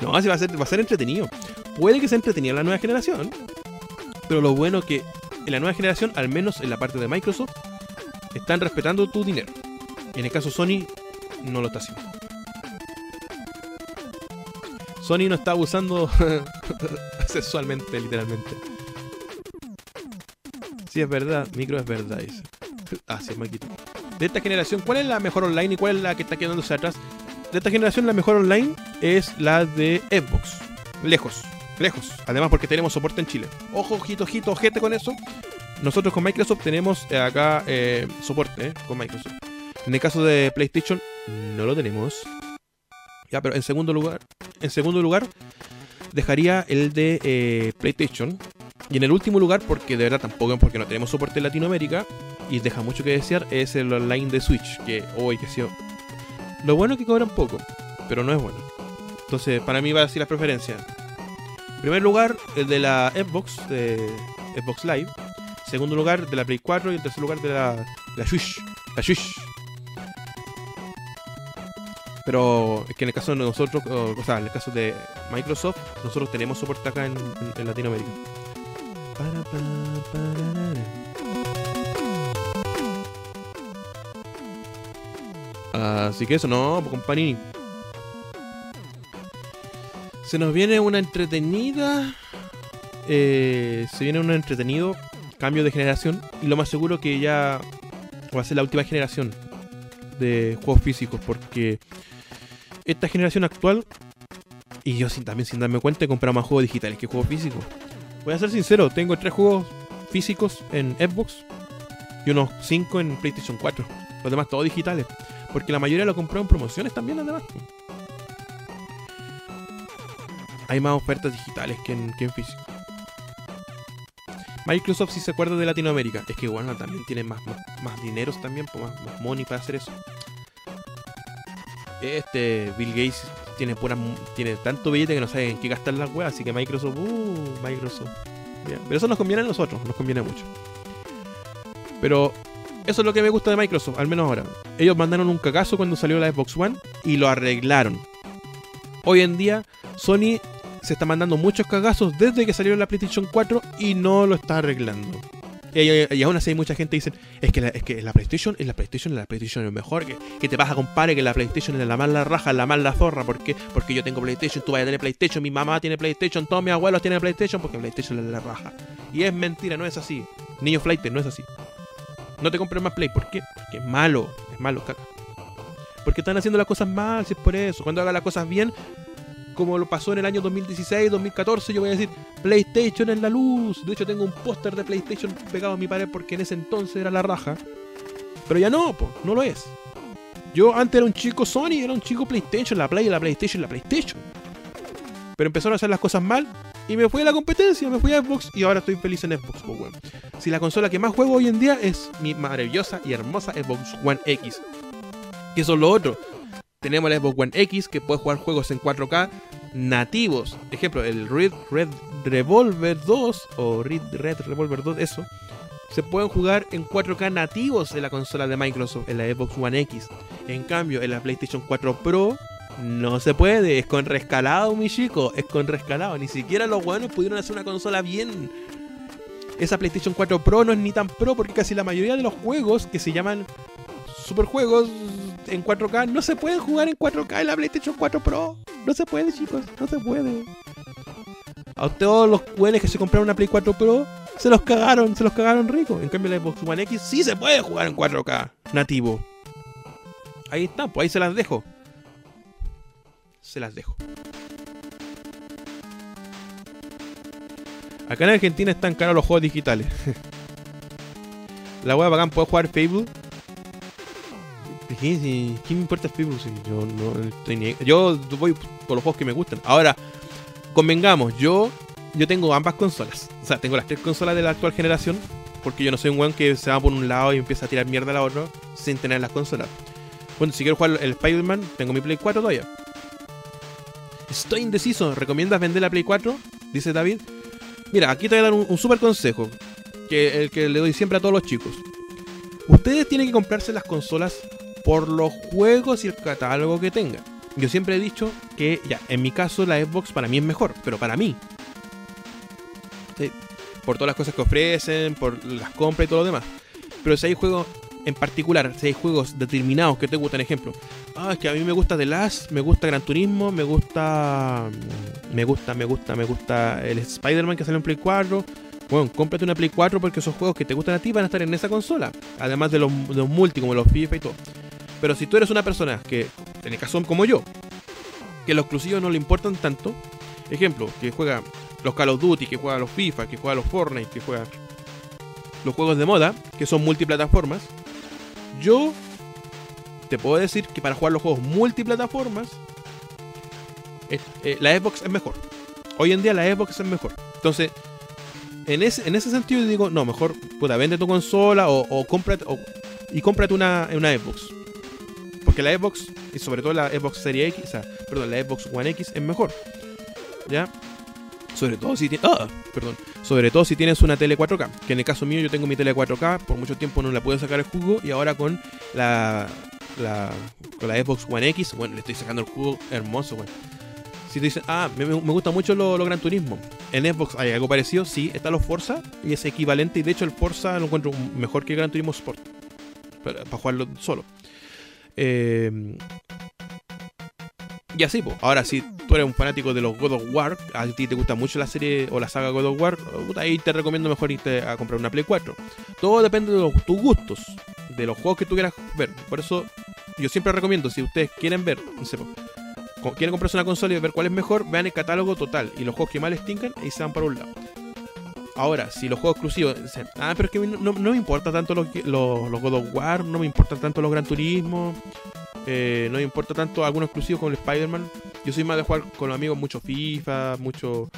Speaker 1: No, así va a ser, va a ser entretenido. Puede que sea entretenido la nueva generación, pero lo bueno es que en la nueva generación, al menos en la parte de Microsoft, están respetando tu dinero. En el caso Sony, no lo está haciendo. Sony no está abusando sexualmente, literalmente. Sí, es verdad. Micro es verdad, dice. Ah, sí, Maquito. De esta generación, ¿cuál es la mejor online y cuál es la que está quedándose atrás? De esta generación, la mejor online es la de Xbox. Lejos, lejos. Además, porque tenemos soporte en Chile. Ojo, ojito, ojito, ojete con eso. Nosotros con Microsoft tenemos eh, acá eh, soporte eh, con Microsoft. En el caso de PlayStation, no lo tenemos. Pero en segundo lugar, en segundo lugar, dejaría el de eh, PlayStation. Y en el último lugar, porque de verdad tampoco porque no tenemos soporte en Latinoamérica y deja mucho que desear, es el online de Switch. Que hoy que sí. Lo bueno es que cobran poco, pero no es bueno. Entonces, para mí va a decir las preferencias. En primer lugar, el de la Xbox, de Xbox Live. Segundo lugar, de la Play 4. Y en tercer lugar, de la, la Switch. La Switch. Pero es que en el caso de nosotros, o, sea, en el caso de Microsoft, nosotros tenemos soporte acá en, Latinoamérica. Así que eso, no, compañía. Se nos viene una entretenida. Eh, se viene un entretenido cambio de generación. Y lo más seguro que ya va a ser la última generación de juegos físicos. Porque esta generación actual, y yo sin, también sin darme cuenta, he comprado más juegos digitales que juegos físicos. Voy a ser sincero, tengo tres juegos físicos en Xbox y unos cinco en PlayStation 4. Los demás todos digitales. Porque la mayoría lo compró en promociones también, además. Hay más ofertas digitales que en, físico. Microsoft si se acuerda de Latinoamérica. Es que igual también tiene más, más, dineros también, más, más money para hacer eso. Este Bill Gates tiene pura, tiene tanto billete que no sabe en qué gastar las weas, así que Microsoft, uh, Microsoft. Pero eso nos conviene a nosotros, nos conviene mucho. Pero eso es lo que me gusta de Microsoft, al menos ahora. Ellos mandaron un cagazo cuando salió la Xbox One y lo arreglaron. Hoy en día, Sony se está mandando muchos cagazos desde que salió la PlayStation 4 y no lo está arreglando. Y, aún así mucha gente dice, es que la, es que la PlayStation, es la PlayStation, la PlayStation es mejor, que, que te vas a comparar que la PlayStation es la mala raja, la mala zorra, ¿por qué? Porque yo tengo PlayStation, tú vas a tener PlayStation, mi mamá tiene PlayStation, todos mis abuelos tienen PlayStation, porque PlayStation es la raja. Y es mentira, no es así. Niño flight, no es así. No te compres más Play, ¿por qué? Porque es malo, es malo, caca. Porque están haciendo las cosas mal, si es por eso. Cuando hagan las cosas bien, como lo pasó en el año 2016, 2014, yo voy a decir, PlayStation en la luz. De hecho, tengo un póster de PlayStation pegado a mi pared porque en ese entonces era la raja. Pero ya no, po, no lo es. Yo antes era un chico Sony, era un chico PlayStation, la Play, la PlayStation, la PlayStation. Pero empezaron a hacer las cosas mal y me fui a la competencia, me fui a Xbox y ahora estoy feliz en Xbox, pues bueno. Si la consola que más juego hoy en día es mi maravillosa y hermosa Xbox One X. Y eso es otro tenemos el Xbox One X que puede jugar juegos en 4K nativos. Ejemplo, el Red, Red Revolver 2 o Red, Red Revolver 2, eso. Se pueden jugar en 4K nativos en la consola de Microsoft, en la Xbox One X. En cambio, en la PlayStation 4 Pro no se puede. Es con rescalado, mi chico. Es con rescalado. Ni siquiera los buenos pudieron hacer una consola bien. Esa PlayStation 4 Pro no es ni tan pro porque casi la mayoría de los juegos que se llaman superjuegos en 4K no se pueden jugar en 4K en la PlayStation 4 Pro. No se puede, chicos, no se puede. A todos los buenos que se compraron una Play 4 Pro se los cagaron, se los cagaron rico. En cambio, la Xbox One X sí se puede jugar en 4K nativo. ahí está, pues ahí se las dejo. Se las dejo. Acá en Argentina están caros los juegos digitales. La wea bacán, ¿puedo jugar Fable? ¿Qué, sí, ¿Qué me importa Fable? Sí, yo no estoy ni... Yo voy por los juegos que me gustan. Ahora, convengamos, yo yo tengo ambas consolas. O sea, tengo las tres consolas de la actual generación. Porque yo no soy un weón que se va por un lado y empieza a tirar mierda a la otra sin tener las consolas. Bueno, si quiero jugar el Spider-Man, tengo mi Play 4 todavía. Estoy indeciso. ¿Recomiendas vender la Play 4? Dice David. Mira, aquí te voy a dar un, un super consejo. Que el que le doy siempre a todos los chicos. Ustedes tienen que comprarse las consolas por los juegos y el catálogo que tengan. Yo siempre he dicho que, ya, en mi caso la Xbox para mí es mejor, pero para mí, por todas las cosas que ofrecen, por las compras y todo lo demás. Pero si hay juegos en particular, si hay juegos determinados que te gustan, ejemplo, ah, es que a mí me gusta The Last, me gusta Gran Turismo, me gusta, me gusta, me gusta, me gusta el Spider-Man que salió en Play 4. Bueno, cómprate una Play 4 porque esos juegos que te gustan a ti van a estar en esa consola. Además de los, de los multi, como los FIFA y todo. Pero si tú eres una persona que, en el caso como yo, que los exclusivos no le importan tanto, ejemplo, que juega los Call of Duty, que juega los FIFA, que juega los Fortnite, que juega los juegos de moda, que son multiplataformas, yo te puedo decir que para jugar los juegos multiplataformas, eh, la Xbox es mejor. Hoy en día la Xbox es mejor. Entonces, en ese, en ese sentido digo, no, mejor puta, vende tu consola o, o y cómprate una, una Xbox. Porque la Xbox, y sobre todo la Xbox Series X, o sea, perdón, la Xbox One X es mejor. ¿Ya? Sobre todo si tienes. ¡Ah! Perdón. Sobre todo si tienes una tele 4K. Que en el caso mío yo tengo mi tele 4K. Por mucho tiempo no la pude sacar el jugo. Y ahora con la. con la Xbox One X. Bueno, le estoy sacando el jugo hermoso, bueno. Si te dicen, ah, me, gusta mucho lo, Gran Turismo. En Xbox hay algo parecido, sí, está los Forza y es equivalente. Y de hecho el Forza lo encuentro mejor que Gran Turismo Sport. Para jugarlo solo. Eh, y así, pues. Ahora, si tú eres un fanático de los God of War, a ti te gusta mucho la serie o la saga God of War, ahí te recomiendo mejor irte a comprar una Play 4. Todo depende de tus gustos, de los juegos que tú quieras ver. Por eso, yo siempre recomiendo, si ustedes quieren ver, no sé, quieren comprarse una consola y ver cuál es mejor, vean el catálogo total y los juegos que más les tincan y se van para un lado. Ahora, si los juegos exclusivos ah, pero es que no, me importa tanto los, los, God of War, no me importa tanto los Gran Turismo, eh, no me importa tanto algunos exclusivos como el Spider-Man. Yo soy más de jugar con los amigos mucho FIFA, mucho,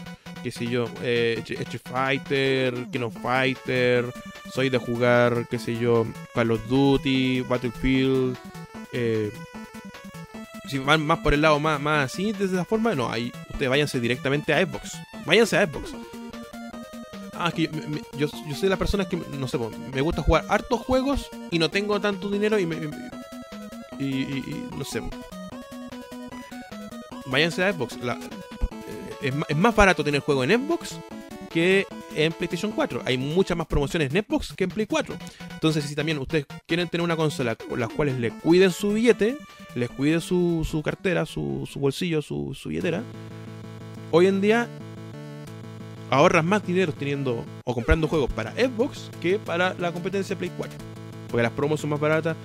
Speaker 1: qué sé yo, eh, Street Fighter, King of Fighter. Soy de jugar, qué sé yo, Call of Duty, Battlefield. Eh, si van más por el lado más, más así, de esa forma, no, ahí ustedes váyanse directamente a Xbox. Váyanse a Xbox. Ah, que yo, yo, soy de las personas que, no sé, me gusta jugar hartos juegos y no tengo tanto dinero y me, y, no sé. Váyanse a Xbox. Eh, es, más barato tener juego en Xbox que en PlayStation 4. Hay muchas más promociones en Xbox que en Play 4. Entonces, si también ustedes quieren tener una consola con las cuales les cuiden su billete, les cuide su, su cartera, su, su bolsillo, su, su, billetera, hoy en día ahorras más dinero teniendo o comprando juegos para Xbox que para la competencia Play 4. Porque las promos son más baratas,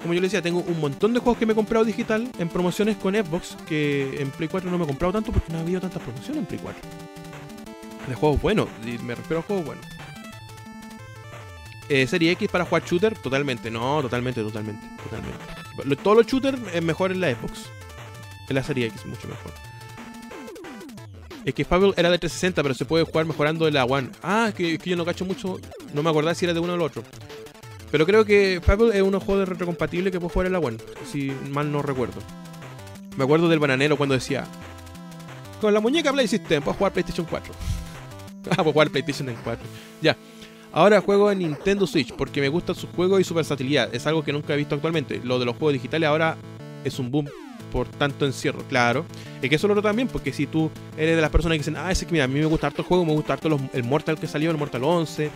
Speaker 1: como yo le decía, tengo un montón de juegos que me he comprado digital en promociones con Xbox que en Play 4 no me he comprado tanto porque no ha habido tantas promociones en Play 4. De juegos buenos, me refiero a juegos buenos. Eh, serie X para jugar shooter, totalmente, no, totalmente, totalmente, totalmente. Todos los shooters es mejor en la Xbox. En la serie X, mucho mejor. Es que Fable era de 360, pero se puede jugar mejorando la One. Ah, que, que yo no cacho mucho, no me acordaba si era de uno o del otro. Pero creo que Fable es un juego de retrocompatible que puede jugar en la One, si mal no recuerdo. Me acuerdo del bananero cuando decía: Con la muñeca Play System, puedo jugar PlayStation 4. ah, puedo jugar PlayStation 4. Ya. Ahora juego en Nintendo Switch porque me gusta su juego y su versatilidad. Es algo que nunca he visto actualmente. Lo de los juegos digitales ahora es un boom por tanto encierro. Claro. Es que eso lo otro también, porque si tú eres de las personas que dicen, ah, ese que mira, a mí me gusta harto el juego, me gusta harto el Mortal que salió, el Mortal 11,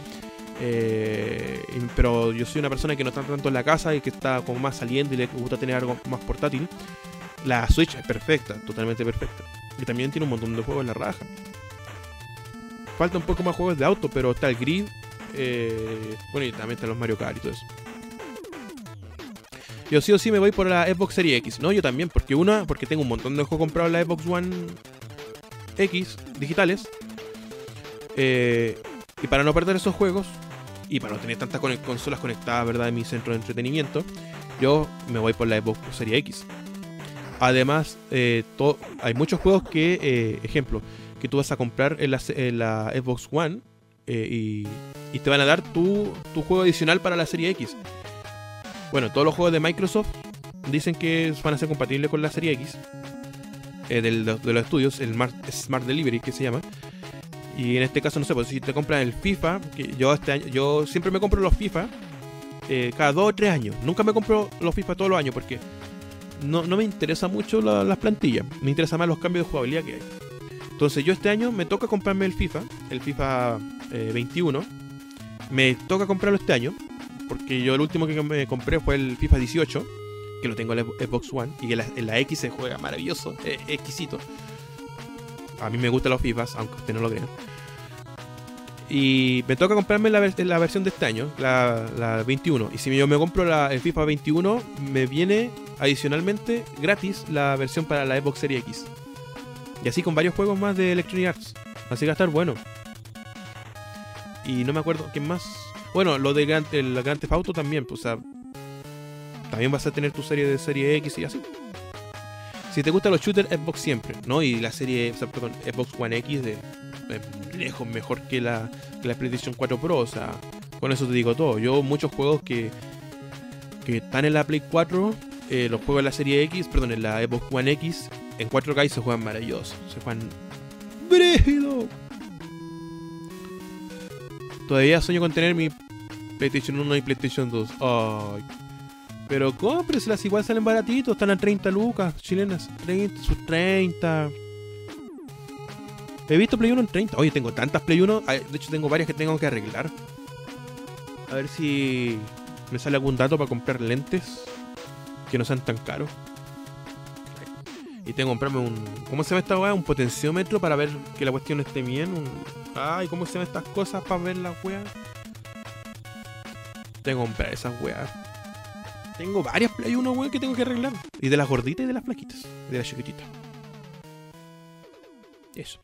Speaker 1: eh, pero yo soy una persona que no está tanto en la casa y que está como más saliendo y le gusta tener algo más portátil. La Switch es perfecta, totalmente perfecta. Y también tiene un montón de juegos en la raja. Falta un poco más juegos de auto, pero está el Grid. Eh, bueno, y también están los Mario Kart y todo eso. Yo sí o sí me voy por la Xbox Series X. No, yo también, porque una, porque tengo un montón de juegos comprados en la Xbox One X digitales. Eh, y para no perder esos juegos, y para no tener tantas consolas conectadas, ¿verdad? En mi centro de entretenimiento, yo me voy por la Xbox Series X. Además, eh, hay muchos juegos que, eh, ejemplo, que tú vas a comprar en la, Xbox One y, te van a dar tu, tu, juego adicional para la serie X. Bueno, todos los juegos de Microsoft dicen que van a ser compatibles con la serie X de los estudios, el Smart Delivery que se llama. Y en este caso, no sé, pues si te compras el FIFA, que yo este año, yo siempre me compro los FIFA eh, cada dos o tres años. Nunca me compro los FIFA todos los años porque no, me interesa mucho las plantillas. Me interesa más los cambios de jugabilidad que hay. Entonces yo este año me toca comprarme el FIFA, el FIFA 21. Eh, me toca comprarlo este año. Porque yo el último que me compré fue el FIFA 18. Que lo tengo en la Xbox One. Y en la, X se juega maravilloso. exquisito. A mí me gustan los FIFAs, aunque usted no lo crea. Y me toca comprarme la, versión de este año, la, 21. Y si yo me compro la, el FIFA 21, me viene adicionalmente gratis la versión para la Xbox Series X. Y así con varios juegos más de Electronic Arts. Así que va a estar bueno. Y no me acuerdo quién más. Bueno, lo de Grand, el Grand también, pues, o sea, también vas a tener tu serie de serie X y así. Si te gustan los shooters, Xbox siempre, ¿no? Y la serie, perdón, Xbox One X de, lejos mejor que la, la PlayStation 4 Pro, o sea, con eso te digo todo. Yo muchos juegos que, que están en la Play 4, eh, los juegos en la serie X, perdón, en la Xbox One X, en 4K se juegan maravillosos, se juegan brígido. Todavía sueño con tener mi PlayStation 1 y PlayStation 2. Ay, pero cómpreselas, igual salen baratitos, están a 30 lucas chilenas. 30, sus 30. He visto Play 1 en 30. Oye, tengo tantas Play 1. De hecho, tengo varias que tengo que arreglar. A ver si me sale algún dato para comprar lentes que no sean tan caros. Y tengo que comprarme un. ¿Cómo se llama esta weá? Un potenciómetro para ver que la cuestión esté bien. Ay, ¿cómo se llaman estas cosas para ver la weá? Tengo que comprar esas weas. Tengo varias Play 1, weón, que tengo que arreglar. Y de las gorditas y de las flaquitas. De las chiquititas. Eso.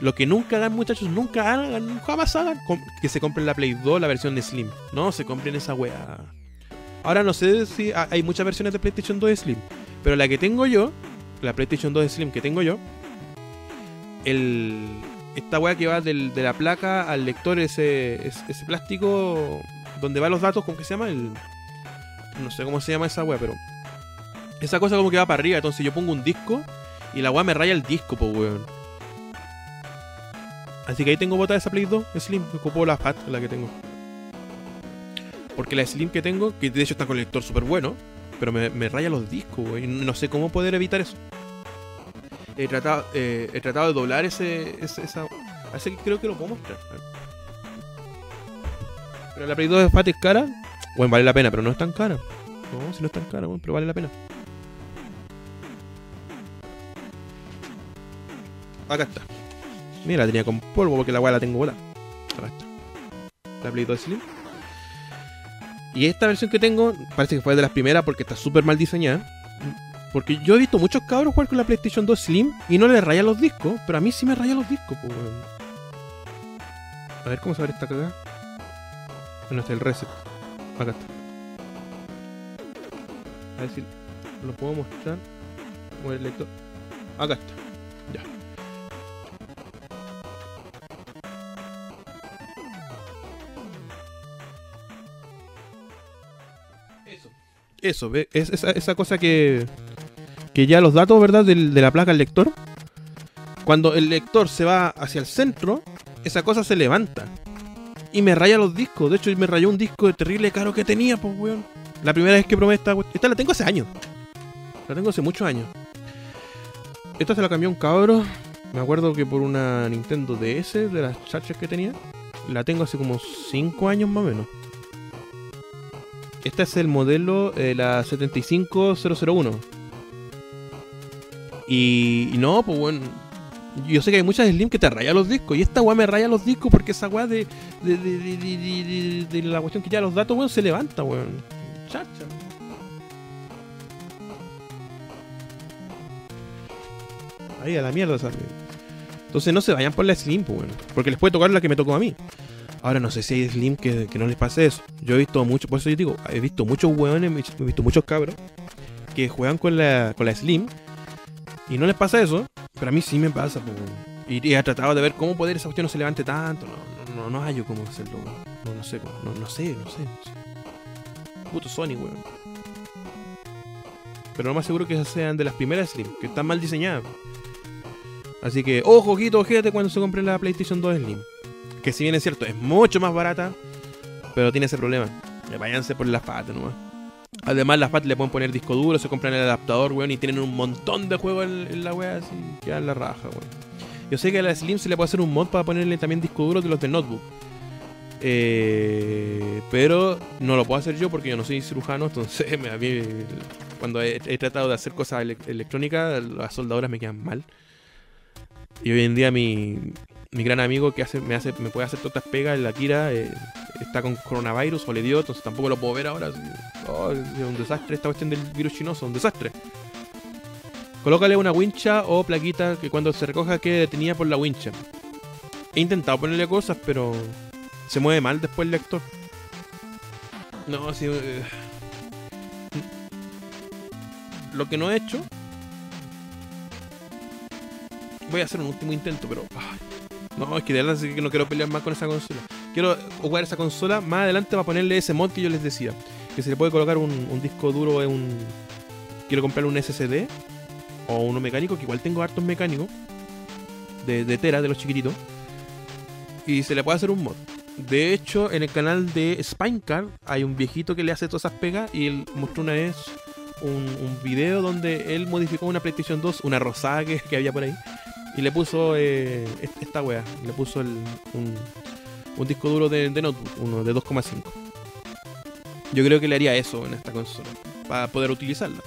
Speaker 1: Lo que nunca hagan, muchachos, nunca hagan, jamás hagan, que se compren la Play 2, la versión de Slim. No, se compren esa weá. Ahora no sé si hay muchas versiones de PlayStation 2 de Slim. Pero la que tengo yo, la PlayStation 2 de Slim que tengo yo, el, esta weá que va de la placa al lector, ese, ese, plástico donde van los datos, ¿cómo que se llama? El, no sé cómo se llama esa weá, pero. Esa cosa como que va para arriba. Entonces yo pongo un disco y la weá me raya el disco, pues weón. Así que ahí tengo botada esa Play 2 Slim. Ocupo la Fat, la que tengo. Porque la Slim que tengo, que de hecho está con el lector súper bueno, pero me, raya los discos, weón. No sé cómo poder evitar eso. He tratado, eh, he tratado de doblar ese, ese esa. Así que creo que lo puedo mostrar. Pero la Play 2 de Fat es cara. Bueno, vale la pena, pero no es tan cara. No, si no es tan cara, bueno, pero vale la pena. Acá está. Mira, la tenía con polvo porque la weá la tengo bola. Acá está. La Play 2 Slim. Y esta versión que tengo, parece que fue de las primeras porque está súper mal diseñada. Porque yo he visto muchos cabros jugar con la PlayStation 2 Slim y no le raya los discos, pero a mí sí me raya los discos, pues, A ver cómo se ve esta cagada. Bueno, está el reset. Acá está. A ver si lo puedo mostrar. Como el lector. Acá está. Ya. Eso. Eso. Es esa, esa cosa que. Que ya los datos, ¿verdad? de la placa al lector. Cuando el lector se va hacia el centro, esa cosa se levanta y me raya los discos. De hecho, me rayó un disco de terrible caro que tenía, pues, weón. La primera vez que probé esta Esta la tengo hace años. La tengo hace muchos años. Esta se la cambió un cabro. Me acuerdo que por una Nintendo DS, de las chachas que tenía. La tengo hace como 5 años más o menos. Este es el modelo, eh, la 75001. Y, y no, pues bueno, yo sé que hay muchas Slim que te raya los discos. Y esta weá me raya los discos porque esa weá de, de, de, de, la cuestión que ya los datos, weón, se levanta, weón. Chacha. Ahí a la mierda sale. Entonces no se vayan por la Slim, pues, bueno, porque les puede tocar la que me tocó a mí. Ahora no sé si hay Slim que, que no les pase eso. Yo he visto mucho, por eso yo digo, he visto muchos hueones, he visto muchos cabros que juegan con la, con la Slim y no les pasa eso, pero a mí sí me pasa. Pues, y, he tratado de ver cómo poder esa cuestión no se levante tanto. No, no, no, no hallo cómo hacerlo, no, no sé, no, no sé, no sé. No sé. Puto Sony, weón. Pero lo más seguro que sean de las primeras Slim, que están mal diseñadas. Así que, ojo, ojito, ojete cuando se compre la PlayStation 2 Slim. Que si bien es cierto, es mucho más barata, pero tiene ese problema. Váyanse por las patas nomás. Además, las patas le pueden poner disco duro, se compran el adaptador, weón, y tienen un montón de juegos en, la wea, así, quedan la raja, weón. Yo sé que a la Slim se le puede hacer un mod para ponerle también disco duro de los de notebook. Eh, pero no lo puedo hacer yo porque yo no soy cirujano, entonces a mí, cuando he, tratado de hacer cosas electrónicas, las soldadoras me quedan mal. Y hoy en día mi, mi gran amigo que hace, me, hace, me puede hacer todas pegas, la Kira, eh, está con coronavirus o le dio, entonces tampoco lo puedo ver ahora. Oh, es un desastre esta cuestión del virus chinoso, un desastre. Colócale una wincha o plaquita que cuando se recoja quede detenida por la wincha. He intentado ponerle cosas, pero se mueve mal después el lector. No, sí. Eh, lo que no he hecho. Voy a hacer un último intento, pero. No, es que de verdad que no quiero pelear más con esa consola. Quiero jugar esa consola más adelante para ponerle ese mod que yo les decía. Que se le puede colocar un, disco duro en un. Quiero comprarle un SSD o uno mecánico, que igual tengo hartos mecánicos de, de Tera, de los chiquititos. Y se le puede hacer un mod. De hecho, en el canal de Spinecard hay un viejito que le hace todas esas pegas y él mostró una vez un, un video donde él modificó una PlayStation 2, una rosada que, había por ahí, y le puso eh, esta wea, le puso el, un, disco duro de, de notebook, uno de 2,5. Yo creo que le haría eso en esta consola, para poder utilizarla.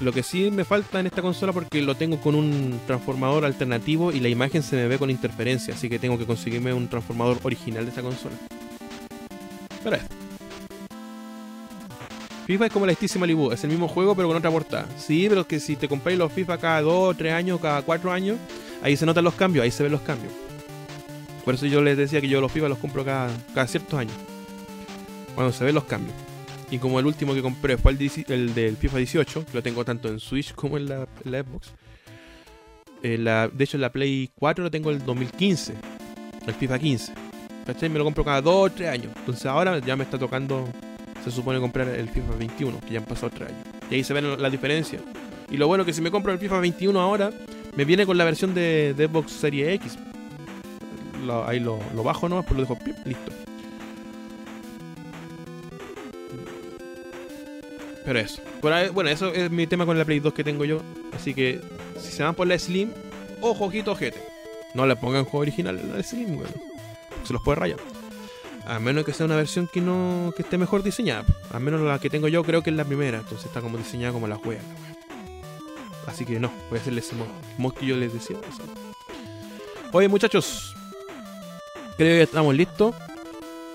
Speaker 1: Lo que sí me falta en esta consola porque lo tengo con un transformador alternativo y la imagen se me ve con interferencia, así que tengo que conseguirme un transformador original de esta consola. Pero esto. FIFA es como la Steam Malibu, es el mismo juego pero con otra portada. Sí, pero que si te compráis los FIFA cada 2, 3 años, cada 4 años, ahí se notan los cambios, ahí se ven los cambios. Por eso yo les decía que yo los FIFA los compro cada, cada ciertos años. Cuando se ven los cambios. Y como el último que compré fue el, del FIFA 18, que lo tengo tanto en Switch como en la, Xbox. Eh, de hecho, en la Play 4 lo tengo el 2015, el FIFA 15. ¿Cachai? Me lo compro cada 2 o 3 años. Entonces ahora ya me está tocando, se supone comprar el FIFA 21, que ya han pasado 3 años. Y ahí se ven la diferencia. Y lo bueno que si me compro el FIFA 21 ahora, me viene con la versión de, Xbox Series X. ahí lo, bajo nomás, pues lo dejo listo. Pero eso. bueno, eso es mi tema con la Play 2 que tengo yo. Así que si se van por la Slim, ojo, ojito, ojete. No le pongan juego original a la Slim, weón. Se los puede rayar. A menos que sea una versión que no que esté mejor diseñada. A menos la que tengo yo creo que es la primera. Entonces está como diseñada como la juega. Así que no, voy a hacerle ese mod, que yo les decía. Oye muchachos. Creo que estamos listos.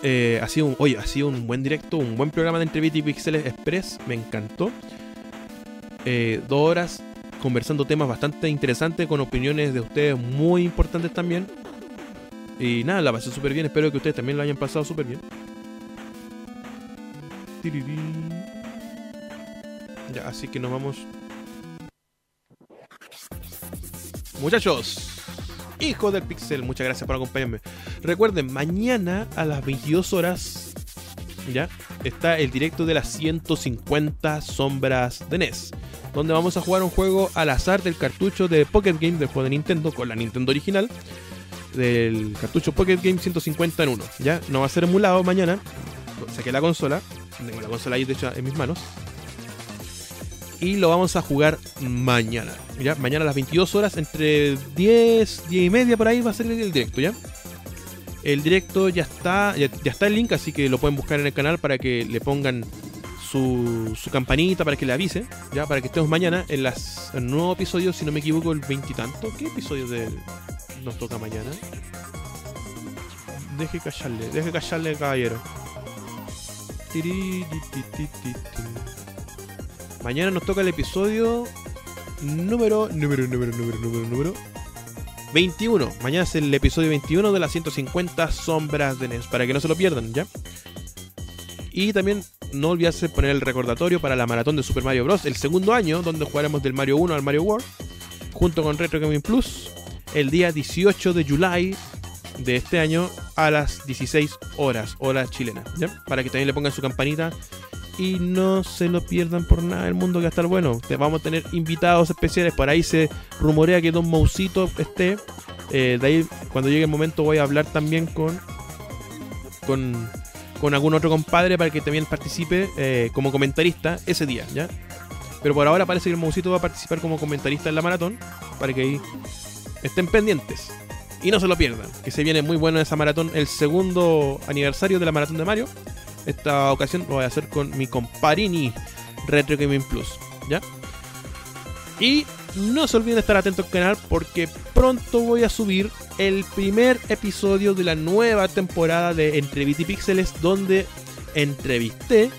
Speaker 1: Eh, ha sido un, oye, ha sido un buen directo, un buen programa de Entrevista y Pixeles Express. Me encantó. Eh, dos horas conversando temas bastante interesantes con opiniones de ustedes muy importantes también. Y nada, la pasé súper bien. Espero que ustedes también lo hayan pasado súper bien. Ya, así que nos vamos. Muchachos, hijo del pixel, muchas gracias por acompañarme. Recuerden, mañana a las 22 horas, ya, está el directo de las 150 sombras de NES. Donde vamos a jugar un juego al azar del cartucho de Pocket Game del juego de Nintendo con la Nintendo original. Del cartucho Pocket Game 150 en 1. Ya, no va a ser emulado mañana. Saqué la consola. Tengo la consola ahí de hecho en mis manos y lo vamos a jugar mañana. ¿ya? Mañana a las 22 horas, entre 10, 10 y media por ahí va a ser el directo, ¿ya? El directo ya está, ya, está el link, así que lo pueden buscar en el canal para que le pongan su, campanita para que le avise, ya para que estemos mañana en las el nuevo episodio, si no me equivoco, el veintitanto. ¿Qué episodio de nos toca mañana? Deje callarle, deje callarle, caballero. Mañana nos toca el episodio número, número, número, número, número, número 21. Mañana es el episodio 21 de las 150 sombras de NES, para que no se lo pierdan, ¿ya? Y también no olvidarse poner el recordatorio para la maratón de Super Mario Bros. el segundo año, donde jugaremos del Mario 1 al Mario World, junto con Retro Gaming Plus, el día 18 de julio de este año a las 16 horas, hora chilena, ¿ya? Para que también le pongan su campanita y no se lo pierdan por nada el mundo que va a estar bueno. Vamos a tener invitados especiales, por ahí se rumorea que Don Mausito esté. Eh, de ahí, cuando llegue el momento, voy a hablar también con, con, con algún otro compadre para que también participe eh, como comentarista ese día, ¿ya? Pero por ahora parece que el Mausito va a participar como comentarista en la maratón, para que ahí estén pendientes. Y no se lo pierdan, que se viene muy bueno esa maratón, el segundo aniversario de la maratón de Mario. Esta ocasión lo voy a hacer con mi comparini Retro Gaming Plus, ¿ya? Y no se olviden de estar atentos al canal porque pronto voy a subir el primer episodio de la nueva temporada de Entrevista y Píxeles donde entrevisté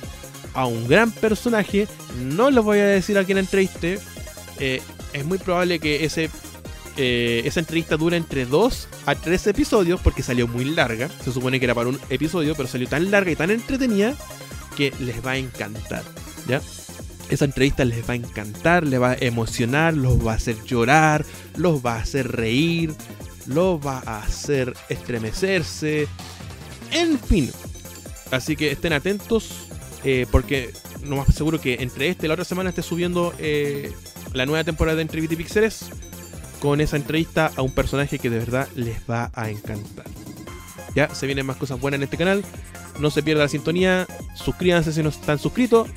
Speaker 1: a un gran personaje. No les voy a decir a quién entrevisté. Eh, es muy probable que ese eh, esa entrevista dura entre 2 a 3 episodios porque salió muy larga. Se supone que era para un episodio, pero salió tan larga y tan entretenida que les va a encantar. ¿Ya? Esa entrevista les va a encantar, les va a emocionar, los va a hacer llorar, los va a hacer reír, los va a hacer estremecerse. En fin. Así que estén atentos eh, porque no más seguro que entre este y la otra semana esté subiendo eh, la nueva temporada de Entrevista Pixeles con esa entrevista a un personaje que de verdad les va a encantar. Ya, se vienen más cosas buenas en este canal. No se pierda la sintonía. Suscríbanse si no están suscritos.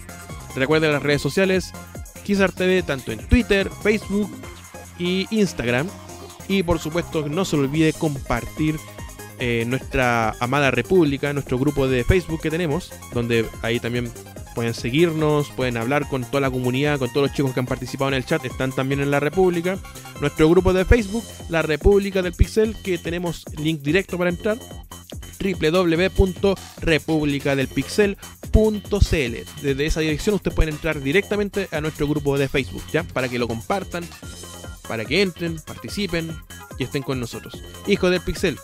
Speaker 1: Recuerden las redes sociales. Kizar TV, tanto en Twitter, Facebook y Instagram. Y por supuesto, no se olvide compartir eh, nuestra amada república, nuestro grupo de Facebook que tenemos, donde ahí también pueden seguirnos, pueden hablar con toda la comunidad, con todos los chicos que han participado en el chat, están también en la República. Nuestro grupo de Facebook, la República del Pixel, que tenemos link directo para entrar www.republicadelpixel.cl. Desde esa dirección ustedes pueden entrar directamente a nuestro grupo de Facebook, ¿ya? Para que lo compartan, para que entren, participen y estén con nosotros. Hijo del Pixel,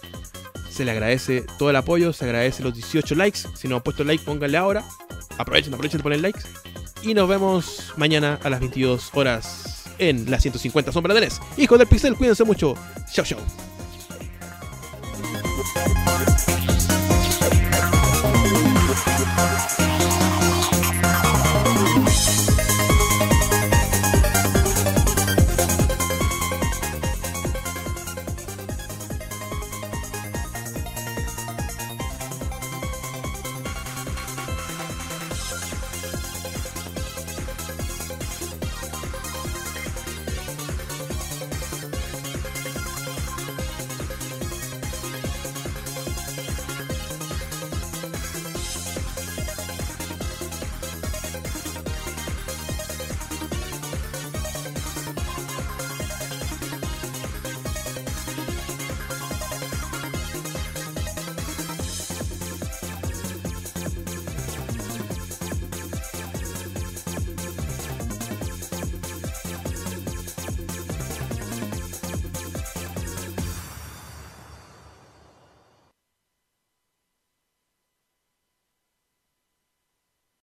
Speaker 1: se le agradece todo el apoyo, se agradece los 18 likes. Si no han puesto like, pónganle ahora. Aprovechen, aprovechen de poner likes. Y nos vemos mañana a las 22 horas en las 150 Sombra de Nes. Hijos del Pixel, cuídense mucho. Chao, chao.